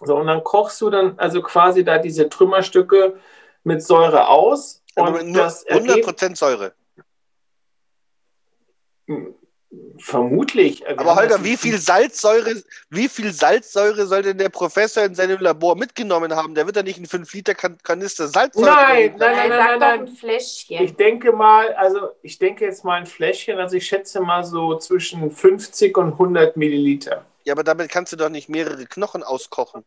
So, und dann kochst du dann also quasi da diese Trümmerstücke mit Säure aus. Aber Und nur das Ergebnis, 100% Säure. Vermutlich. Aber Holger, wie viel Salzsäure, wie viel Salzsäure soll denn der Professor in seinem Labor mitgenommen haben? Der wird ja nicht einen 5 Liter kan Kanister Salzsäure. Nein, nein, nein, Nein, nein. ein Fläschchen. Ich denke mal, also ich denke jetzt mal ein Fläschchen, also ich schätze mal so zwischen 50 und 100 Milliliter. Ja, aber damit kannst du doch nicht mehrere Knochen auskochen.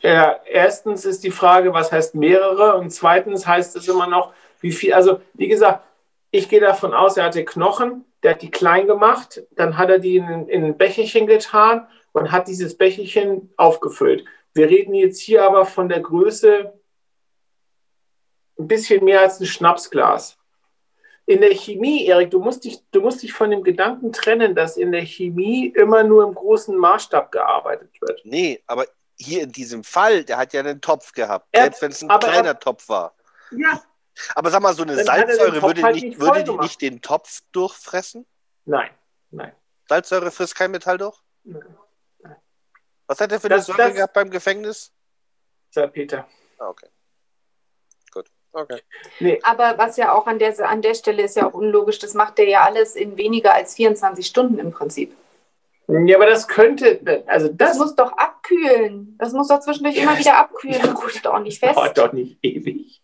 Ja, erstens ist die Frage, was heißt mehrere? Und zweitens heißt es immer noch, wie viel. Also, wie gesagt, ich gehe davon aus, er hatte Knochen, der hat die klein gemacht, dann hat er die in, in ein Becherchen getan und hat dieses Becherchen aufgefüllt. Wir reden jetzt hier aber von der Größe ein bisschen mehr als ein Schnapsglas. In der Chemie, Erik, du musst, dich, du musst dich von dem Gedanken trennen, dass in der Chemie immer nur im großen Maßstab gearbeitet wird. Nee, aber hier in diesem Fall, der hat ja einen Topf gehabt, Er- selbst wenn es ein aber er- kleiner Topf war. Ja, Aber sag mal, so eine Dann er Salzsäure würde, halt nicht, würde die nicht den Topf durchfressen? nein, nein. Salzsäure frisst kein Metall durch? Nein. Was hat er für Das- eine Säure das- gehabt beim Gefängnis? Salpeter. Ah, okay. Gut. Okay. Nee, Aber was ja auch an der, an der Stelle ist ja auch unlogisch, das macht der ja alles in weniger als 24 Stunden im Prinzip. ja, aber das könnte, also Das das, muss doch abkühlen. Das muss doch zwischendurch immer wieder abkühlen. Ja, Das steht doch auch nicht fest. dauert doch nicht ewig.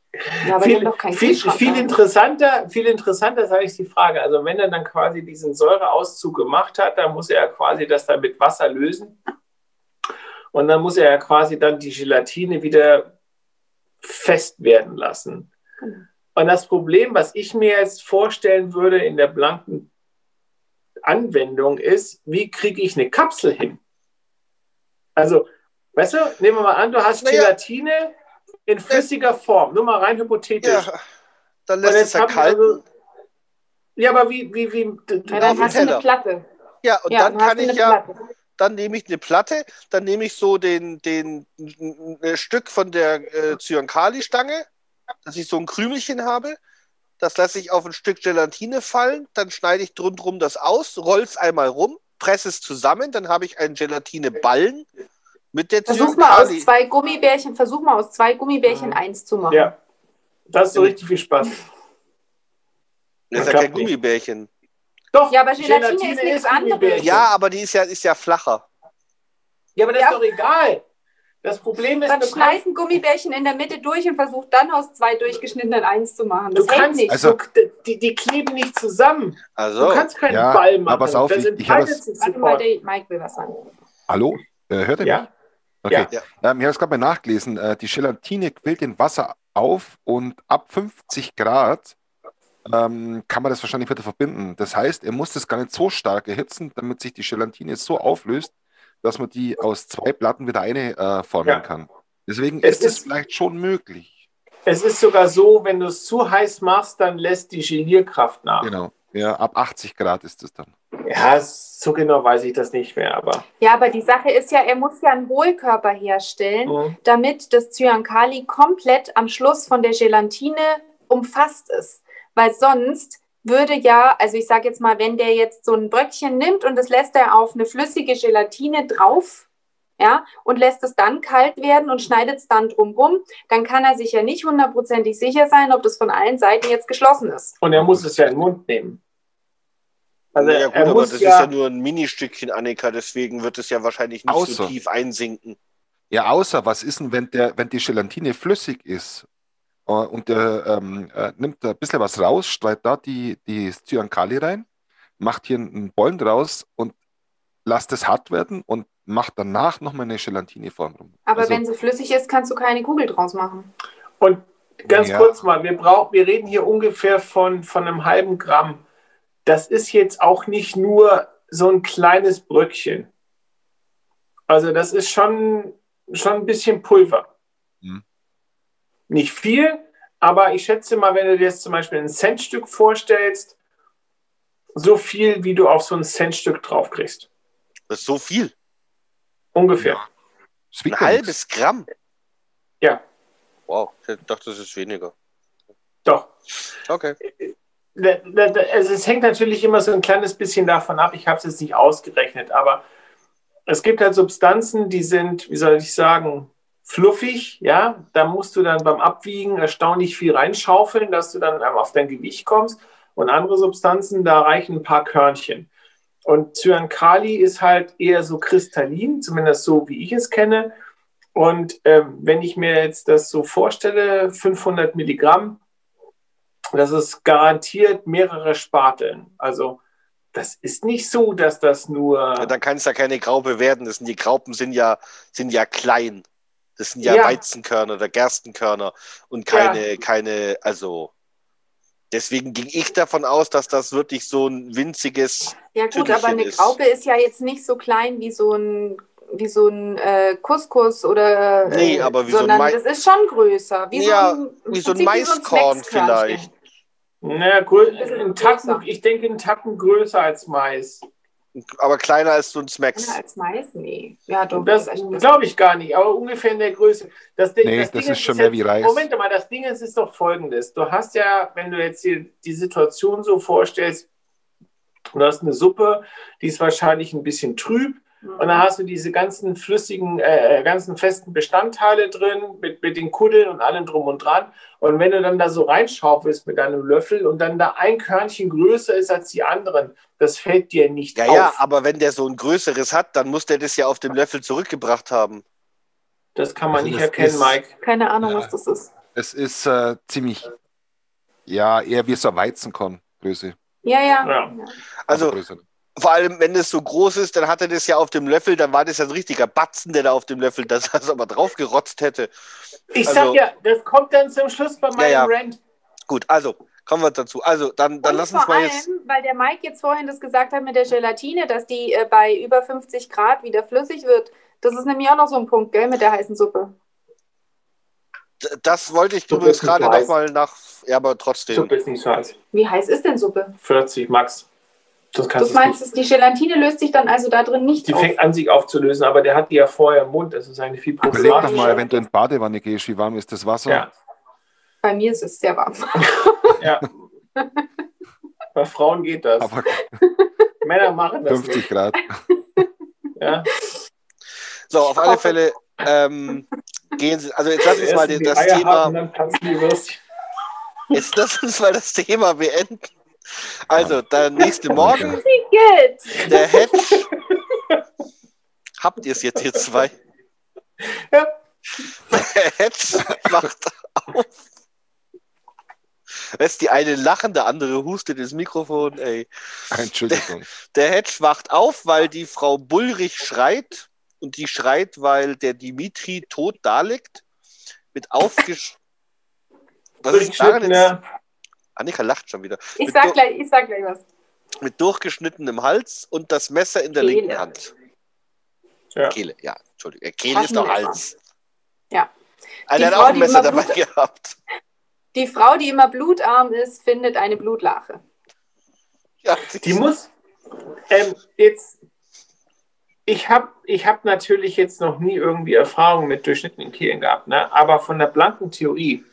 Ja, viel, viel, viel da. interessanter, viel interessanter sage ich die Frage. Also wenn er dann quasi diesen Säureauszug gemacht hat, dann muss er ja quasi das dann mit Wasser lösen. Und dann muss er ja quasi dann die Gelatine wieder fest werden lassen. Genau. Und das Problem, was ich mir jetzt vorstellen würde in der blanken Anwendung ist, wie kriege ich eine Kapsel hin? Also, weißt du, nehmen wir mal an, du hast Naja. Gelatine in flüssiger Form, nur mal rein hypothetisch. Ja, dann lässt es kalt. also- ja, aber wie, wie, wie, Ja, dann hast du eine. Platte. Ja, und ja, dann hast kann ich ja, Platte. dann nehme ich eine Platte, dann nehme ich so den, den Stück von der äh, Zyankali-Stange, dass ich so ein Krümelchen habe. Das lasse ich auf ein Stück Gelatine fallen, dann schneide ich rundherum das aus, roll es einmal rum, presse es zusammen, dann habe ich einen Gelatineballen mit der Versuch mal aus zwei Gummibärchen, versuch mal aus zwei Gummibärchen eins zu machen. ja, das ist so richtig viel Spaß. Das ist ja kein nicht. Gummibärchen. Doch, Ja, aber Gelatine ist nichts anderes. Ja, aber die ist ja, ist ja flacher. Ja, aber das Ja. ist doch egal. Das Problem ist, Dann du schneid ein Gummibärchen in der Mitte durch und versuch dann aus zwei durchgeschnittenen eins zu machen. Das du hält kannst nicht. Also- du, die, die kleben nicht zusammen. Also, Du kannst keinen Ja, Ball machen. aber pass auf, das ich- sind ich hab beide es- zu Warte mal, Support. der Mike will was sagen. Hallo? Äh, hört ihr mich? Okay. Ja. Ähm, ich habe es gerade mal nachgelesen. Äh, die Gelatine quillt in Wasser auf und ab 50 Grad ähm, kann man das wahrscheinlich wieder verbinden. Das heißt, er muss das gar nicht so stark erhitzen, damit sich die Gelatine so auflöst, dass man die aus zwei Platten wieder eine äh, formen Ja. kann. Deswegen Es ist es vielleicht schon möglich. Es ist sogar so, wenn du es zu heiß machst, dann lässt die Gelierkraft nach. Genau. Ja, ab 80 Grad ist es dann. Ja, so genau weiß ich das nicht mehr, aber. Ja, aber die Sache ist ja, er muss ja einen Hohlkörper herstellen, Mhm. damit das Cyankali komplett am Schluss von der Gelatine umfasst ist. Weil sonst würde ja, also ich sage jetzt mal, wenn der jetzt so ein Bröckchen nimmt und das lässt er auf eine flüssige Gelatine drauf, ja, und lässt es dann kalt werden und schneidet es dann drumrum, dann kann er sich ja nicht hundertprozentig sicher sein, ob das von allen Seiten jetzt geschlossen ist. Und er muss es ja in den Mund nehmen. Also ja gut, er aber das ja, ist ja nur ein Ministückchen, Annika, deswegen wird es ja wahrscheinlich nicht so Außer- tief einsinken. Ja, außer was ist denn, wenn, der, wenn die Gelatine flüssig ist äh, und der ähm, äh, nimmt da ein bisschen was raus, streit da die, die Cyankali rein, macht hier einen Bollen draus und lasst es hart werden und macht danach nochmal eine Gelatineform rum. Aber Also, wenn sie flüssig ist, kannst du keine Kugel draus machen. und ganz Ja. kurz mal, wir brauchen, wir reden hier ungefähr von, von einem halben Gramm. Das ist jetzt auch nicht nur so ein kleines Bröckchen. Also das ist schon, schon ein bisschen Pulver. Mhm. Nicht viel, aber ich schätze mal, wenn du dir jetzt zum Beispiel ein Centstück vorstellst, so viel, wie du auf so ein Centstück draufkriegst. Das ist so viel. Ungefähr. Ein ja nichts. halbes Gramm. Ja, Wow, ich dachte, das ist weniger. doch. Okay. Also es hängt natürlich immer so ein kleines bisschen davon ab. Ich habe es jetzt nicht ausgerechnet, aber es gibt halt Substanzen, die sind, wie soll ich sagen, fluffig. Ja, da musst du dann beim Abwiegen erstaunlich viel reinschaufeln, dass du dann auf dein Gewicht kommst. Und andere Substanzen, da reichen ein paar Körnchen. Und Cyankali ist halt eher so kristallin, zumindest so, wie ich es kenne. Und ähm, wenn ich mir jetzt das so vorstelle, 500 Milligramm, das ist garantiert mehrere Spateln. Also das ist nicht so, dass das nur. Ja, dann kann es ja keine Graupe werden. Das sind, die Graupen sind ja, sind ja klein. Das sind ja, Ja. Weizenkörner oder Gerstenkörner und keine, keine, also deswegen ging ich davon aus, dass das wirklich so ein winziges, Ja gut, Tüdelchen aber eine ist. Graupe ist ja jetzt nicht so klein wie so ein wie so ein äh, Couscous oder äh, Nee, aber wie so ein sondern Mai- das ist schon größer, wie Ja, so ein, wie so ein Maiskorn Snackskörnchen. vielleicht. Naja, ein Tacken, ich denke, einen Tacken größer als Mais. aber kleiner als so ein Smacks. Kleiner als Mais? Nee. Ja, doch. Das ein glaube ich gar nicht, aber ungefähr in der Größe. Das, Ding- Nee, das Ding ist schon mehr wie Reis. Moment mal, das Ding ist, ist doch folgendes. Du hast ja, wenn du jetzt hier die Situation so vorstellst, du hast eine Suppe, die ist wahrscheinlich ein bisschen trüb. Und dann hast du diese ganzen flüssigen, äh, ganzen festen Bestandteile drin mit, mit den Kuddeln und allem drum und dran. Und wenn du dann da so reinschaufelst mit deinem Löffel und dann da ein Körnchen größer ist als die anderen, das fällt dir nicht Ja, auf. ja, aber wenn der so ein größeres hat, dann muss der das ja auf dem Löffel zurückgebracht haben. Das kann man Also nicht erkennen, ist- Mike. Keine Ahnung, Ja. was das ist. Es ist äh, ziemlich, ja, eher wie so Weizenkorngröße. Ja, ja. Ja. Also größer. Vor allem, wenn es so groß ist, dann hat er das ja auf dem Löffel, dann war das ja ein richtiger Batzen, der da auf dem Löffel das das aber draufgerotzt hätte. Ich Also- sag ja, das kommt dann zum Schluss bei meinem ja. Rant. Gut, also kommen wir dazu. Also dann, dann Und lass uns vor mal allem, jetzt. weil der Mike jetzt vorhin das gesagt hat mit der Gelatine, dass die äh, bei über 50 Grad wieder flüssig wird. Das ist nämlich auch noch so ein Punkt, gell, mit der heißen Suppe. Das wollte ich Suppe übrigens gerade nochmal nach. Ja, aber trotzdem. Suppe ist nicht so heiß. Wie heiß ist denn Suppe? 40 Max. Das Du kannst du meinst, nicht. die Gelatine löst sich dann also da drin nicht Die auf? fängt an, sich aufzulösen, aber der hat die ja vorher im Mund. Das ist eigentlich viel Überleg doch problematischer. mal, wenn du in die Badewanne gehst, wie warm ist das Wasser? Ja, Bei mir ist es sehr warm. ja. Bei Frauen geht das. Aber Männer machen das 50 Grad. nicht. Ja. So, auf alle Fälle ähm, gehen Sie. Also jetzt lass uns mal die das Eier Thema. haben, die. Jetzt lass uns mal das Thema beenden. Also, der nächste Morgen, der Hedge. Habt ihr es jetzt, ihr zwei? Ja. Der Hedge wacht auf. Weißt die eine lachen, der andere hustet ins Mikrofon, ey. Entschuldigung. Der Hedge wacht auf, weil die Frau Bullrich schreit. Und die schreit, weil der Dimitri tot da liegt. Mit aufgesch... Was ist daran jetzt? Annika lacht schon wieder. Ich Mit sag gleich, ich sag gleich was. Mit durchgeschnittenem Hals und das Messer in der Kehle. linken Hand. Ja. Kehle, ja, Entschuldigung. Kehle ist doch. Hals. Ja. Die der hat Frau, auch ein die Messer immer dabei Blut- gehabt. Die Frau, die immer blutarm ist, findet eine Blutlache. Ja, Die muss ähm, jetzt. Ich habe ich hab natürlich jetzt noch nie irgendwie Erfahrung mit durchschnittenen Kehlen gehabt, ne? aber von der blanken Theorie,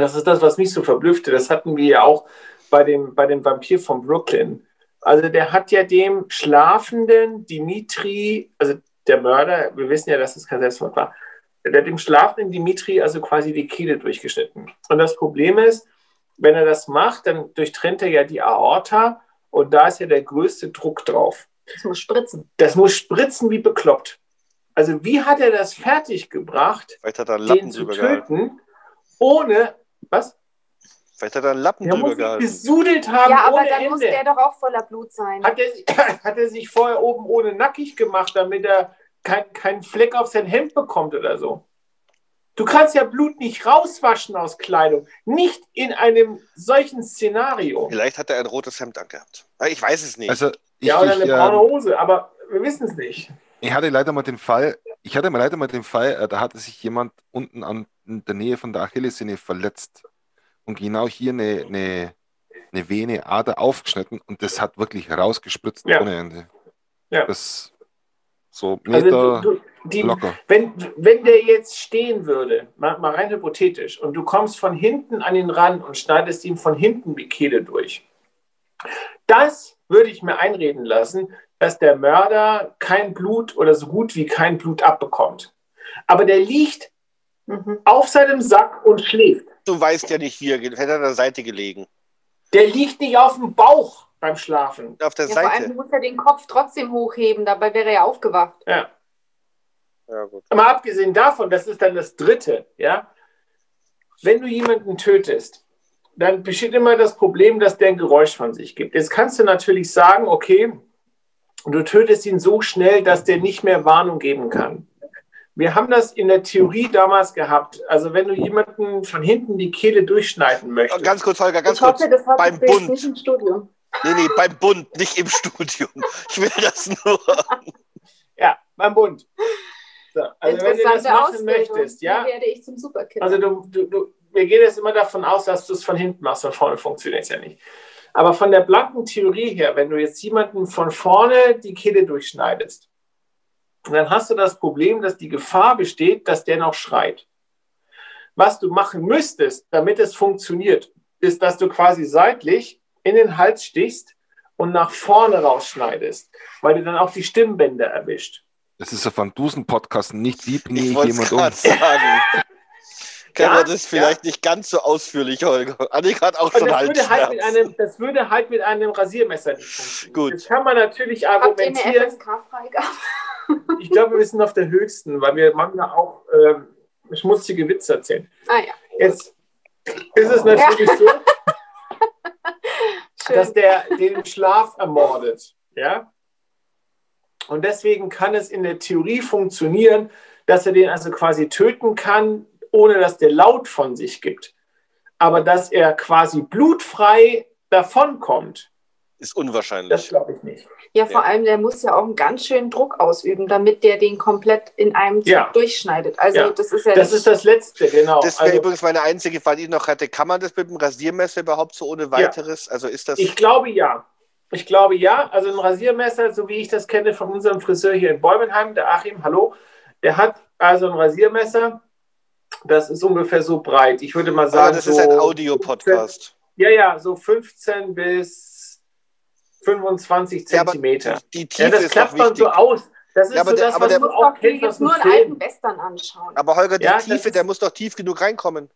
das ist das, was mich so verblüffte, das hatten wir ja auch bei dem, bei dem Vampir von Brooklyn. Also der hat ja dem schlafenden Dimitri, also der Mörder, wir wissen ja, dass es kein Selbstmord war, der hat dem schlafenden Dimitri also quasi die Kehle durchgeschnitten. Und das Problem ist, wenn er das macht, dann durchtrennt er ja die Aorta und da ist ja der größte Druck drauf. Das muss spritzen. Das muss spritzen wie bekloppt. Also wie hat er das fertiggebracht, er den zu töten, ohne, was? Vielleicht hat er einen Lappen Der drüber muss sich gehalten. besudelt haben Ja, aber ohne dann muss Ende. der doch auch voller Blut sein. Hat er, hat er sich vorher oben ohne nackig gemacht, damit er keinen kein Fleck auf sein Hemd bekommt oder so? Du kannst ja Blut nicht rauswaschen aus Kleidung. Nicht in einem solchen Szenario. Vielleicht hat er ein rotes Hemd angehabt. Ich weiß es nicht. Also, ich, Ja, oder eine ich, braune ähm, Hose, aber wir wissen es nicht. ich hatte leider mal den Fall, ich hatte mal leider mal den Fall, äh, da hatte sich jemand unten an, in der Nähe von der Achillessehne verletzt und genau hier eine, eine, eine Vene, Ader aufgeschnitten und das hat wirklich rausgespritzt Ja. ohne Ende. Ja. Das so Meter Also du, du, die, locker. wenn, wenn der jetzt stehen würde, mal, mal rein hypothetisch, und du kommst von hinten an ihn ran und schneidest ihm von hinten die Kehle durch, das würde ich mir einreden lassen, dass der Mörder kein Blut oder so gut wie kein Blut abbekommt. Aber der liegt Mhm. auf seinem Sack und schläft. Du weißt ja nicht, wie er. Hätte er an der Seite gelegen. Der liegt nicht auf dem Bauch beim Schlafen. Auf der Ja, vor allem Seite. muss er den Kopf trotzdem hochheben, dabei wäre er ja aufgewacht. Ja. Ja, gut. Mal abgesehen davon, das ist dann das Dritte, ja. Wenn du jemanden tötest, dann besteht immer das Problem, dass der ein Geräusch von sich gibt. Jetzt kannst du natürlich sagen, okay, du tötest ihn so schnell, dass der nicht mehr Warnung geben kann. Wir haben das in der Theorie damals gehabt. Also wenn du jemanden von hinten die Kehle durchschneiden Oh, möchtest, Ganz kurz, Holger, ganz ich hoffe, kurz. das hat Beim jetzt Bund. nicht im Studium. Nee, nee, beim Bund, nicht im Studium. Ich will das nur. ja, beim Bund. So, also wenn du das machen Ausbildung. möchtest, ja, Wie werde ich zum Superkiller? Also du, du, du, wir gehen jetzt immer davon aus, dass du es von hinten machst, von vorne funktioniert es ja nicht. Aber von der blanken Theorie her, wenn du jetzt jemanden von vorne die Kehle durchschneidest, dann hast du das Problem, dass die Gefahr besteht, dass der noch schreit. Was du machen müsstest, damit es funktioniert, ist, dass du quasi seitlich in den Hals stichst und nach vorne rausschneidest, weil du dann auch die Stimmbänder erwischt. Das ist ein Van Dusen-Podcast, nicht wollte es jemand um. sagen. Können Ja, wir das vielleicht nicht ganz so ausführlich, Holger? Annika hat auch Und schon das würde, halt mit einem, das würde halt mit einem Rasiermesser nicht funktionieren. Gut. Jetzt kann man natürlich argumentieren. Ich glaube, wir sind auf der höchsten, weil wir manchmal auch ähm, schmutzige Witze erzählen. Ah ja, Jetzt ist es natürlich so, schön. dass der den Schlaf ermordet. Ja? Und deswegen kann es in der Theorie funktionieren, dass er den also quasi töten kann, ohne dass der laut von sich gibt. Aber dass er quasi blutfrei davonkommt, Ist das unwahrscheinlich. glaube ich nicht. ja, vor Ja. allem, der muss ja auch einen ganz schönen Druck ausüben, damit der den komplett in einem Zug Ja. durchschneidet. Also Ja. das ist ja Das nicht- ist das Letzte, genau. Das wäre Also, übrigens meine einzige Frage, die ich noch hatte. Kann man das mit dem Rasiermesser überhaupt so ohne weiteres? Also ist das. Ich glaube ja. Ich glaube ja. Also ein Rasiermesser, so wie ich das kenne von unserem Friseur hier in Bäumenheim, der Achim, hallo, der hat also ein Rasiermesser, das ist ungefähr so breit. Ich würde mal Ah, sagen, das so ist ein Audio-Podcast. Ja, ja, so 15 bis 25 Ja, aber Zentimeter. Die Ja, Tiefe das ist klappt man wichtig. so aus. Das ist Ja, aber so der- das, aber was der- du muss auch doch kennst jetzt nur einen alten Film. Western anschauen. Aber Holger, die Ja, das Tiefe, der muss doch tief genug reinkommen.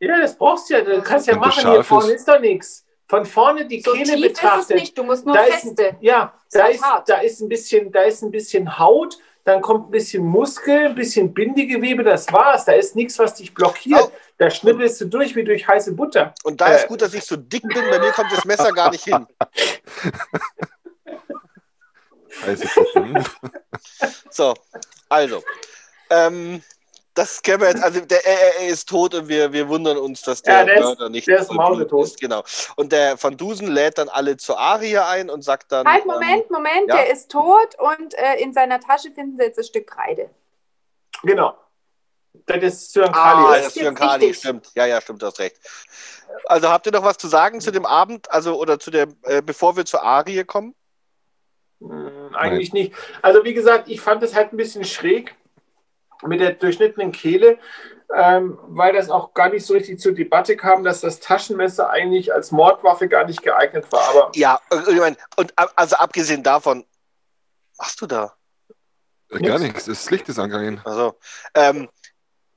Ja, das brauchst du ja. Du kannst ja Wenn der machen, hier vorne ist. ist doch nichts. Von vorne die So Kehle tief ist es betrachtet. nicht, du musst nur da ist, feste. ja, Ist da halt ist, da ist ein bisschen, da ist ein bisschen Haut. Dann kommt ein bisschen Muskel, ein bisschen Bindegewebe, das war's. Da ist nichts, was dich blockiert. Oh. Da schnippelst du durch wie durch heiße Butter. Und da Äh. ist gut, dass ich so dick bin, bei mir kommt das Messer gar nicht hin. Hm. So, also. Ähm, das kennen wir jetzt, also der er, er ist tot und wir, wir wundern uns, dass der, Ja, der ist- Mörder nicht der ist mausetot. ist. Genau. Und der Van Dusen lädt dann alle zur Arie ein und sagt dann. Halt, ähm, Moment, Moment, ja. der ist tot und äh, in seiner Tasche finden sie jetzt ein Stück Kreide. Genau. Das ist Zyankali. Ah, Das ist ist Zyankali, wichtig. stimmt. Ja, ja, stimmt, du hast recht. Also habt ihr noch was zu sagen zu dem Abend, also oder zu der, äh, bevor wir zur Arie kommen? Hm, Eigentlich nicht. Also wie gesagt, ich fand es halt ein bisschen schräg mit der durchschnittenen Kehle, ähm, weil das auch gar nicht so richtig zur Debatte kam, dass das Taschenmesser eigentlich als Mordwaffe gar nicht geeignet war. Aber Ja, äh, ich mein, und ab- also abgesehen davon, was machst du da? Gar nichts, das Licht ist angegangen. Also, ähm,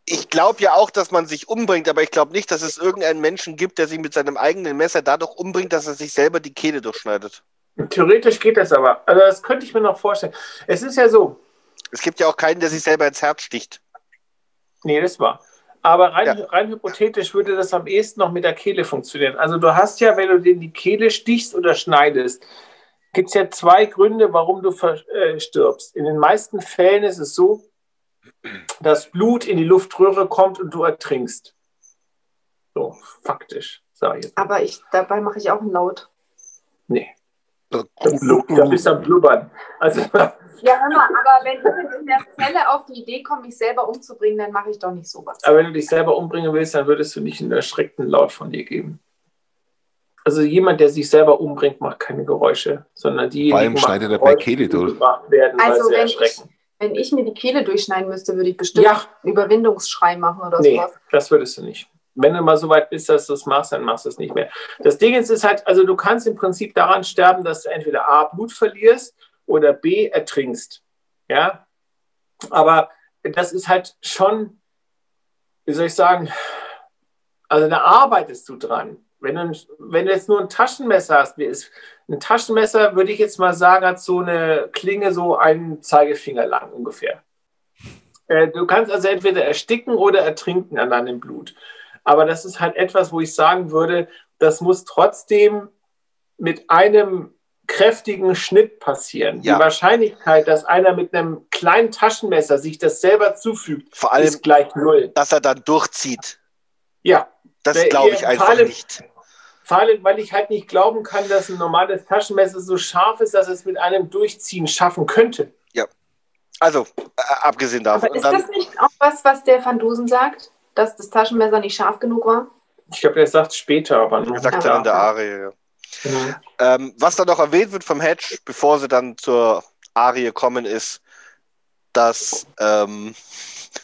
ich glaube ja auch, dass man sich umbringt, aber ich glaube nicht, dass es irgendeinen Menschen gibt, der sich mit seinem eigenen Messer dadurch umbringt, dass er sich selber die Kehle durchschneidet. theoretisch geht das aber. Also das könnte ich mir noch vorstellen. Es ist ja so, Es gibt ja auch keinen, der sich selber ins Herz sticht. Nee, das war. Aber rein, Ja. rein hypothetisch würde das am ehesten noch mit der Kehle funktionieren. Also du hast ja, wenn du dir die Kehle stichst oder schneidest, gibt es ja zwei Gründe, warum du verstirbst. In den meisten Fällen ist es so, dass Blut in die Luftröhre kommt und du ertrinkst. So, faktisch, sage ich jetzt. Aber ich, dabei mache ich auch einen Laut. Nee, da, blub, da bist du am Blubbern. Also, Ja, hör mal, aber wenn ich in der Zelle auf die Idee komme, mich selber umzubringen, dann mache ich doch nicht sowas. aber wenn du dich selber umbringen willst, dann würdest du nicht einen erschreckten Laut von dir geben. Also jemand, der sich selber umbringt, macht keine Geräusche, sondern die Vor allem schneidet er bei Kehle durch. werden, weil Also sie wenn ich, wenn ich mir die Kehle durchschneiden müsste, würde ich bestimmt Ja, einen Überwindungsschrei machen oder nee, sowas. das würdest du nicht. Wenn du mal so weit bist, dass du das machst, dann machst du es nicht mehr. Das Ding ist, ist halt, also du kannst im Prinzip daran sterben, dass du entweder A, Blut verlierst oder B, ertrinkst. Ja, aber das ist halt schon, wie soll ich sagen, also da arbeitest du dran. Wenn du, wenn du jetzt nur ein Taschenmesser hast, wie ist, ein Taschenmesser, würde ich jetzt mal sagen, hat so eine Klinge so einen Zeigefinger lang ungefähr. Äh, Du kannst also entweder ersticken oder ertrinken an deinem Blut. Aber das ist halt etwas, wo ich sagen würde, das muss trotzdem mit einem kräftigen Schnitt passieren. Ja. Die Wahrscheinlichkeit, dass einer mit einem kleinen Taschenmesser sich das selber zufügt, Vor allem, ist gleich null. dass er dann durchzieht. Ja, Das glaube ich einfach allem- nicht. vor allem, weil ich halt nicht glauben kann, dass ein normales Taschenmesser so scharf ist, dass es mit einem Durchziehen schaffen könnte. Also, äh, abgesehen davon. Aber ist dann, das nicht auch was, was der Van Dusen sagt? Dass das Taschenmesser nicht scharf genug war? Ich glaube, er sagt später, aber noch sagt Ja. er an der Arie, ja. Mhm. Ähm, was dann noch erwähnt wird vom Hedge, bevor sie dann zur Arie kommen, ist, dass, ähm,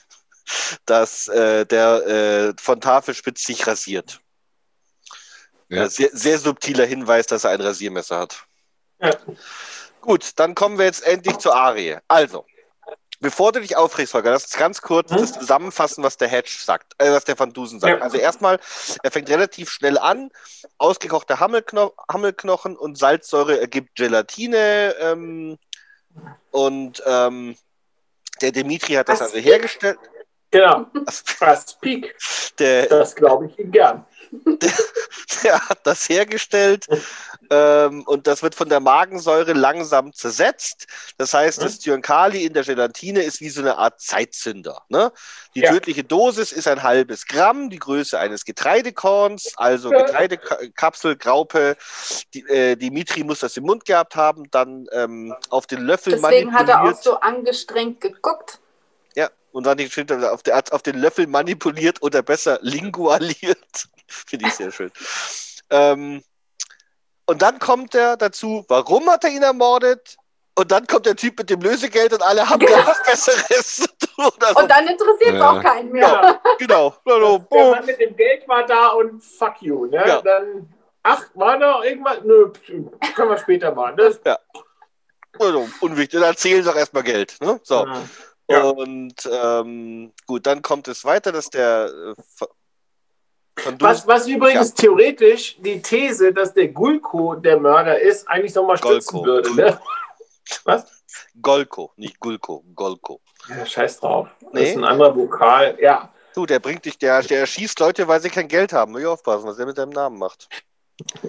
dass äh, der äh, von Tafelspitz sich rasiert. Ja. Äh, Sehr, sehr subtiler Hinweis, dass er ein Rasiermesser hat. Ja. Gut, dann kommen wir jetzt endlich zur Arie. Also, bevor du dich aufregst, Holger, lass uns ganz kurz Hm? das zusammenfassen, was der Hedge sagt, äh, was der Van Dusen sagt. Ja. Also erstmal, er fängt relativ schnell an. Ausgekochte Hammelkno Hammelknochen und Salzsäure ergibt Gelatine. Ähm, und ähm, der Dimitri hat das also Aspik. hergestellt. Genau, Das- fast Peak. Der, Das glaube ich ihm gern. der hat das hergestellt ähm, und das wird von der Magensäure langsam zersetzt. Das heißt, Hm? das Zyankali in der Gelatine ist wie so eine Art Zeitzünder. Ne? Die Ja. tödliche Dosis ist ein halbes Gramm, die Größe eines Getreidekorns, also. Getreidekapsel, Graupe. Die, äh, Dimitri muss das im Mund gehabt haben, dann ähm, auf den Löffel Deswegen hat er auch so angestrengt geguckt. Ja, und dann steht da auf, der, auf den Löffel manipuliert oder besser lingualiert. Finde ich sehr schön. Ähm, und dann kommt er dazu, warum hat er ihn ermordet? Und dann kommt der Typ mit dem Lösegeld und alle haben Genau. ja was Besseres zu tun. Also, Und dann interessiert es Ja. auch keinen mehr. Ja, genau. Also, der boom. Mann mit dem Geld war da und fuck you. Ne? Ja. Dann, ach, war da irgendwas? Nö, können wir später machen. Das, Also, unwichtig. Dann zählen sie doch erstmal Geld. Ne? So. Ja. Und ähm, gut, dann kommt es weiter, dass der äh, Was, was übrigens theoretisch die These, dass der Gulko der Mörder ist, eigentlich nochmal stützen Golko. würde. Ne? Was? Golko, nicht Gulko, Golko. Ja, scheiß drauf. Das Nee. ist ein anderer Vokal. Ja. Du, der bringt dich, der, der schießt Leute, weil sie kein Geld haben. Muss ich aufpassen, was der mit deinem Namen macht.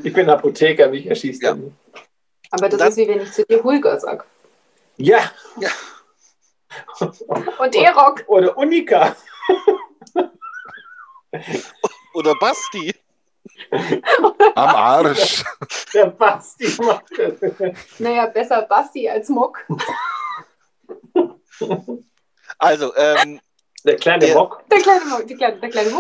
Ich bin Apotheker, mich erschießt Ja. er nicht. Aber das Dann- ist wie wenn ich zu dir Hulger sag. Ja, Und Erok. oder Unika. Oder Basti. Am Arsch. Der Basti macht das. Naja, besser Basti als Muck. Also, ähm, Der kleine Der-. Der kleine Muck. Der kleine, der kleine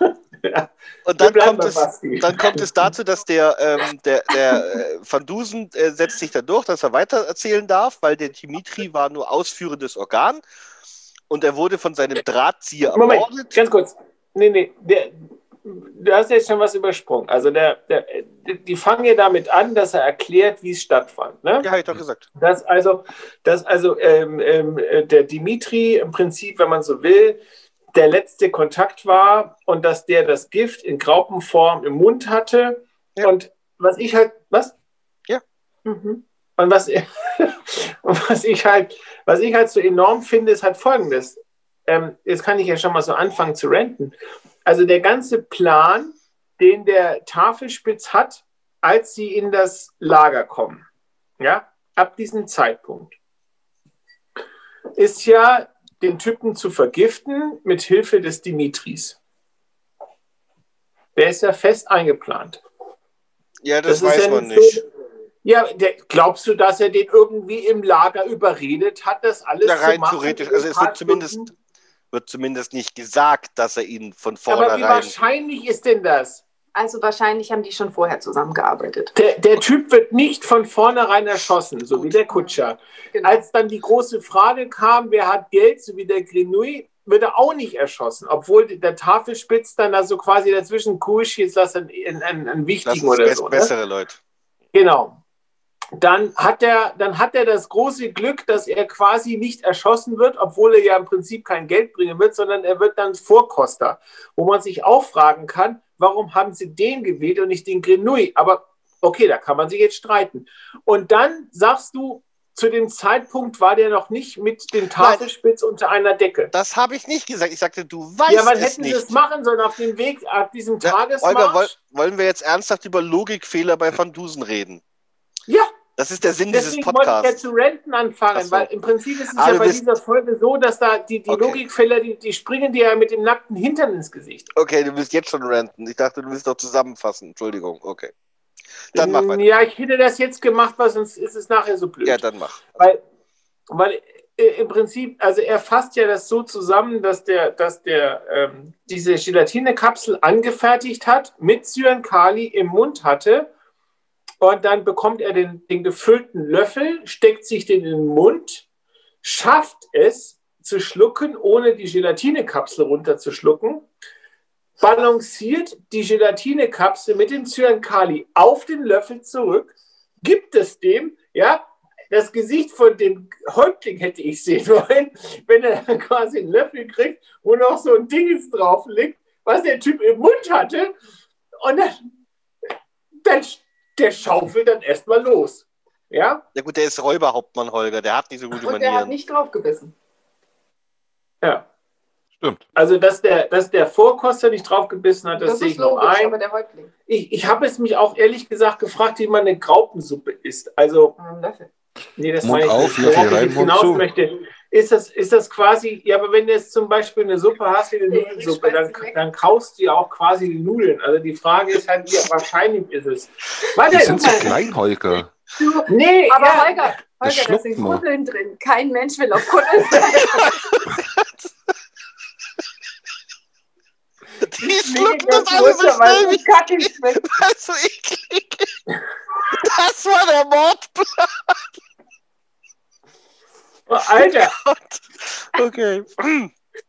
Und dann kommt, es, dann kommt es dazu, dass der, ähm, der, der äh, Van Dusen äh, setzt sich dann durch, dass er weiter erzählen darf, weil der Dimitri war nur ausführendes Organ und er wurde von seinem Drahtzieher Moment, ermordet. ganz kurz. Nee, nee, der, du hast jetzt schon was übersprungen. Also der, der, die fangen ja damit an, dass er erklärt, wie es stattfand. Ne? Ja, habe ich doch gesagt. Dass also, dass also ähm, ähm, äh, der Dimitri im Prinzip, wenn man so will, der letzte Kontakt war und dass der das Gift in Graupenform im Mund hatte. Ja. Und was ich halt, was? Mhm. Und was, und was ich halt, was ich halt so enorm finde, ist halt folgendes. Ähm, jetzt kann ich ja schon mal so anfangen zu renten. Also der ganze Plan, den der Tafelspitz hat, als sie in das Lager kommen, ja, ab diesem Zeitpunkt, ist ja, den Typen zu vergiften mit Hilfe des Dimitris. Der ist ja fest eingeplant. Ja, das, ist weiß ja man nicht. So, ja, der, glaubst du, dass er den irgendwie im Lager überredet hat, das alles zu rein machen? theoretisch. Also es wird zumindest, wird zumindest nicht gesagt, dass er ihn von Aber wie vornherein. wahrscheinlich ist denn das? Also wahrscheinlich haben die schon vorher zusammengearbeitet. Der, der Typ wird nicht von vornherein erschossen, so wie der Kutscher. Genau. Als dann die große Frage kam, wer hat Geld, so wie der Grenouille, wird er auch nicht erschossen, obwohl der Tafelspitz dann also quasi dazwischen Kusch, jetzt lass einen, einen, einen, wichtigen ist oder best, so. Ne? bessere Leute. Genau. Dann hat, er, dann hat er das große Glück, dass er quasi nicht erschossen wird, obwohl er ja im Prinzip kein Geld bringen wird, sondern er wird dann Vorkoster, wo man sich auch fragen kann, warum haben sie den gewählt und nicht den Grenouille? Aber okay, da kann man sich jetzt streiten. Und dann sagst du, zu dem Zeitpunkt war der noch nicht mit dem Tafelspitz unter einer Decke. Das habe ich nicht gesagt. Ich sagte, du weißt Ja, wann es hätten nicht. sie es machen sollen auf dem Weg, auf diesem Ja, Tagesmarsch? Olga, woll, wollen wir jetzt ernsthaft über Logikfehler bei Van Dusen reden? ja, Das ist der Sinn dieses Deswegen wollte ich ja Podcasts. zu Renten anfangen, so. weil im Prinzip ist es Aber ja bei bist- dieser Folge so, dass da die, die Okay. Logikfälle, die, die springen dir ja mit dem nackten Hintern ins Gesicht. Okay, du willst jetzt schon ranten. Ich dachte, du willst doch zusammenfassen. Entschuldigung, okay. Dann mach weiter. Ja, ich hätte das jetzt gemacht, weil sonst ist es nachher so blöd. Ja, dann mach. Weil, weil äh, im Prinzip, also er fasst ja das so zusammen, dass der, dass der ähm, diese Gelatinekapsel angefertigt hat, mit Cyankali im Mund hatte und dann bekommt er den, den gefüllten Löffel, steckt sich den in den Mund, schafft es zu schlucken, ohne die Gelatinekapsel runterzuschlucken, balanciert die Gelatinekapsel mit dem Cyankali auf den Löffel zurück, gibt es dem, ja, das Gesicht von dem Häuptling hätte ich sehen wollen, wenn er quasi einen Löffel kriegt, wo noch so ein Ding drauf liegt, was der Typ im Mund hatte. Und dann, dann der schaufelt dann erstmal los. Ja? Ja gut, der ist Räuberhauptmann Holger, der hat nicht so gute Und der hat Manieren. nicht draufgebissen. Ja. Stimmt. Also, dass der, dass der Vorkoster nicht draufgebissen hat, das, Das, sehe ich noch logisch, ein. aber der Häuptling. Ich, ich habe es mich auch ehrlich gesagt gefragt, wie man eine Graupensuppe isst. Also. Nee, das Mund meine ich auf, nicht. Ich rein, zu. möchte, ist das, ist das quasi, ja, aber wenn du jetzt zum Beispiel eine Suppe hast wie eine Nee, Nudelsuppe, dann, dann kaust du ja auch quasi die Nudeln. Also die Frage ist halt, wie wahrscheinlich ist es. Warte, Die sind so klein, Holger. Du, nee, aber ja, Holger, Holger, da schluckt sind. Kuddeln drin. Kein Mensch will auf Kuddeln. Die nee, schlucken das alles so schnell, so kacke schmeckt. wie das so eklig. Das war der Mordplan. Oh, Alter, Okay.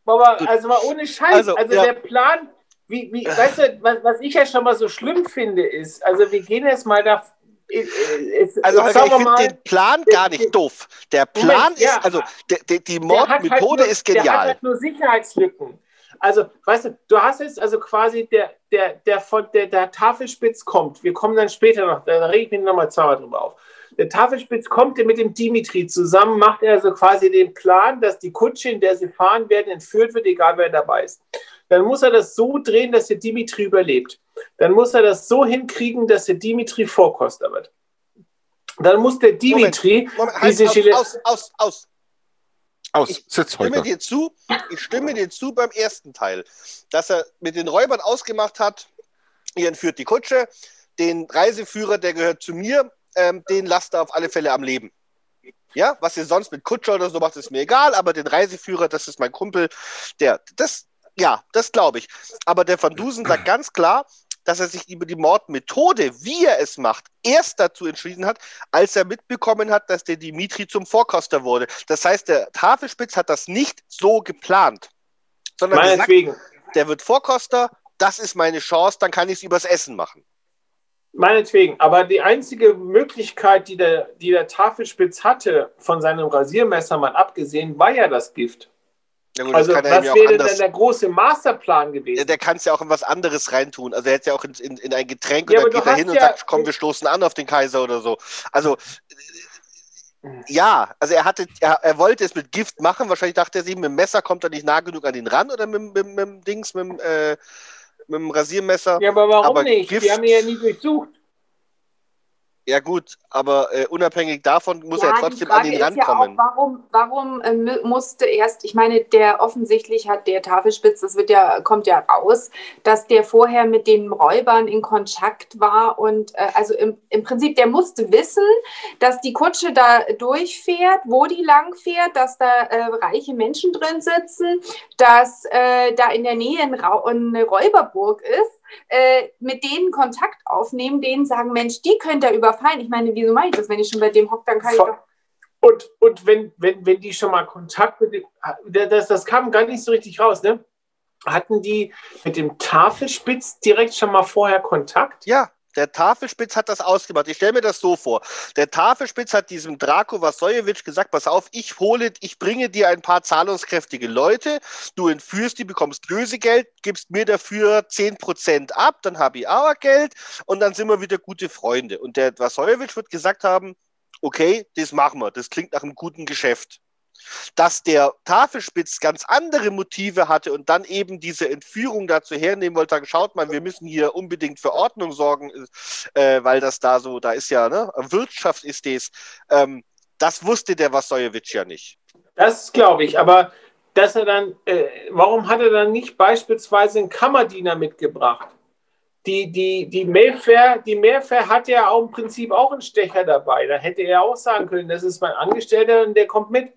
aber also mal ohne Scheiß. Also, Also, ja. der Plan, wie, wie, weißt du, was, was ich ja schon mal so schlimm finde, ist, also wir gehen jetzt mal da. äh, äh, Also Holger, ich finde den Plan gar nicht doof. Der Plan Moment, ja. ist, also der, der, die halt Mordmethode nur, ist Der hat genial. halt nur Sicherheitslücken. Also, weißt du, du hast jetzt also quasi der, der, der von der, der Tafelspitz kommt. Wir kommen dann später noch, da rege ich mich nochmal zweimal drüber auf. Der Tafelspitz kommt mit dem Dimitri zusammen, macht er so quasi den Plan, dass die Kutsche, in der sie fahren werden, entführt wird, egal wer dabei ist. Dann muss er das so drehen, dass der Dimitri überlebt. Dann muss er das so hinkriegen, dass der Dimitri Vorkoster wird. Dann muss der Dimitri Moment, Moment, halt, diese aus, Gelet- aus, aus, aus. Aus, Ich sitz stimme heute. dir zu, ich stimme dir zu beim ersten Teil, dass er mit den Räubern ausgemacht hat, ihr entführt die Kutsche, den Reiseführer, der gehört zu mir, ähm, den lasst er auf alle Fälle am Leben. Ja, was ihr sonst mit Kutscher oder so macht, ist mir egal, aber den Reiseführer, das ist mein Kumpel, der, das, ja, das glaube ich. Aber der Van Dusen sagt ganz klar, dass er sich über die Mordmethode, wie er es macht, erst dazu entschieden hat, als er mitbekommen hat, dass der Dimitri zum Vorkoster wurde. Das heißt, der Tafelspitz hat das nicht so geplant, sondern gesagt, der wird Vorkoster, das ist meine Chance, dann kann ich es übers Essen machen. Meinetwegen. Aber die einzige Möglichkeit, die der, die der Tafelspitz hatte, von seinem Rasiermesser mal abgesehen, war ja das Gift. Ja gut, Also, das er was ja wäre denn anders. der große Masterplan gewesen? Der, der kann es ja auch in was anderes reintun. Also er hätte ja auch in, in, in ein Getränk Ja, oder aber du geht da hast hin und ja- sagt, komm, wir stoßen an auf den Kaiser oder so. Also äh, ja, also er hatte, er, er wollte es mit Gift machen. Wahrscheinlich dachte er sich, mit dem Messer kommt er nicht nah genug an ihn ran oder mit, mit, mit dem Dings, mit, dem, äh, mit dem Rasiermesser. ja, aber warum aber nicht? Gift- Die haben ihn ja nie durchsucht. Ja gut, aber äh, unabhängig davon muss er Ja, die trotzdem an ihn ist ja rankommen. auch, warum, warum äh, mu- musste erst, ich meine, der offensichtlich hat der Tafelspitz, das wird ja, kommt ja raus, dass der vorher mit den Räubern in Kontakt war und äh, also im, im Prinzip, der musste wissen, dass die Kutsche da durchfährt, wo die lang fährt, dass da äh, reiche Menschen drin sitzen, dass äh, da in der Nähe ein eine Räuberburg ist äh, mit denen Kontakt aufnehmen, denen sagen, Mensch, die könnt ihr überfallen. Ich meine, wieso mache ich das, wenn ich schon bei dem hocke, dann kann ich Voll. doch. Und, und wenn, wenn, wenn die schon mal Kontakt mit dem, das, das kam gar nicht so richtig raus, ne? Hatten die mit dem Tafelspitz direkt schon mal vorher Kontakt? Ja, der Tafelspitz hat das ausgemacht. Ich stelle mir das so vor. Der Tafelspitz hat diesem Draco Vasojewitsch gesagt, pass auf, ich hole, ich bringe dir ein paar zahlungskräftige Leute, du entführst die, bekommst Lösegeld, gibst mir dafür 10% ab, dann habe ich auch Geld und dann sind wir wieder gute Freunde. Und der Vasojewitsch wird gesagt haben, okay, das machen wir, das klingt nach einem guten Geschäft. Dass der Tafelspitz ganz andere Motive hatte und dann eben diese Entführung dazu hernehmen wollte, sagen, schaut mal, wir müssen hier unbedingt für Ordnung sorgen, äh, weil das da so, da ist ja, ne, Wirtschaft ist das. Ähm, das wusste der Wasojewitsch ja nicht. Das glaube ich, aber dass er dann, äh, warum hat er dann nicht beispielsweise einen Kammerdiener mitgebracht? Die, die, die Mayfair, die Mayfair hat ja auch im Prinzip auch einen Stecher dabei. Da hätte er auch sagen können, das ist mein Angestellter und der kommt mit.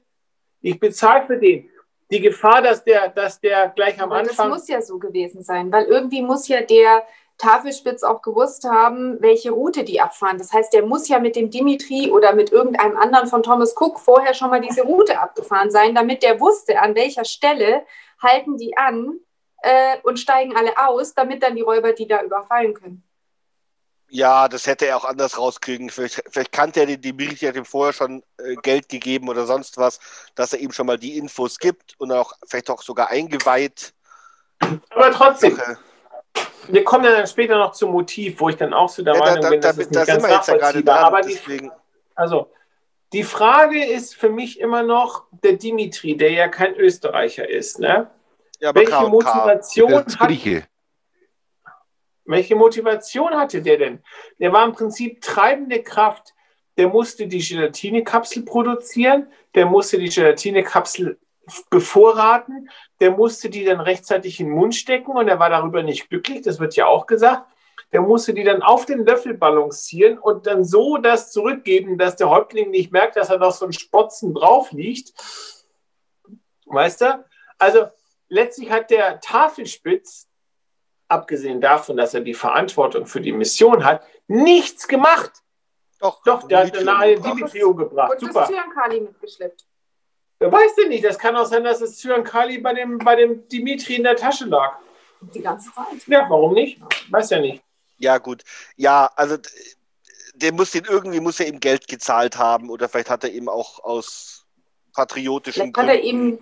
Ich bezahle für den. Die Gefahr, dass der, dass der gleich am Aber das Anfang. muss ja so gewesen sein, weil irgendwie muss ja der Tafelspitz auch gewusst haben, welche Route die abfahren. Das heißt, der muss ja mit dem Dimitri oder mit irgendeinem anderen von Thomas Cook vorher schon mal diese Route abgefahren sein, damit der wusste, an welcher Stelle halten die an äh, und steigen alle aus, damit dann die Räuber die da überfallen können. Ja, das hätte er auch anders rauskriegen. Vielleicht, vielleicht kannte er den Dimitri, hat ihm vorher schon äh, Geld gegeben oder sonst was, dass er ihm schon mal die Infos gibt und auch vielleicht auch sogar eingeweiht. Aber trotzdem, Sache. wir kommen ja dann später noch zum Motiv, wo ich dann auch zu der Ja, da, Meinung da, bin, da, das ist da nicht sind ganz wir jetzt ja gerade nachvollziehbar. dran. Aber die, deswegen, Also, die Frage ist für mich immer noch der Dimitri, der ja kein Österreicher ist. Ne? ja, aber Welche K K. Motivation, Der ist hat, Grieche. Welche Motivation hatte der denn? Der war im Prinzip treibende Kraft. Der musste die Gelatinekapsel produzieren, der musste die Gelatinekapsel bevorraten, der musste die dann rechtzeitig in den Mund stecken und er war darüber nicht glücklich, das wird ja auch gesagt. Der musste die dann auf den Löffel balancieren und dann so das zurückgeben, dass der Häuptling nicht merkt, dass er noch so ein Spotzen drauf liegt. Weißt du? Also letztlich hat der Tafelspitz, abgesehen davon, dass er die Verantwortung für die Mission hat, nichts gemacht. Doch, Doch, der hat Dimitri nachher umgebracht. Dimitri umgebracht. Und Super. das Zyankali mitgeschleppt. Wer weiß denn nicht? Das kann auch sein, dass das Zyankali bei dem, bei dem Dimitri in der Tasche lag. Die ganze Zeit. Ja, warum nicht? Weiß ja nicht. Ja, gut. Ja, also der muss den irgendwie muss er ihm Geld gezahlt haben oder vielleicht hat er ihm auch aus patriotischen Vielleicht hat er ihm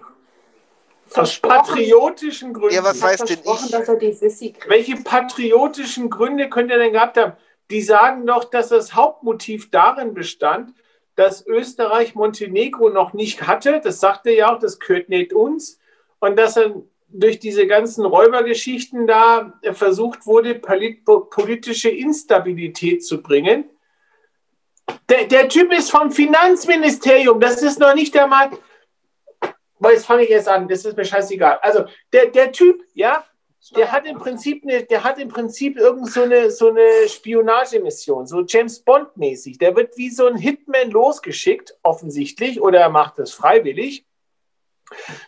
Aus patriotischen Gründen. Ja, was weiß denn ich? dass er die Sissi kriegt. Welche patriotischen Gründe könnte er denn gehabt haben? die sagen doch, dass das Hauptmotiv darin bestand, dass Österreich Montenegro noch nicht hatte. Das sagte ja auch, das gehört nicht uns. Und dass dann durch diese ganzen Räubergeschichten da versucht wurde, politische Instabilität zu bringen. Der, der Typ ist vom Finanzministerium. Das ist noch nicht einmal. Weil jetzt fange ich erst an. Das ist mir scheißegal. Also der, der Typ, ja, der hat im Prinzip eine, der hat im Prinzip irgend so eine, so eine Spionagemission, so James Bond mäßig. Der wird wie so ein Hitman losgeschickt, offensichtlich, oder er macht es freiwillig,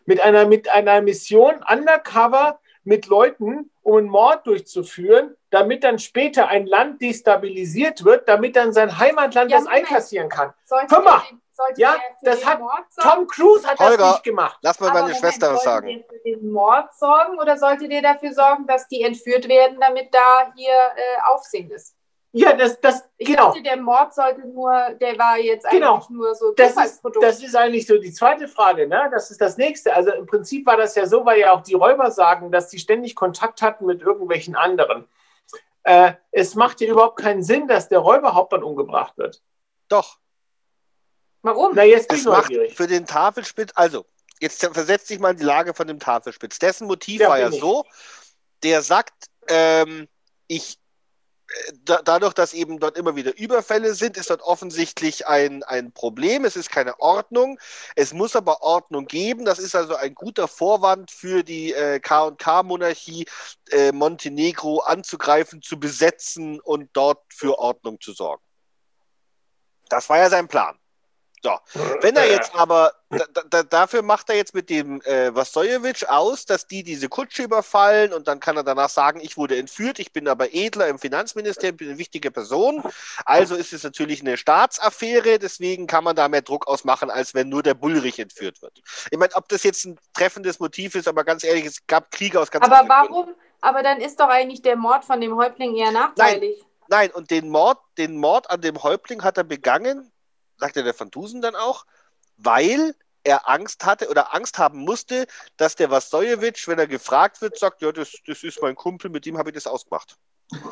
mit einer, mit einer Mission undercover mit Leuten, um einen Mord durchzuführen, damit dann später ein Land destabilisiert wird, damit dann sein Heimatland ja, das einkassieren kann. Sollte Hör mal, sollte ja, das hat Tom Cruise hat Holger, das nicht gemacht. Lass mal meine Moment, Schwester was sagen. Sollte der für den Mord sorgen oder sollte der dafür sorgen, dass die entführt werden, damit da hier äh, Aufsehen ist? Ja, das, das, ich genau. Dachte, der Mord sollte nur, der war jetzt genau. eigentlich nur so das ist, das ist eigentlich so die zweite Frage, ne? Das ist das nächste. Also im Prinzip war das ja so, weil ja auch die Räuber sagen, dass die ständig Kontakt hatten mit irgendwelchen anderen. Äh, es macht ja überhaupt keinen Sinn, dass der Räuberhauptmann umgebracht wird. Doch. Warum? Na, jetzt bin ich neugierig. Für den Tafelspitz, also, jetzt versetzt sich mal in die Lage von dem Tafelspitz. Dessen Motiv ja, war ja ich. so, der sagt, ähm, ich da, dadurch, dass eben dort immer wieder Überfälle sind, ist dort offensichtlich ein, ein Problem. Es ist keine Ordnung. Es muss aber Ordnung geben. Das ist also ein guter Vorwand für die äh, KK-Monarchie, äh, Montenegro anzugreifen, zu besetzen und dort für Ordnung zu sorgen. Das war ja sein Plan. So, wenn er jetzt aber, da, da, dafür macht er jetzt mit dem äh, Vasojevic aus, dass die diese Kutsche überfallen und dann kann er danach sagen, ich wurde entführt, ich bin aber Edler im Finanzministerium, bin eine wichtige Person. Also ist es natürlich eine Staatsaffäre, deswegen kann man da mehr Druck ausmachen, als wenn nur der Bullrich entführt wird. Ich meine, ob das jetzt ein treffendes Motiv ist, aber ganz ehrlich, es gab Kriege aus ganz Aber warum? Gründen. Aber dann ist doch eigentlich der Mord von dem Häuptling eher nachteilig. Nein. Nein, und den Mord, den Mord an dem Häuptling hat er begangen, sagte der Van Dusen dann auch, weil er Angst hatte oder Angst haben musste, dass der Vasojevic, wenn er gefragt wird, sagt, ja, das, das ist mein Kumpel, mit dem habe ich das ausgemacht.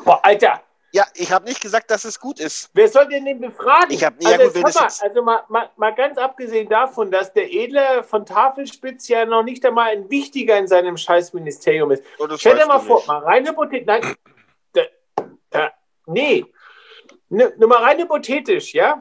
Boah, Alter! Ja, ich habe nicht gesagt, dass es gut ist. Wer soll denn den befragen? Ich habe ja, also, gut, mal, also mal, mal, mal, ganz abgesehen davon, dass der Edle von Tafelspitz ja noch nicht einmal ein Wichtiger in seinem Scheißministerium ist. Oh, Stell dir mal vor, nicht. mal rein hypothetisch, nein, da, da, nee, nur mal rein hypothetisch, ja,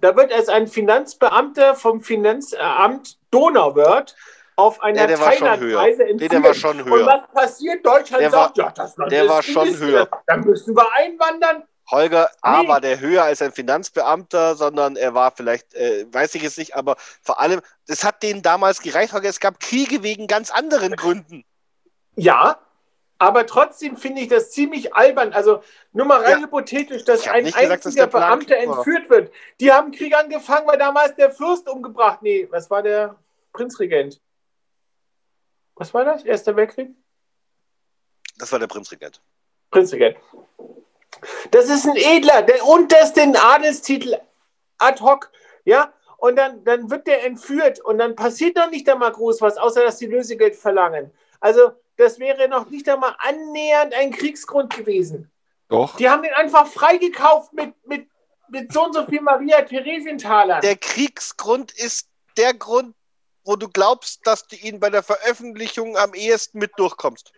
da wird als ein Finanzbeamter vom Finanzamt Donauwörth auf einer ja, Thailandreise entführt. Nee, der war schon höher. Und was passiert? Deutschland der sagt, war, ja, das Land Der war schon höher. Dann müssen wir einwandern. Holger A nee. war der höher als ein Finanzbeamter, sondern er war vielleicht, äh, weiß ich es nicht, aber vor allem, das hat denen damals gereicht, Holger, es gab Kriege wegen ganz anderen Gründen. Ja, aber trotzdem finde ich das ziemlich albern. Also nur mal rein ja. hypothetisch, dass ein gesagt, einziger dass Beamter entführt wird. Die haben Krieg angefangen, weil damals der Fürst umgebracht. Nee, was war der Prinzregent? Was war das? Erster Weltkrieg? Das war der Prinzregent. Prinzregent. Das ist ein Edler, der, und das den Adelstitel ad hoc, ja, und dann, dann wird der entführt und dann passiert noch nicht einmal groß was, außer dass die Lösegeld verlangen. Also das wäre noch nicht einmal annähernd ein Kriegsgrund gewesen. Doch. Die haben den einfach freigekauft mit, mit, mit so und so viel Maria Theresienthaler. Der Kriegsgrund ist der Grund, wo du glaubst, dass du ihn bei der Veröffentlichung am ehesten mit durchkommst.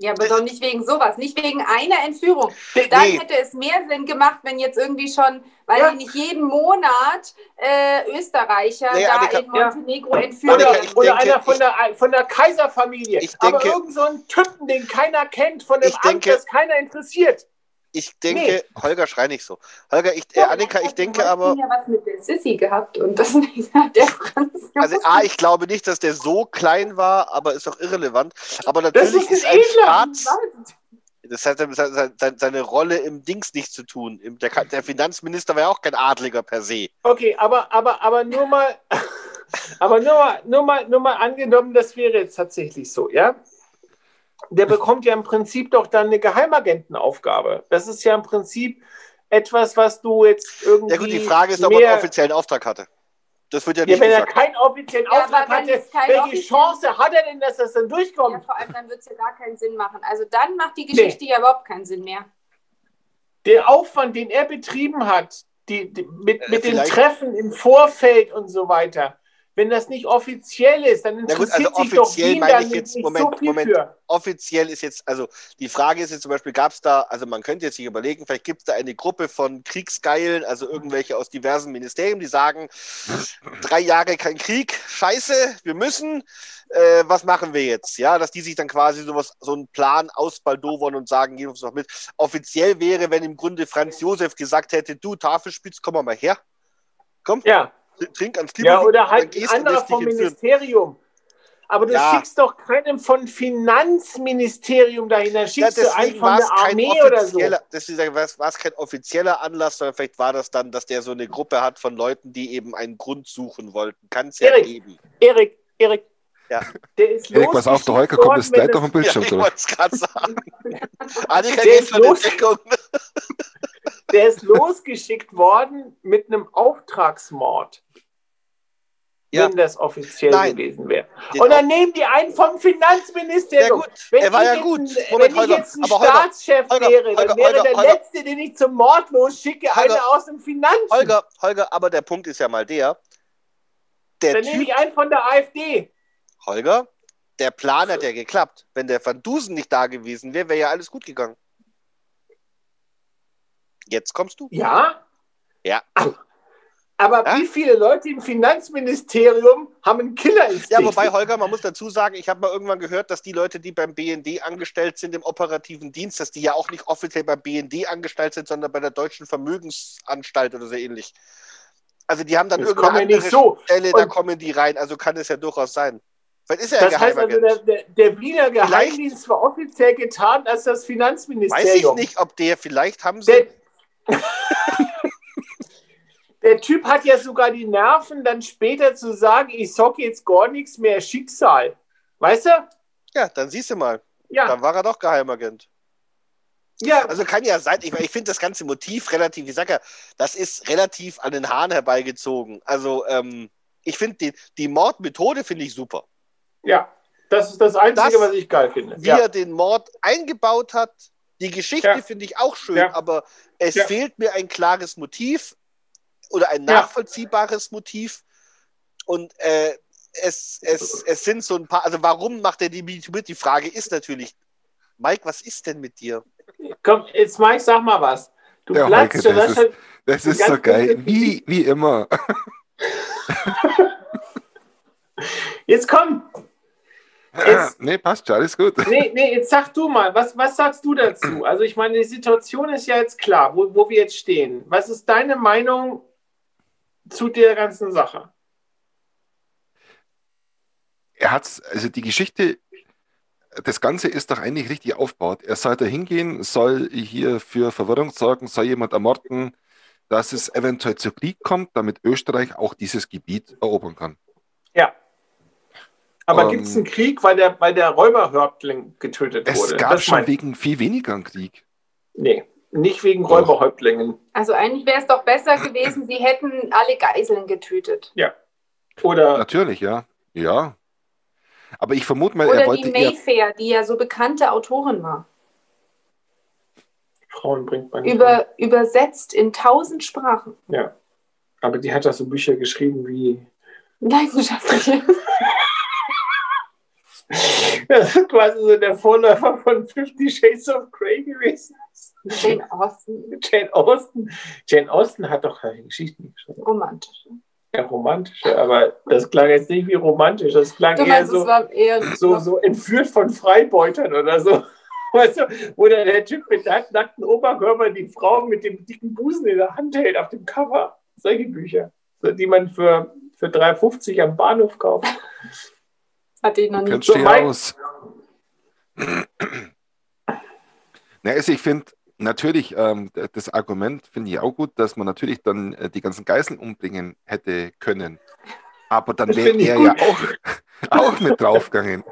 Ja, aber doch nicht wegen sowas, nicht wegen einer Entführung. Dann nee. hätte es mehr Sinn gemacht, wenn jetzt irgendwie schon, weil ja. nicht jeden Monat äh, Österreicher nee, da Annika, in Montenegro ja. entführt werden. Oder, oder einer von der, von der Kaiserfamilie. Ich denke, aber irgend so ein Typen, den keiner kennt, von dem Amt, denke, das keiner interessiert. Ich denke, nee. Holger, schrei nicht so. Holger, ich, äh, Annika, ich denke aber. ja was mit der Sissy gehabt und das nicht der Franz. Also, A, ich glaube nicht, dass der so klein war, aber ist auch irrelevant. Aber natürlich ist, ist, ein Staats. Das hat seine Rolle im Dings nicht zu tun. Der, der Finanzminister war ja auch kein Adliger per se. Okay, aber, aber, aber nur mal. aber nur mal, nur, mal, nur mal angenommen, das wäre jetzt tatsächlich so, ja? Der bekommt ja im Prinzip doch dann eine Geheimagentenaufgabe. Das ist ja im Prinzip etwas, was du jetzt irgendwie. Ja gut, die Frage ist, ob er einen offiziellen Auftrag hatte. Das wird ja nicht. Ja, wenn gesagt. er keinen offiziellen ja, Auftrag hatte, welche Chance hat er denn, dass das dann durchkommt? Ja, vor allem dann wird es ja gar keinen Sinn machen. Also dann macht die Geschichte nee. ja überhaupt keinen Sinn mehr. der Aufwand, den er betrieben hat, die, die, mit, Äh, mit den Treffen im Vorfeld und so weiter, wenn das nicht offiziell ist, dann Na gut, interessiert also sich doch offiziell Wien meine ich nicht, jetzt- Moment, so viel Moment. für. offiziell ist jetzt, also die Frage ist jetzt zum Beispiel, gab es da, also man könnte jetzt sich überlegen, vielleicht gibt es da eine Gruppe von Kriegsgeilen, also irgendwelche aus diversen Ministerien, die sagen, drei Jahre kein Krieg, scheiße, wir müssen, äh, was machen wir jetzt? Ja, dass die sich dann quasi sowas, so einen Plan ausbaldowern und sagen, gehen uns noch mit. Offiziell wäre, wenn im Grunde Franz Josef gesagt hätte, du Tafelspitz, komm mal her, komm, Ja, trink ans ja Kimo, oder halt ein anderer vom. Ministerium. Aber du Ja. schickst doch keinen von Finanzministerium dahin, dann Ja, schickst du einen von war der Armee oder so. offizieller, deswegen war es- war es kein offizieller Anlass, sondern vielleicht war das dann, dass der so eine Gruppe hat von Leuten, die eben einen Grund suchen wollten. Kann es ja Erik. geben. Erik, Erik, Ja. der ist Erik, pass auf, der losgeschickt kommt jetzt gleich auf den Ja, Bildschirm ich durch. wollte es gerade sagen. Annika Der geht in los. Deckung. Der ist losgeschickt worden mit einem Auftragsmord. Ja. Wenn das offiziell Nein. gewesen wäre. Den Und dann nehmen die einen vom Finanzministerium. gut, Wenn er war ich ja jetzt gut. Ein, Moment, wenn ich jetzt ein Holger, Staatschef Holger, wäre, dann Holger, wäre Holger, der. Letzte, den ich zum Mord losschicke, einer aus dem Finanzen. Holger, Holger, aber der Punkt ist ja mal der, der dann nehme Typ, ich einen von der AfD. Holger, der Plan hat ja geklappt. Wenn der Van Dusen nicht da gewesen wäre, wäre ja alles gut gegangen. Jetzt kommst du. Ja? Ja. Aber Ja? wie viele Leute im Finanzministerium haben einen Killerinstinkt? Ja, wobei, Holger, man muss dazu sagen, ich habe mal irgendwann gehört, dass die Leute, die beim BND angestellt sind im operativen Dienst, dass die ja auch nicht offiziell beim BND angestellt sind, sondern bei der Deutschen Vermögensanstalt oder so ähnlich. Also die haben dann Das irgendeine ja andere nicht so. Stelle, da kommen die rein. Also kann es ja durchaus sein. Vielleicht ist er ja Das heißt also, der, der, der Wiener Geheimdienst war offiziell getan als das Weiß ich Finanzministerium. nicht, ob der, vielleicht haben sie... Der, der Typ hat ja sogar die Nerven, dann später zu sagen, ich sag jetzt gar nichts mehr, Schicksal. Weißt du? Ja, dann siehst du mal. Ja, Dann war er doch Geheimagent. ja. Also kann ja sein, ich, ich finde das ganze Motiv relativ, ich sag ja, das ist relativ an den Haaren herbeigezogen. Also ähm, ich finde die, die Mordmethode finde ich super. ja. Das ist das Einzige, Das- was ich geil finde. Wie Ja. er den Mord eingebaut hat, die Geschichte Ja. finde ich auch schön, Ja. aber es Ja. fehlt mir ein klares Motiv oder ein Ja. nachvollziehbares Motiv. Und äh, es, es, es sind so ein paar, also warum macht er die mit? Die Frage ist natürlich, Mike, was ist denn mit dir? Komm, jetzt Mike, sag mal was. Du Ja, platzt schon, das das schon. Das ist so geil. Wie, wie immer. Jetzt komm. Jetzt- nee, passt schon, alles gut. Nee, nee, jetzt sag du mal, was, was sagst du dazu? Also ich meine, die Situation ist ja jetzt klar, wo, wo wir jetzt stehen. Was ist deine Meinung zu der ganzen Sache? Er hat's, also die Geschichte, das Ganze ist doch eigentlich richtig aufgebaut. Er soll da hingehen, soll hier für Verwirrung sorgen, soll jemand ermorden, dass es eventuell zu Krieg kommt, damit Österreich auch dieses Gebiet erobern kann. Ja. Aber Ähm, gibt es einen Krieg, weil der, weil der Räuberhäuptling getötet Es wurde? gab Das schon wegen viel weniger einen Krieg. Nee, nicht wegen Doch. Räuberhäuptlingen. Also eigentlich wäre es doch besser gewesen, sie hätten alle Geiseln getötet. Oder Natürlich, ja. Ja. Aber ich vermute mal, er Oder die wollte eher. Mayfair, die ja so bekannte Autorin war. Frauen bringt man nicht. Über, übersetzt in tausend Sprachen. Ja. Aber die hat da so Bücher geschrieben wie. Leidenschaftliche. Das ist quasi so der Vorläufer von Fifty Shades of Grey gewesen. Jane Austen. Jane Austen. Jane Austen hat doch keine Geschichten geschrieben. Romantisch. Ja, romantische, aber das klang jetzt nicht wie romantisch. Das klang Du eher meinst, es so, eher so, so entführt von Freibeutern oder so. Weißt du, wo der Typ mit nackten Oberkörper die Frau mit dem dicken Busen in der Hand hält auf dem Cover. Solche Bücher, die man für, für 3,50 am Bahnhof kauft. Hatte ich noch kennst So, aus. Na, also ich finde natürlich, ähm, das Argument finde ich auch gut, dass man natürlich dann äh, die ganzen Geiseln umbringen hätte können. Aber dann wäre er gut. ja auch, auch mit draufgegangen.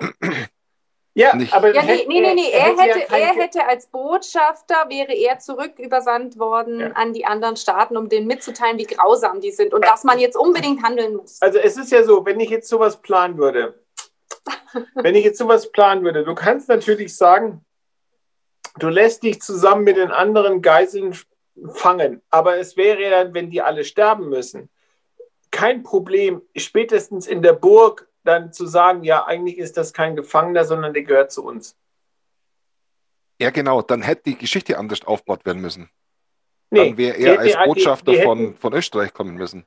Ja, Nicht- aber Ja, nee, nee, nee, nee. Er, hätte, kein er hätte als Botschafter, wäre er zurück übersandt worden Ja. an die anderen Staaten, um denen mitzuteilen, wie grausam die sind und dass man jetzt unbedingt handeln muss. Also es ist ja so, wenn ich jetzt sowas planen würde, wenn ich jetzt sowas planen würde, du kannst natürlich sagen, du lässt dich zusammen mit den anderen Geiseln fangen. Aber es wäre dann, wenn die alle sterben müssen, kein Problem, spätestens in der Burg dann zu sagen, ja, eigentlich ist das kein Gefangener, sondern der gehört zu uns. Ja, genau, dann hätte die Geschichte anders aufgebaut werden müssen. Nee, dann wäre er als Botschafter die von, hätten- von Österreich kommen müssen.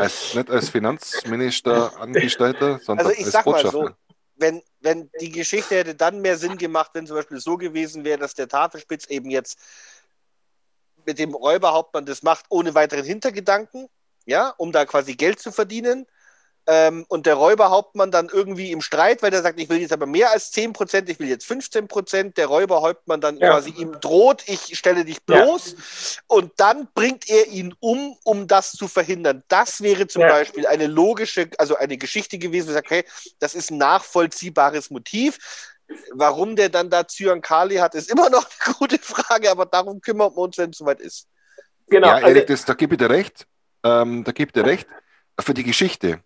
Als, nicht als Finanzminister Angestellter, sondern Also ich als sag mal Botschafter. so, wenn, wenn die Geschichte hätte dann mehr Sinn gemacht, wenn zum Beispiel so gewesen wäre, dass der Tafelspitz eben jetzt mit dem Räuberhauptmann das macht, ohne weiteren Hintergedanken, ja, um da quasi Geld zu verdienen. Ähm, und der Räuberhauptmann dann irgendwie im Streit, weil der sagt, ich will jetzt aber mehr als 10%, ich will jetzt 15%, der Räuberhauptmann dann Ja. quasi ihm droht, ich stelle dich Ja. bloß und dann bringt er ihn um, um das zu verhindern. Das wäre zum Ja. Beispiel eine logische, also eine Geschichte gewesen, wo ich sage, hey, das ist ein nachvollziehbares Motiv. Warum der dann da Zyankali hat, ist immer noch eine gute Frage, aber darum kümmern wir uns, wenn es soweit ist. Genau. ja, also, Erik, das, da gebe ich dir recht. Ähm, da gebe ich dir recht für die Geschichte.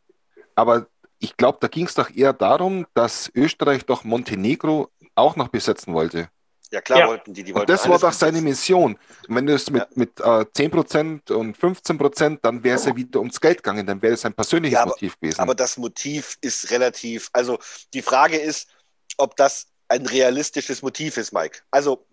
Aber ich glaube, da ging es doch eher darum, dass Österreich doch Montenegro auch noch besetzen wollte. Ja, klar Ja. wollten die, die Und wollten das war doch seine. Mission. Und wenn du es mit, Ja. mit äh, 10% und 15%, dann wäre es ja wieder ums Geld gegangen, dann wäre es ein persönliches Ja, aber- Motiv gewesen. Aber das Motiv ist relativ, also die Frage ist, ob das ein realistisches Motiv ist, Mike. Also,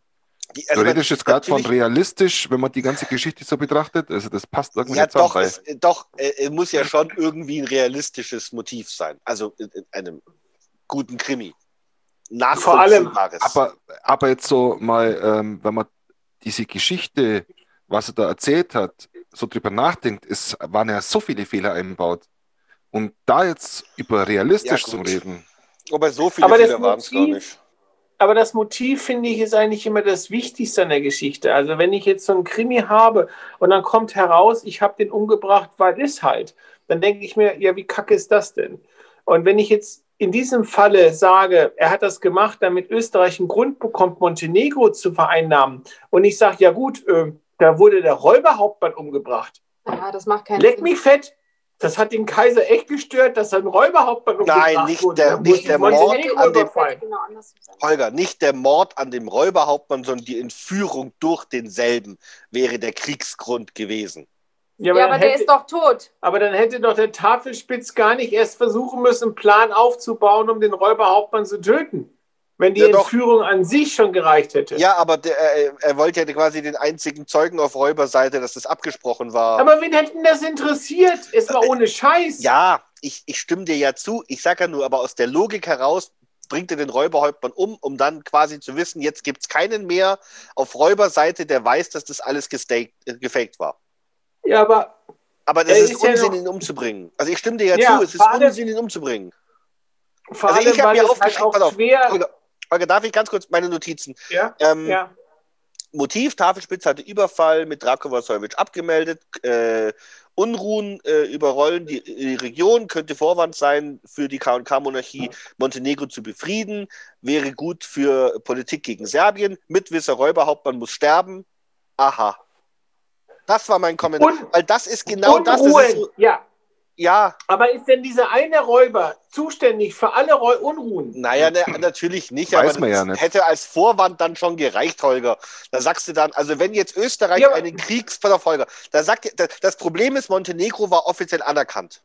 die, also du redest jetzt gerade von realistisch, wenn man die ganze Geschichte so betrachtet. Also das passt irgendwie Ja, doch, es, doch, äh, es muss ja schon irgendwie ein realistisches Motiv sein. Also in, in einem guten Krimi. Vor allem-. Aber, aber jetzt so mal, ähm, wenn man diese Geschichte, was er da erzählt hat, so drüber nachdenkt, es waren ja so viele Fehler eingebaut. Und da jetzt über realistisch Ja, zu reden, Aber so viele Aber Fehler waren es gar nicht. Aber das Motiv, finde ich, ist eigentlich immer das Wichtigste an der Geschichte. Also wenn ich jetzt so einen Krimi habe und dann kommt heraus, ich habe den umgebracht, weil ist halt, dann denke ich mir, ja, wie kacke ist das denn? Und wenn ich jetzt in diesem Falle sage, er hat das gemacht, damit Österreich einen Grund bekommt, Montenegro zu vereinnahmen, und ich sage, ja gut, äh, da wurde der Räuberhauptmann umgebracht. Ja, das macht keinen Leck Sinn. mich fett. Das hat den Kaiser echt gestört, dass ein Räuberhauptmann umgebracht nicht wurde. der- nicht ich der Mord hätte- an dem- genau sein. Holger, nicht der Mord an dem Räuberhauptmann, sondern die Entführung durch denselben wäre der Kriegsgrund gewesen. Ja, Ja, dann aber der hätte- ist doch tot. Aber dann hätte doch der Tafelspitz gar nicht erst versuchen müssen, einen Plan aufzubauen, um den Räuberhauptmann zu töten. Wenn die Ja. Entführung an sich schon gereicht hätte. Ja, aber der, äh, er wollte ja quasi den einzigen Zeugen auf Räuberseite, dass das abgesprochen war. Aber wen hätte denn das interessiert? Es war ohne Scheiß. Ja, ich, ich stimme dir ja zu. Ich sage ja nur, aber aus der Logik heraus bringt er den Räuberhauptmann um, um dann quasi zu wissen, jetzt gibt es keinen mehr auf Räuberseite, der weiß, dass das alles gestaked, äh, gefaked war. Ja, aber Aber das ist ist ja Unsinn, noch- ihn umzubringen. Also ich stimme dir ja, Ja, zu, es ist allem- Unsinn, ihn umzubringen. vor Also ich allem, hab weil mir halt aufgeschrieben, pass auch auf. schwer... Holger, darf ich ganz kurz meine Notizen? Ja, Ähm, ja. Motiv, Tafelspitz hatte Überfall mit Drako Vasovic abgemeldet. Äh, Unruhen äh, überrollen die, die Region, könnte Vorwand sein, für die KK-Monarchie Montenegro zu befrieden, wäre gut für Politik gegen Serbien. Mitwisser Räuberhauptmann muss sterben. Aha. Das war mein Kommentar. Und- Weil das ist genau das. das Unruhen, ist so, ja. Ja, Aber ist denn dieser eine Räuber zuständig für alle Reu Unruhen? naja, ne, natürlich nicht. Weiß aber man das ja nicht. hätte als Vorwand dann schon gereicht, Holger. Da sagst du dann, also wenn jetzt Österreich Ja, einen Kriegs... Pass auf, Holger. Da sagt, da- das Problem ist, Montenegro war offiziell anerkannt.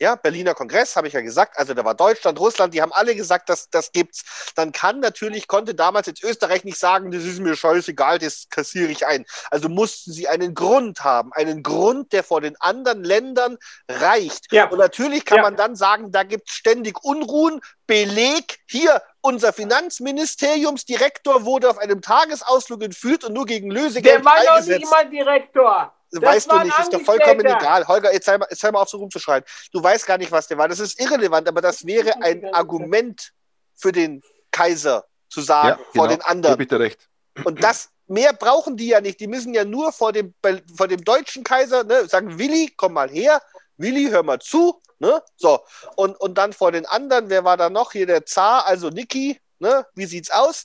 Ja, Berliner Kongress, habe ich ja gesagt. Also da war Deutschland, Russland, die haben alle gesagt, das, das gibt's. Dann kann natürlich, konnte damals jetzt Österreich nicht sagen, das ist mir scheißegal, das kassiere ich ein. Also mussten sie einen Grund haben. Einen Grund, der vor den anderen Ländern reicht. Ja. Und natürlich kann Ja. man dann sagen, da gibt es ständig Unruhen. Beleg hier, unser Finanzministeriumsdirektor wurde auf einem Tagesausflug entführt und nur gegen Lösegeld Der war doch nicht mal Direktor. Das weißt du nicht, ist doch vollkommen egal. Holger, jetzt hör, mal, jetzt hör mal auf, so rumzuschreien. Du weißt gar nicht, was der war. Das ist irrelevant, aber das wäre ein Argument für den Kaiser zu sagen, ja, vor genau, den anderen. ich dir recht. Und das mehr brauchen die ja nicht. Die müssen ja nur vor dem, vor dem deutschen Kaiser ne, sagen, Willi, komm mal her. Willi, hör mal zu. Ne? So. Und, und dann vor den anderen, wer war da noch? Hier der Zar, also Niki. Ne? Wie sieht's aus?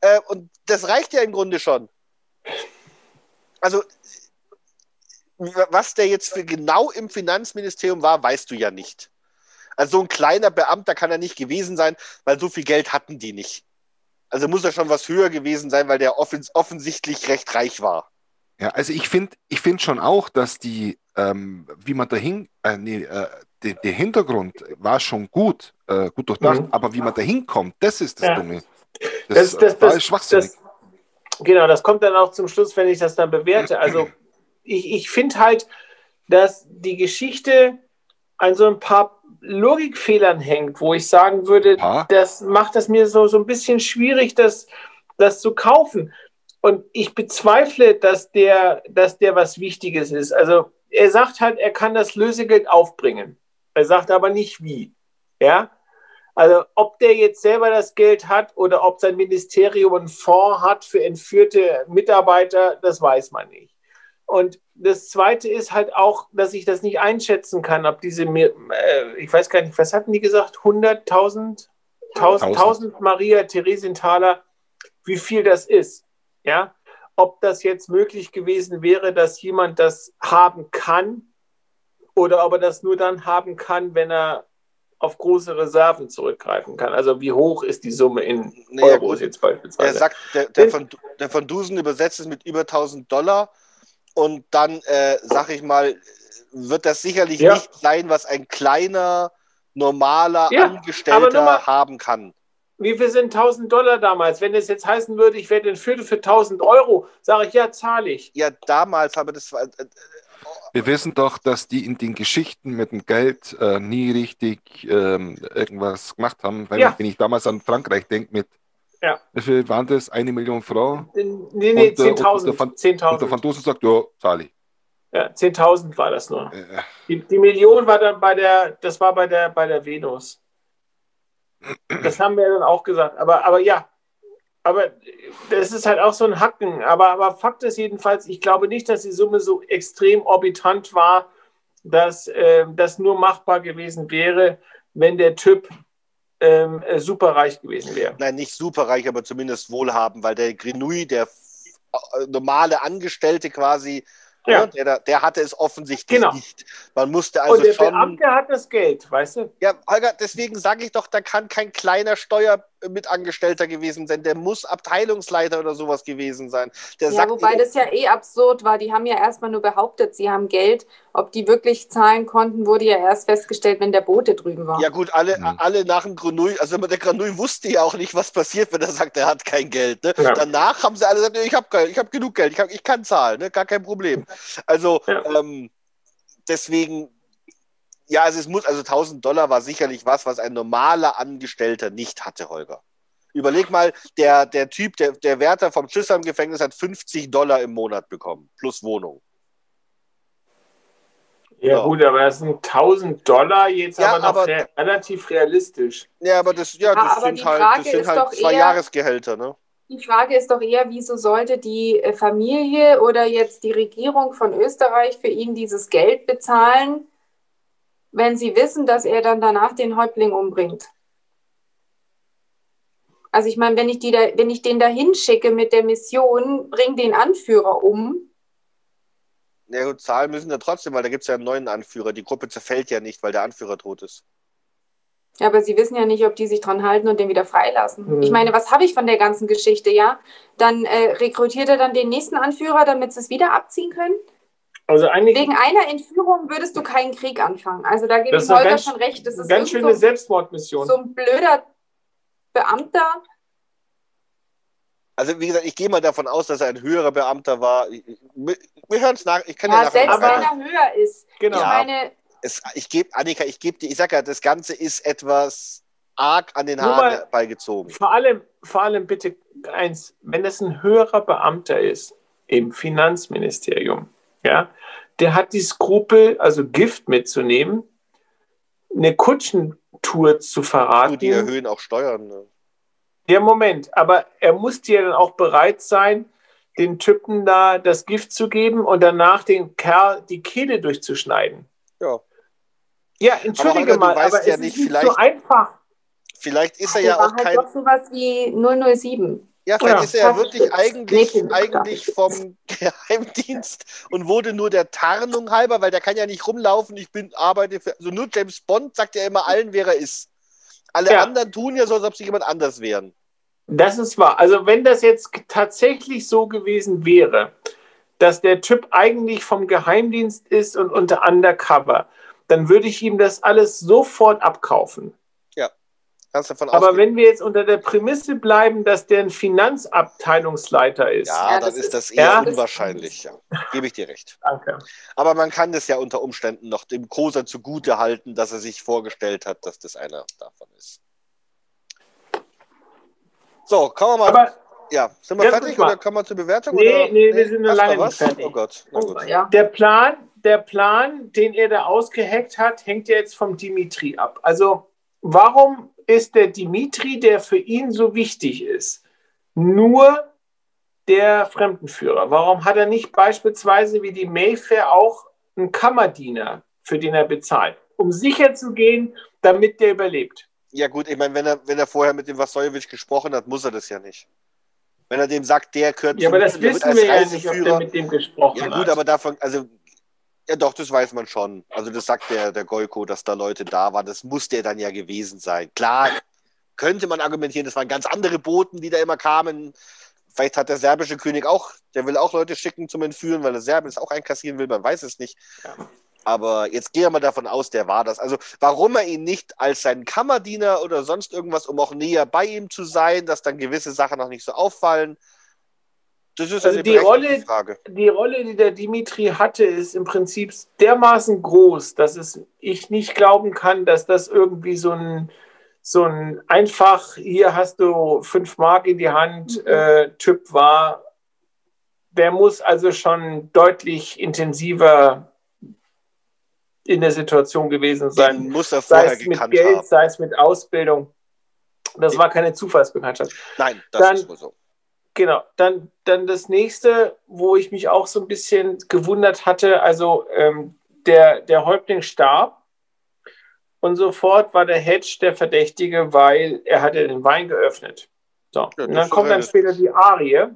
Äh, und das reicht ja im Grunde schon. Also, was der jetzt für genau im Finanzministerium war, weißt du ja nicht. Also so ein kleiner Beamter kann er nicht gewesen sein, weil so viel Geld hatten die nicht. Also muss er schon was höher gewesen sein, weil der offens offensichtlich recht reich war. Ja, also ich finde ich find schon auch, dass die, ähm, wie man dahin, äh, nee, äh, der, der Hintergrund war schon gut, äh, gut durchdacht, Mhm. aber wie man dahin kommt, das ist das Ja. Dumme. Das, das, war das, schwachsinnig. das, genau, das kommt dann auch zum Schluss, wenn ich das dann bewerte. Also ich, ich finde halt, dass die Geschichte an so ein paar Logikfehlern hängt, wo ich sagen würde, Paar? das macht es mir so, so ein bisschen schwierig, das, das zu kaufen. Und ich bezweifle, dass der, dass der was Wichtiges ist. Also er sagt halt, er kann das Lösegeld aufbringen. Er sagt aber nicht wie. Ja, also ob der jetzt selber das Geld hat oder ob sein Ministerium einen Fonds hat für entführte Mitarbeiter, das weiß man nicht. Und das Zweite ist halt auch, dass ich das nicht einschätzen kann, ob diese, äh, ich weiß gar nicht, was hatten die gesagt, 100.000, 1000, 1000 Maria Theresienthaler, wie viel das ist. Ja, ob das jetzt möglich gewesen wäre, dass jemand das haben kann oder ob er das nur dann haben kann, wenn er auf große Reserven zurückgreifen kann. Also wie hoch ist die Summe in Naja, Euros gut. jetzt Der beispielsweise? sagt, der, der, von, der von Dusen übersetzt es mit über 1000 Dollar und dann, äh, sag ich mal, wird das sicherlich Ja. nicht sein, was ein kleiner, normaler Ja, Angestellter mal- haben kann. Wie viel sind 1000 Dollar damals? Wenn es jetzt heißen würde, ich werde entführt für 1000 Euro, sage ich, ja, zahle ich. Ja, damals, aber das war, äh, Wir wissen doch, dass die in den Geschichten mit dem Geld äh, nie richtig ähm, irgendwas gemacht haben. Wenn, Ja. wenn ich damals an Frankreich denke, mit Ja. viel waren das? Eine Million Frauen? Nee, nee, Und, äh, und der 10.000. Van- Und der 10.000 Van Dusen sagt, ja, zahle ich. ja, 10.000 war das nur. Äh, Die, die Million war dann bei der, das war bei der, bei der Venus. Das haben wir dann auch gesagt. Aber, aber ja, aber das ist halt auch so ein Hacken. Aber, aber Fakt ist jedenfalls, ich glaube nicht, dass die Summe so extrem orbitant war, dass äh, das nur machbar gewesen wäre, wenn der Typ ähm, äh, superreich gewesen wäre. nein, nicht superreich, aber zumindest wohlhabend, weil der Grenouille, der äh, normale Angestellte quasi, Ja. ne, der, der hatte es offensichtlich Genau. nicht. Man musste also Und der schon. Beamte hat das Geld, weißt du? Ja, Holger, deswegen sage ich doch, da kann kein kleiner Steuermitangestellter gewesen sein. Der muss Abteilungsleiter oder sowas gewesen sein. Der Ja, sagt, wobei das ja eh absurd war. Die haben ja erstmal nur behauptet, sie haben Geld. Ob die wirklich zahlen konnten, wurde ja erst festgestellt, wenn der Bote drüben war. ja gut, alle, Mhm. alle nach dem Grenouille, also der Grenouille wusste ja auch nicht, was passiert, wenn er sagt, er hat kein Geld. Ne? Ja. Danach haben sie alle gesagt, ich habe Geld, ich habe genug Geld, ich, hab, ich kann zahlen, ne? gar kein Problem. Also Ja. ähm, deswegen, ja, also es muss, also 1000 Dollar war sicherlich was, was ein normaler Angestellter nicht hatte, Holger. Überleg mal, der, der Typ, der, der Wärter vom Chisholm-Gefängnis hat 50 Dollar im Monat bekommen, plus Wohnung. Ja, Ja. gut, aber das sind 1000 Dollar jetzt Ja, aber noch aber- re relativ realistisch. Ja, aber das, ja, Ja, das aber sind halt, das sind halt zwei eher- Jahresgehälter, ne? Die Frage ist doch eher, wieso sollte die äh, Familie oder jetzt die Regierung von Österreich für ihn dieses Geld bezahlen, wenn sie wissen, dass er dann danach den Häuptling umbringt? Also ich meine, wenn ich, die da, wenn ich den da hinschicke mit der Mission, bring den Anführer um, Ja gut, zahlen müssen ja trotzdem, weil da gibt es ja einen neuen Anführer. Die Gruppe zerfällt ja nicht, weil der Anführer tot ist. Ja, aber sie wissen ja nicht, ob die sich dran halten und den wieder freilassen. Mhm. Ich meine, was habe ich von der ganzen Geschichte, ja? Dann äh, rekrutiert er dann den nächsten Anführer, damit sie es wieder abziehen können? Also eigentlich Wegen einer Entführung würdest du keinen Krieg anfangen. Also da gebe ich Holger ganz- schon recht. Das ist ganz schöne so, Selbstmordmission. so ein blöder Beamter. Also wie gesagt, ich gehe mal davon aus, dass er ein höherer Beamter war. Wir, hören es nach. Ich kann ja, Ja, nachher selbst wenn er höher ist. genau. Ich meine, es, ich gebe, Annika, ich gebe dir, ich sag ja, das Ganze ist etwas arg an den Haaren beigezogen. Vor allem, vor allem bitte eins, wenn es ein höherer Beamter ist im Finanzministerium, ja, der hat die Skrupel, also Gift mitzunehmen, eine Kutschentour zu Du, verraten. die erhöhen auch Steuern. Ne? Ja, Moment, aber er musste ja dann auch bereit sein, den Typen da das Gift zu geben und danach den Kerl die Kehle durchzuschneiden. Ja. Ja, entschuldige Holger, du mal, weißt aber ja es nicht, ist nicht so vielleicht- einfach. Vielleicht ist er ja war auch halt kein. doch sowas wie 007. Ja, vielleicht Ja. ist er ja wirklich eigentlich, eigentlich vom Geheimdienst und wurde nur der Tarnung halber, weil der kann ja nicht rumlaufen. Ich bin arbeite für. Also nur James Bond sagt ja immer allen, wer er ist. Alle Ja. anderen tun ja so, als ob sie jemand anders wären. Das ist wahr. Also wenn das jetzt tatsächlich so gewesen wäre, dass der Typ eigentlich vom Geheimdienst ist und unter Undercover, dann würde ich ihm das alles sofort abkaufen. Kannst davon Aber ausgehen. wenn wir jetzt unter der Prämisse bleiben, dass der ein Finanzabteilungsleiter ist, Ja, Ja, dann das ist das eher Ja. unwahrscheinlich. Ja. Gebe ich dir recht. danke. Aber man kann das ja unter Umständen noch dem Koser zugute halten, dass er sich vorgestellt hat, dass das einer davon ist. So, kommen wir mal. Aber ja, sind wir fertig oder kommen wir zur Bewertung? Nee, oder? nee, wir sind noch lange nicht fertig. Oh Gott. Na Oh, gut. ja. der Plan, der Plan, den er da ausgeheckt hat, hängt ja jetzt vom Dimitri ab. Also warum ist der Dimitri, der für ihn so wichtig ist, nur der Fremdenführer? Warum hat er nicht beispielsweise wie die Mayfair auch einen Kammerdiener, für den er bezahlt, um sicher zu gehen, damit der überlebt? Ja, gut, ich meine, wenn er, wenn er vorher mit dem Vasojewitsch gesprochen hat, muss er das ja nicht. Wenn er dem sagt, der gehört Ja, zu aber das wissen wir ja nicht, ob der mit dem gesprochen Ja, hat. gut, aber davon, also, ja doch, das weiß man schon. Also, das sagt der, der Goiko, dass da Leute da waren. Das muss der dann ja gewesen sein. Klar, könnte man argumentieren, das waren ganz andere Boten, die da immer kamen. Vielleicht hat der serbische König auch, der will auch Leute schicken zum Entführen, weil er Serben es auch einkassieren will, man weiß es nicht. Ja. Aber jetzt gehen wir mal davon aus, der war das. Also, warum er ihn nicht als seinen Kammerdiener oder sonst irgendwas, um auch näher bei ihm zu sein, dass dann gewisse Sachen noch nicht so auffallen, das ist Also eine die Rolle- Frage. die Rolle, die der Dimitri hatte, ist im Prinzip dermaßen groß, dass es, ich nicht glauben kann, dass das irgendwie so ein, so ein einfach, hier hast du fünf Mark in die Hand, äh, Typ war. Der muss also schon deutlich intensiver in der Situation gewesen sein. Den muss er Sei vorher es mit Geld, haben. sei es mit Ausbildung. Das war keine Zufallsbekanntschaft. Nein, das Dann- ist wohl so. Genau, dann, dann das nächste, wo ich mich auch so ein bisschen gewundert hatte, also ähm, der, der Häuptling starb und sofort war der Hedge der Verdächtige, weil er hatte den Wein geöffnet. So, Ja, und dann kommt dann später die Arie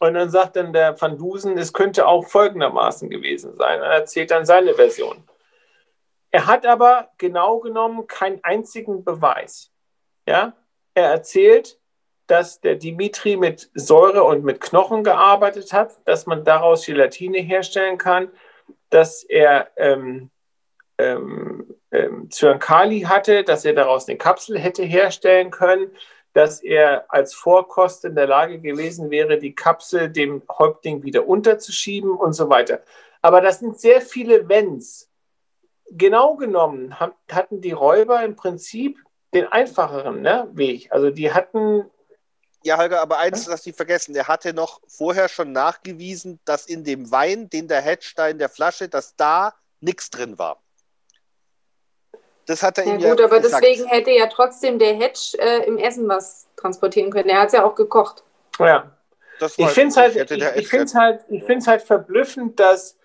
und dann sagt dann der Van Dusen, es könnte auch folgendermaßen gewesen sein. Er erzählt dann seine Version. Er hat aber genau genommen keinen einzigen Beweis. Ja? Er erzählt, dass der Dimitri mit Säure und mit Knochen gearbeitet hat, dass man daraus Gelatine herstellen kann, dass er ähm, ähm, ähm, Zyankali hatte, dass er daraus eine Kapsel hätte herstellen können, dass er als Vorkost in der Lage gewesen wäre, die Kapsel dem Häuptling wieder unterzuschieben und so weiter. Aber das sind sehr viele Wenns. Genau genommen hatten die Räuber im Prinzip den einfacheren ne, Weg. Also die hatten Ja, Holger, aber eins, das die vergessen. Er hatte noch vorher schon nachgewiesen, dass in dem Wein, den der Hedge da in der Flasche, dass da nichts drin war. Das hat er Ja ihm gut, ja aber gesagt. deswegen hätte ja trotzdem der Hedge äh, im Essen was transportieren können. Der hat es ja auch gekocht. Ja, Das ich finde es nicht. halt, ich, ich find's halt, ich find's halt verblüffend, dass,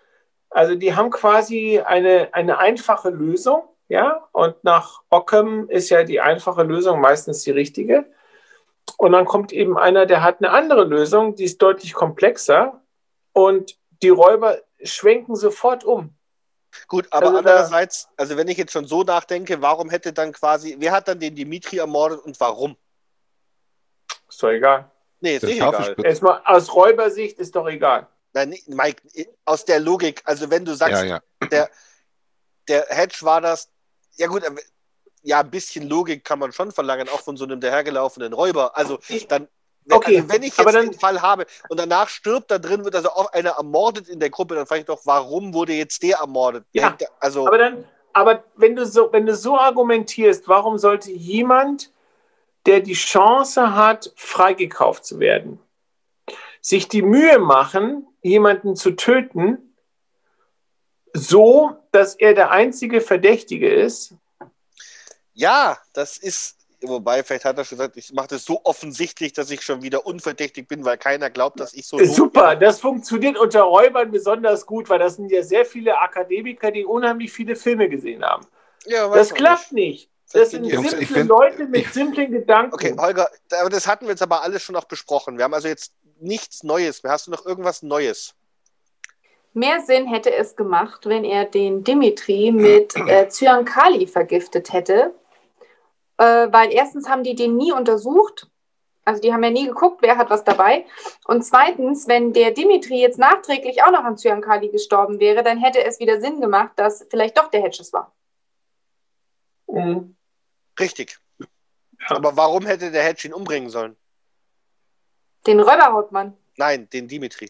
also die haben quasi eine, eine einfache Lösung, ja, und nach Ockham ist ja die einfache Lösung meistens die richtige. Und dann kommt eben einer, der hat eine andere Lösung, die ist deutlich komplexer und die Räuber schwenken sofort um. Gut, aber Also andererseits, also wenn ich jetzt schon so nachdenke, warum hätte dann quasi, wer hat dann den Dimitri ermordet und warum? Ist doch egal. Nee, ist Der nicht egal. Erstmal aus Räubersicht ist doch egal. Nein, nee, Mike, aus der Logik, also wenn du sagst, Ja, ja. der Hedge war das, ja gut, aber- ja, ein bisschen Logik kann man schon verlangen, auch von so einem dahergelaufenen Räuber. Also dann, wenn, Okay, also wenn ich jetzt den Fall habe und danach stirbt da drin, wird also auch einer ermordet in der Gruppe, dann frage ich doch, warum wurde jetzt der ermordet? Ja, Der- also, Aber dann, aber wenn du so, wenn du so argumentierst, warum sollte jemand, der die Chance hat, freigekauft zu werden, sich die Mühe machen, jemanden zu töten, so, dass er der einzige Verdächtige ist? Ja, das ist, wobei, vielleicht hat er schon gesagt, ich mache das so offensichtlich, dass ich schon wieder unverdächtig bin, weil keiner glaubt, dass ich so doof Super, bin. das funktioniert unter Räubern besonders gut, weil das sind ja sehr viele Akademiker, die unheimlich viele Filme gesehen haben. Ja, Das klappt nicht. nicht. Das sind Jungs, simple find- Leute mit ich- simplen Gedanken. Okay, Holger, aber das hatten wir jetzt aber alles schon noch besprochen. Wir haben also jetzt nichts Neues mehr. Hast du noch irgendwas Neues? Mehr Sinn hätte es gemacht, wenn er den Dimitri mit äh, Zyankali vergiftet hätte. Äh, weil erstens haben die den nie untersucht. Also die haben ja nie geguckt, wer hat was dabei. Und zweitens, wenn der Dimitri jetzt nachträglich auch noch an Zyankali gestorben wäre, dann hätte es wieder Sinn gemacht, dass vielleicht doch der Hedges war. Mhm. Richtig. Aber warum hätte der Hedge ihn umbringen sollen? Den Räuberhauptmann. Nein, den Dimitri.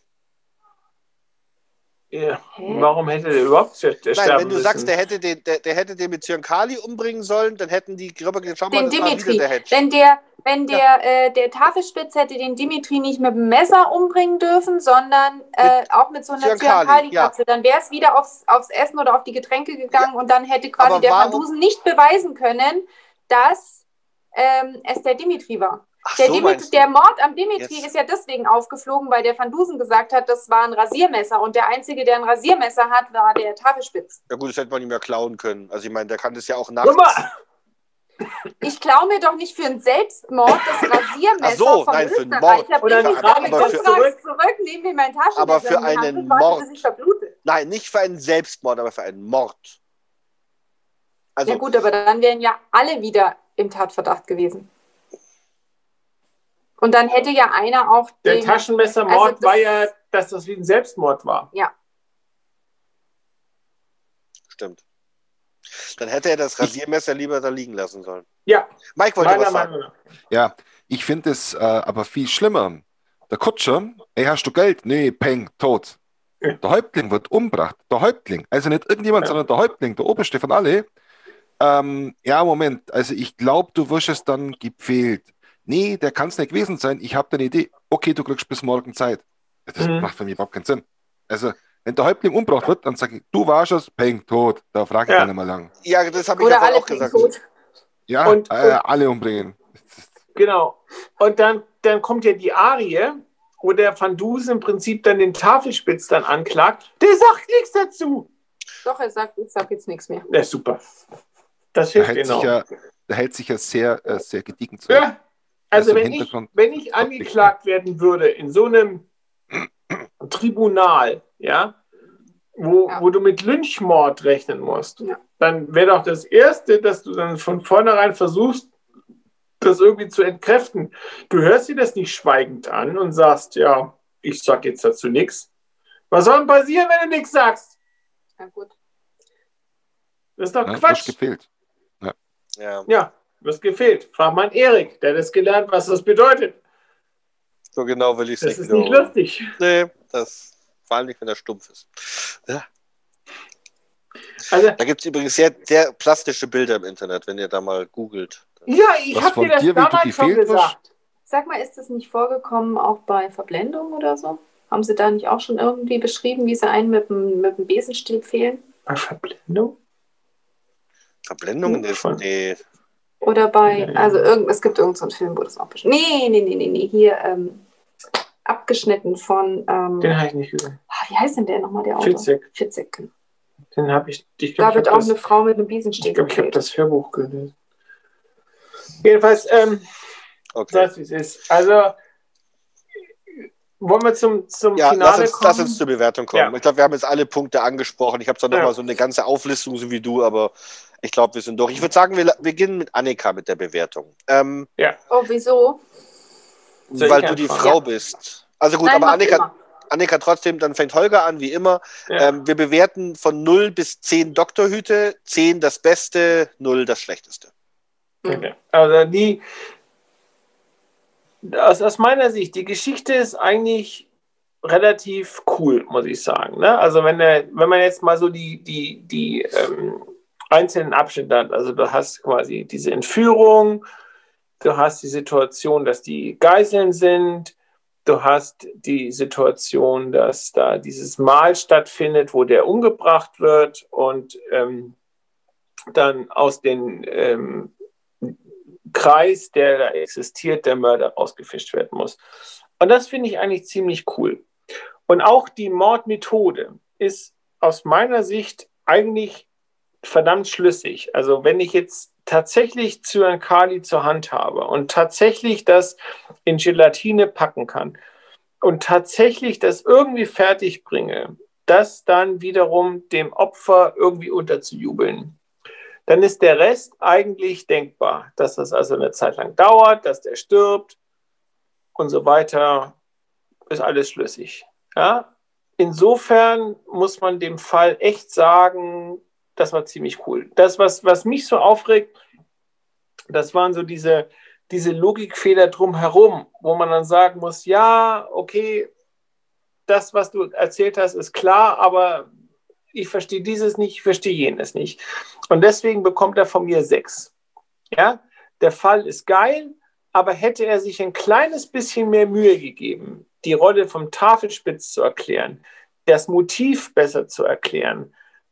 Ja. Warum hätte der überhaupt ster- der Nein, sterben wenn du müssen? sagst, der hätte den, der, der hätte den mit Zyankali umbringen sollen, dann hätten die schau mal, Den Dimitri. der. Wenn der, wenn der, äh, der Tafelspitz hätte den Dimitri nicht mit dem Messer umbringen dürfen, sondern äh, auch mit so einer Zyankali, Zyankali-Katze, dann wäre es wieder aufs, aufs Essen oder auf die Getränke gegangen und dann hätte quasi Aber der warum- Van Dusen nicht beweisen können, dass ähm, es der Dimitri war. Ach Der, so, Dimitri, meinst der. Mord am Dimitri Jetzt. ist ja deswegen aufgeflogen, weil der Van Dusen gesagt hat, das war ein Rasiermesser und der Einzige, der ein Rasiermesser hat, war der Tafelspitz. Ja gut, das hätte man ihm ja klauen können. Also ich meine, der kann das ja auch nachts. mal, Ich klaue mir doch nicht für einen Selbstmord das Rasiermesser Ach so, vom nein, für einen. Mord. Oder mich aber für- zurück, zurück, nehmen wir mein Taschenmesser Aber für einen Mord. ich. Nein, nicht für einen Selbstmord, aber für einen Mord. Also ja gut, aber dann wären ja alle wieder im Tatverdacht gewesen. Und dann hätte ja einer auch der den, Taschenmessermord Also das- war ja, dass das wie ein Selbstmord war. stimmt. Dann hätte er das Rasiermesser lieber da liegen lassen sollen. Ja, Mike wollte meiner was sagen. Meinung. Ja, ich finde es äh, aber viel schlimmer. Der Kutscher, ey, hast du Geld? Nee, peng, tot. Ja. Der Häuptling wird umgebracht. Der Häuptling. Also nicht irgendjemand, Ja. sondern der Häuptling, der Oberste von alle. Ähm, ja, Moment. Also ich glaube, du wirst es dann gefehlt. Nee, der kann es nicht gewesen sein. Ich habe eine Idee. Okay, du kriegst bis morgen Zeit. Das Mhm. macht für mich überhaupt keinen Sinn. Also, wenn der Häuptling umgebracht wird, dann sage ich, du warst es, peng, tot. Da frage ich Ja. dann immer lang. Ja, das habe ich oder ja alle auch gesagt. tot. Ja, Und- äh, und- alle umbringen. Genau. Und dann, dann kommt ja die Arie, wo der Van Dusen im Prinzip dann den Tafelspitz dann anklagt. Der sagt nichts dazu. Doch, er sagt, ich sag jetzt nichts mehr. Ja, super. Das Der hilft hält, sich enorm. ja, der hält sich ja sehr, äh, sehr gediegen zurück. Ja. Also im wenn ich, wenn ich angeklagt werden würde in so einem Tribunal, ja, wo, Ja. wo du mit Lynchmord rechnen musst, Ja. dann wäre doch das Erste, dass du dann von vornherein versuchst, das irgendwie zu entkräften. Du hörst dir das nicht schweigend an und sagst, ja, ich sag jetzt dazu nichts. Was soll denn passieren, wenn du nichts sagst? Ja, gut. Das ist doch? Frisch Quatsch. gefehlt. Ja, Ja, was gefehlt. Frag mal Erik, der hat das gelernt, was das bedeutet. so genau will ich es Das nicht ist nicht lustig. Nee, das vor allem nicht, wenn er stumpf ist. Also, Da gibt es übrigens sehr, sehr plastische Bilder im Internet, wenn ihr da mal googelt. ja, ich habe dir das dir, du damals schon gesagt. Sag mal, ist das nicht vorgekommen auch bei Verblendung oder so? Haben Sie da nicht auch schon irgendwie beschrieben, wie Sie einen mit dem, mit dem Besenstiel fehlen? Bei Verblendung? Verblendungen ist. Schon. Nee. Oder bei, Nee. also irgend, es gibt irgendeinen so einen Film, wo das auch beschrieben Nee, nee, nee, nee, nee, hier ähm, abgeschnitten von, ähm, Den habe ich nicht gesehen. ah, wie heißt denn der nochmal, der Autor? Fitzek. Fitzek. genau. Den habe ich. Ich Da glaube, ich wird habe auch das, eine Frau mit einem Besenstiel ich glaub, ich hab gefehlt. das Hörbuch gelesen. Jedenfalls, ähm, Okay. sag's wie es ist. Also, wollen wir zum, zum Ja, Finale lass uns, kommen? lass uns zur Bewertung kommen. Ja. Ich glaube, wir haben jetzt alle Punkte angesprochen. Ich habe zwar Ja. mal so eine ganze Auflistung, so wie du, aber ich glaube, wir sind durch. Ich würde sagen, wir beginnen mit Annika mit der Bewertung. Ähm, Oh, wieso? Weil du die anfangen? Frau Ja. bist. Also gut, Nein, aber Annika, immer. Annika trotzdem, dann fängt Holger an, wie immer. Ja. Ähm, wir bewerten von 0 bis 10 Doktorhüte, 10 das Beste, 0 das Schlechteste. Okay. Also die, aus, aus meiner Sicht, die Geschichte ist eigentlich relativ cool, muss ich sagen. Ne? Also wenn, der, wenn man jetzt mal so die, die, die ähm, einzelnen Abschnitte hat, also du hast quasi diese Entführung, du hast die Situation, dass die Geiseln sind, du hast die Situation, dass da dieses Mahl stattfindet, wo der umgebracht wird und ähm, dann aus den ähm, Kreis, der da existiert, der Mörder rausgefischt werden muss. Und das finde ich eigentlich ziemlich cool. Und auch die Mordmethode ist aus meiner Sicht eigentlich verdammt schlüssig. Also wenn ich jetzt tatsächlich Zyankali zur Hand habe und tatsächlich das in Gelatine packen kann und tatsächlich das irgendwie fertig bringe, das dann wiederum dem Opfer irgendwie unterzujubeln, dann ist der Rest eigentlich denkbar, dass das also eine Zeit lang dauert, dass der stirbt und so weiter, ist alles schlüssig. Ja? Insofern muss man dem Fall echt sagen, das war ziemlich cool. Das, was, was mich so aufregt, das waren so diese, diese Logikfehler drumherum, wo man dann sagen muss, ja, okay, das, was du erzählt hast, ist klar, aber ich verstehe dieses nicht, ich verstehe jenes nicht. Und deswegen bekommt er von mir sechs. Ja, der Fall ist geil, aber hätte er sich ein kleines bisschen mehr Mühe gegeben, die Rolle vom Tafelspitz zu erklären, das Motiv besser zu erklären,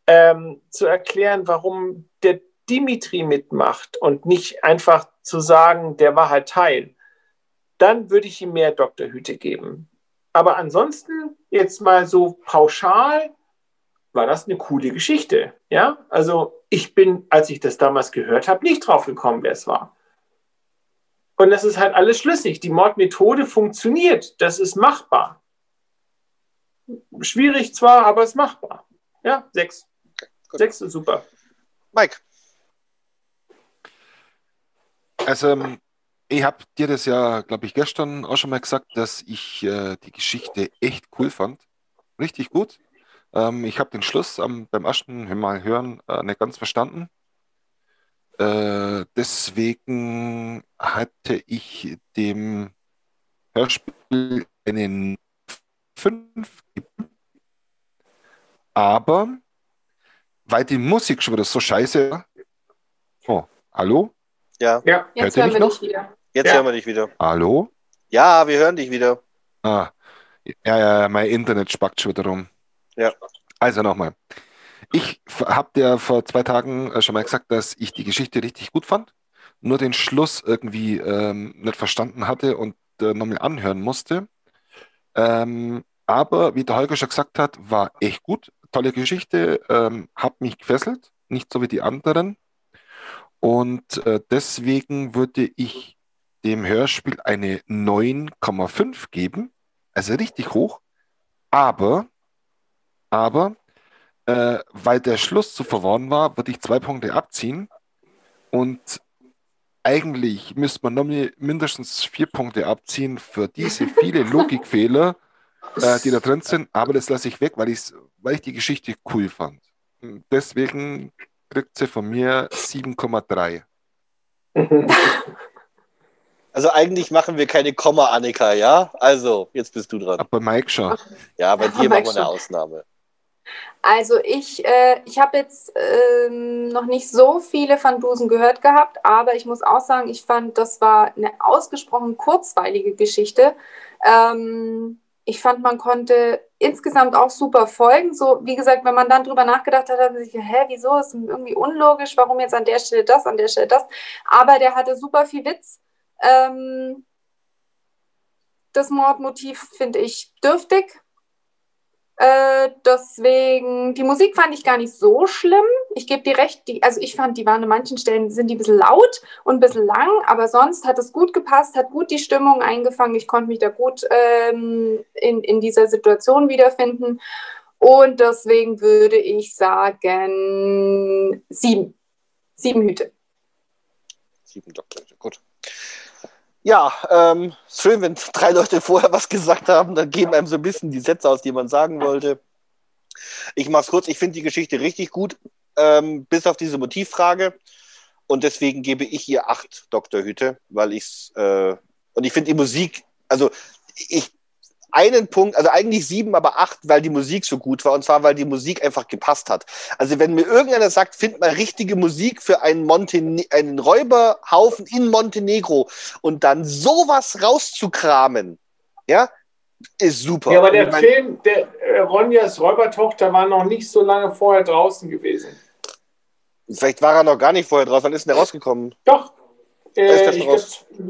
ähm, zu erklären, warum der Dimitri mitmacht und nicht einfach zu sagen, der war halt Teil, dann würde ich ihm mehr Doktorhüte geben. Aber ansonsten, jetzt mal so pauschal, war das eine coole Geschichte. Ja, also ich bin, als ich das damals gehört habe, nicht drauf gekommen, wer es war. Und das ist halt alles schlüssig. Die Mordmethode funktioniert. Das ist machbar. Schwierig zwar, aber es ist machbar. Ja, sechs. Okay, sechs ist super. Mike. Also, ähm, ich habe dir das ja, glaube ich, gestern auch schon mal gesagt, dass ich äh, die Geschichte echt cool fand. Richtig gut. Ähm, ich habe den Schluss am, beim ersten Mal hören äh, nicht ganz verstanden. Äh, deswegen hatte ich dem Hörspiel einen 5 gegeben. Aber weil die Musik schon wieder so scheiße war. Oh, hallo? Ja. Ja. Jetzt Hört hören mich wir noch? dich wieder. Jetzt Ja. hören wir dich wieder. Hallo? Ja, wir hören dich wieder. Ah, ja, ja, mein Internet spackt schon wieder rum. Ja. Also nochmal. Ich habe dir vor zwei Tagen äh, schon mal gesagt, dass ich die Geschichte richtig gut fand, nur den Schluss irgendwie ähm, nicht verstanden hatte und äh, nochmal anhören musste. Ähm, aber wie der Holger schon gesagt hat, war echt gut. Tolle Geschichte, ähm, hat mich gefesselt, nicht so wie die anderen. Und äh, deswegen würde ich dem Hörspiel eine 9,5 geben, also richtig hoch. Aber, aber, äh, weil der Schluss zu verworren war, würde ich zwei Punkte abziehen. Und eigentlich müsste man noch mi- mindestens vier Punkte abziehen für diese viele Logikfehler, äh, die da drin sind. Aber das lasse ich weg, weil, ich's, weil ich die Geschichte cool fand. Deswegen kriegt sie von mir 7,3. Also eigentlich machen wir keine Komma, Annika, ja? Also, jetzt bist du dran. Aber Mike schon. Ja, bei dir machen wir eine. Ausnahme. Also ich, äh, ich habe jetzt ähm, noch nicht so viele Van Dusen gehört gehabt, aber ich muss auch sagen, ich fand, das war eine ausgesprochen kurzweilige Geschichte. Ähm, ich fand, man konnte insgesamt auch super folgen. So, wie gesagt, wenn man dann drüber nachgedacht hat, hat man sich, hä, wieso ist irgendwie unlogisch, warum jetzt an der Stelle das, an der Stelle das. Aber der hatte super viel Witz. Ähm, das Mordmotiv finde ich dürftig. Äh, deswegen, die Musik fand ich gar nicht so schlimm. Ich gebe dir recht, die, also ich fand, die waren an manchen Stellen sind die ein bisschen laut und ein bisschen lang, aber sonst hat es gut gepasst, hat gut die Stimmung eingefangen. Ich konnte mich da gut ähm, in, in dieser Situation wiederfinden. Und deswegen würde ich sagen, sieben. Sieben Hüte. Sieben Doktor, gut. Ja, ähm, schön, wenn drei Leute vorher was gesagt haben, dann geben einem so ein bisschen die Sätze aus, die man sagen wollte. Ich mach's kurz, ich finde die Geschichte richtig gut, ähm, bis auf diese Motivfrage. Und deswegen gebe ich ihr acht Doktorhüte, weil ich's, äh, und ich finde die Musik, also ich, einen Punkt, also eigentlich sieben, aber acht, weil die Musik so gut war, und zwar, weil die Musik einfach gepasst hat. Also wenn mir irgendeiner sagt, find mal richtige Musik für einen, Montene einen Räuberhaufen in Montenegro und dann sowas rauszukramen, ja, ist super. Ja, aber der Film, der äh, Ronjas Räubertochter war noch nicht so lange vorher draußen gewesen. Vielleicht war er noch gar nicht vorher drauf, wann ist denn der rausgekommen? Doch. Ist Äh, der ich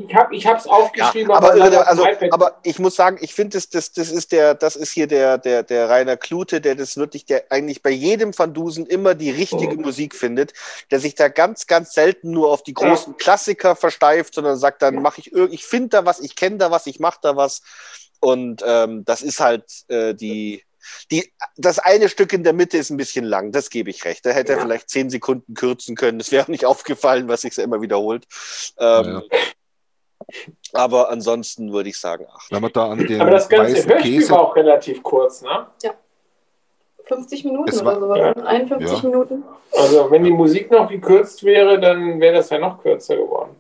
ich habe es ich hab's aufgeschrieben, Ja, aber, auf also, aber ich muss sagen, ich finde, das, das, das ist der, das ist hier der, der, der Rainer Klute, der das wirklich, der eigentlich bei jedem Van Dusen immer die richtige Mhm. Musik findet, der sich da ganz, ganz selten nur auf die großen Klassiker versteift, sondern sagt, dann mache ich irgendwie, ich finde da was, ich kenne da was, ich mache da was. Und ähm, das ist halt äh, die, Die, das eine Stück in der Mitte ist ein bisschen lang, das gebe ich recht. Da hätte er Ja. vielleicht zehn Sekunden kürzen können. Es wäre auch nicht aufgefallen, was sich immer wiederholt. Ähm, Aber ansonsten würde ich sagen, acht. Wenn man da an den Aber das ganze weißen Hörspiel Käse. war auch relativ kurz, ne? 50 Minuten war- oder sowas. Ja. 51 Ja. Minuten. Also wenn die Musik noch gekürzt wäre, dann wäre das ja noch kürzer geworden.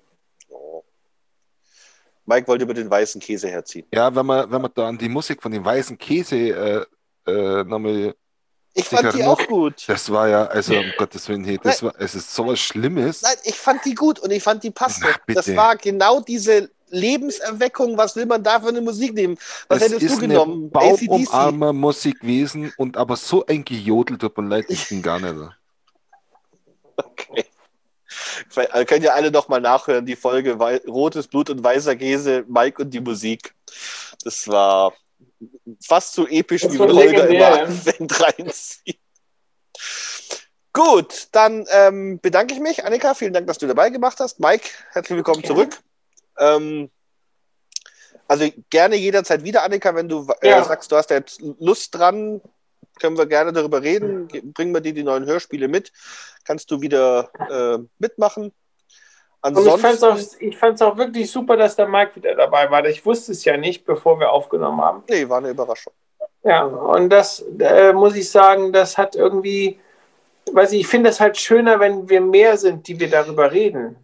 Mike wollte über den weißen Käse herziehen. Ja, wenn man, wenn man da an die Musik von dem weißen Käse äh, äh, nochmal. Ich fand die auch gut. Das war ja, also um Gottes Willen, hey, das war, es ist sowas Schlimmes. Nein, ich fand die gut und ich fand die. Na, bitte. Das war genau diese Lebenserweckung. Was will man da für eine Musik nehmen? Was es hättest ist du genommen? baumarmer Musik gewesen und aber so ein Gejodel, tut mir leid, ich bin gar nicht. Okay. Vielleicht- äh, Könnt ihr alle noch mal nachhören, die Folge Rotes Blut und weißer Käse, Mike und die Musik. Das war fast so episch, Das wie Holger immer anfängt reinzieht. Gut, dann ähm, bedanke ich mich. Annika, vielen Dank, dass du dabei gemacht hast. Mike, herzlich willkommen Gerne. zurück. Ähm, also gerne jederzeit wieder, Annika, wenn du äh, Ja. sagst, du hast da jetzt Lust dran, können wir gerne darüber reden. Ge- Bringen wir dir die neuen Hörspiele mit. Kannst du wieder äh, mitmachen. Und ich fand es Ansonsten, auch, auch wirklich super, dass der Mike wieder dabei war. Ich wusste es ja nicht, bevor wir aufgenommen haben. nee, war eine Überraschung. Ja, und das äh, muss ich sagen, das hat irgendwie, weiß ich, ich finde es halt schöner, wenn wir mehr sind, die wir darüber reden.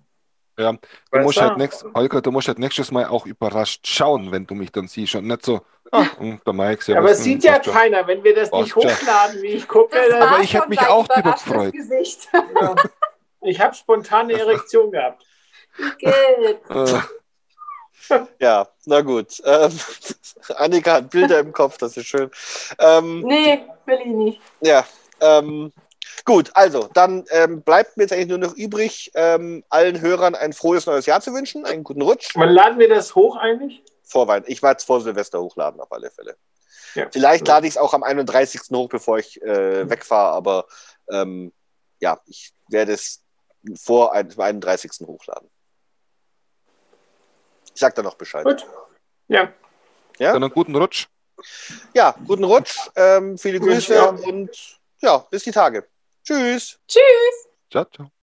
Ja, Du Weißt musst halt nächst, Holger, du musst halt nächstes Mal auch überrascht schauen, wenn du mich dann siehst und nicht so, ah, hm, der Mike, servus, Aber es sieht ja keiner, wenn wir das nicht hochladen, wie ich gucke. Das Aber ich hätte mich auch überraschtes gefreut. Ich habe spontane Erektion gehabt. Äh, Ja, na gut. Ähm, Annika hat Bilder im Kopf, das ist schön. Ähm, Nee, will ich nicht. Ja, ähm, gut, also dann ähm, bleibt mir jetzt eigentlich nur noch übrig, ähm, allen Hörern ein frohes neues Jahr zu wünschen, einen guten Rutsch. Wann laden wir das hoch eigentlich? Vor Weihnachten. Ich werde es vor Silvester hochladen, auf alle Fälle. Ja. Vielleicht lade ich es auch am 31. hoch, bevor ich äh, wegfahre, aber ähm, ja, ich werde es vor ein- dem 31. hochladen. Ich sag da noch Bescheid. Gut. Ja. Ja, dann einen guten Rutsch. ja guten Rutsch, ähm, viele Grüße Ja. und ja, bis die Tage. Tschüss. Tschüss. Ciao, ciao.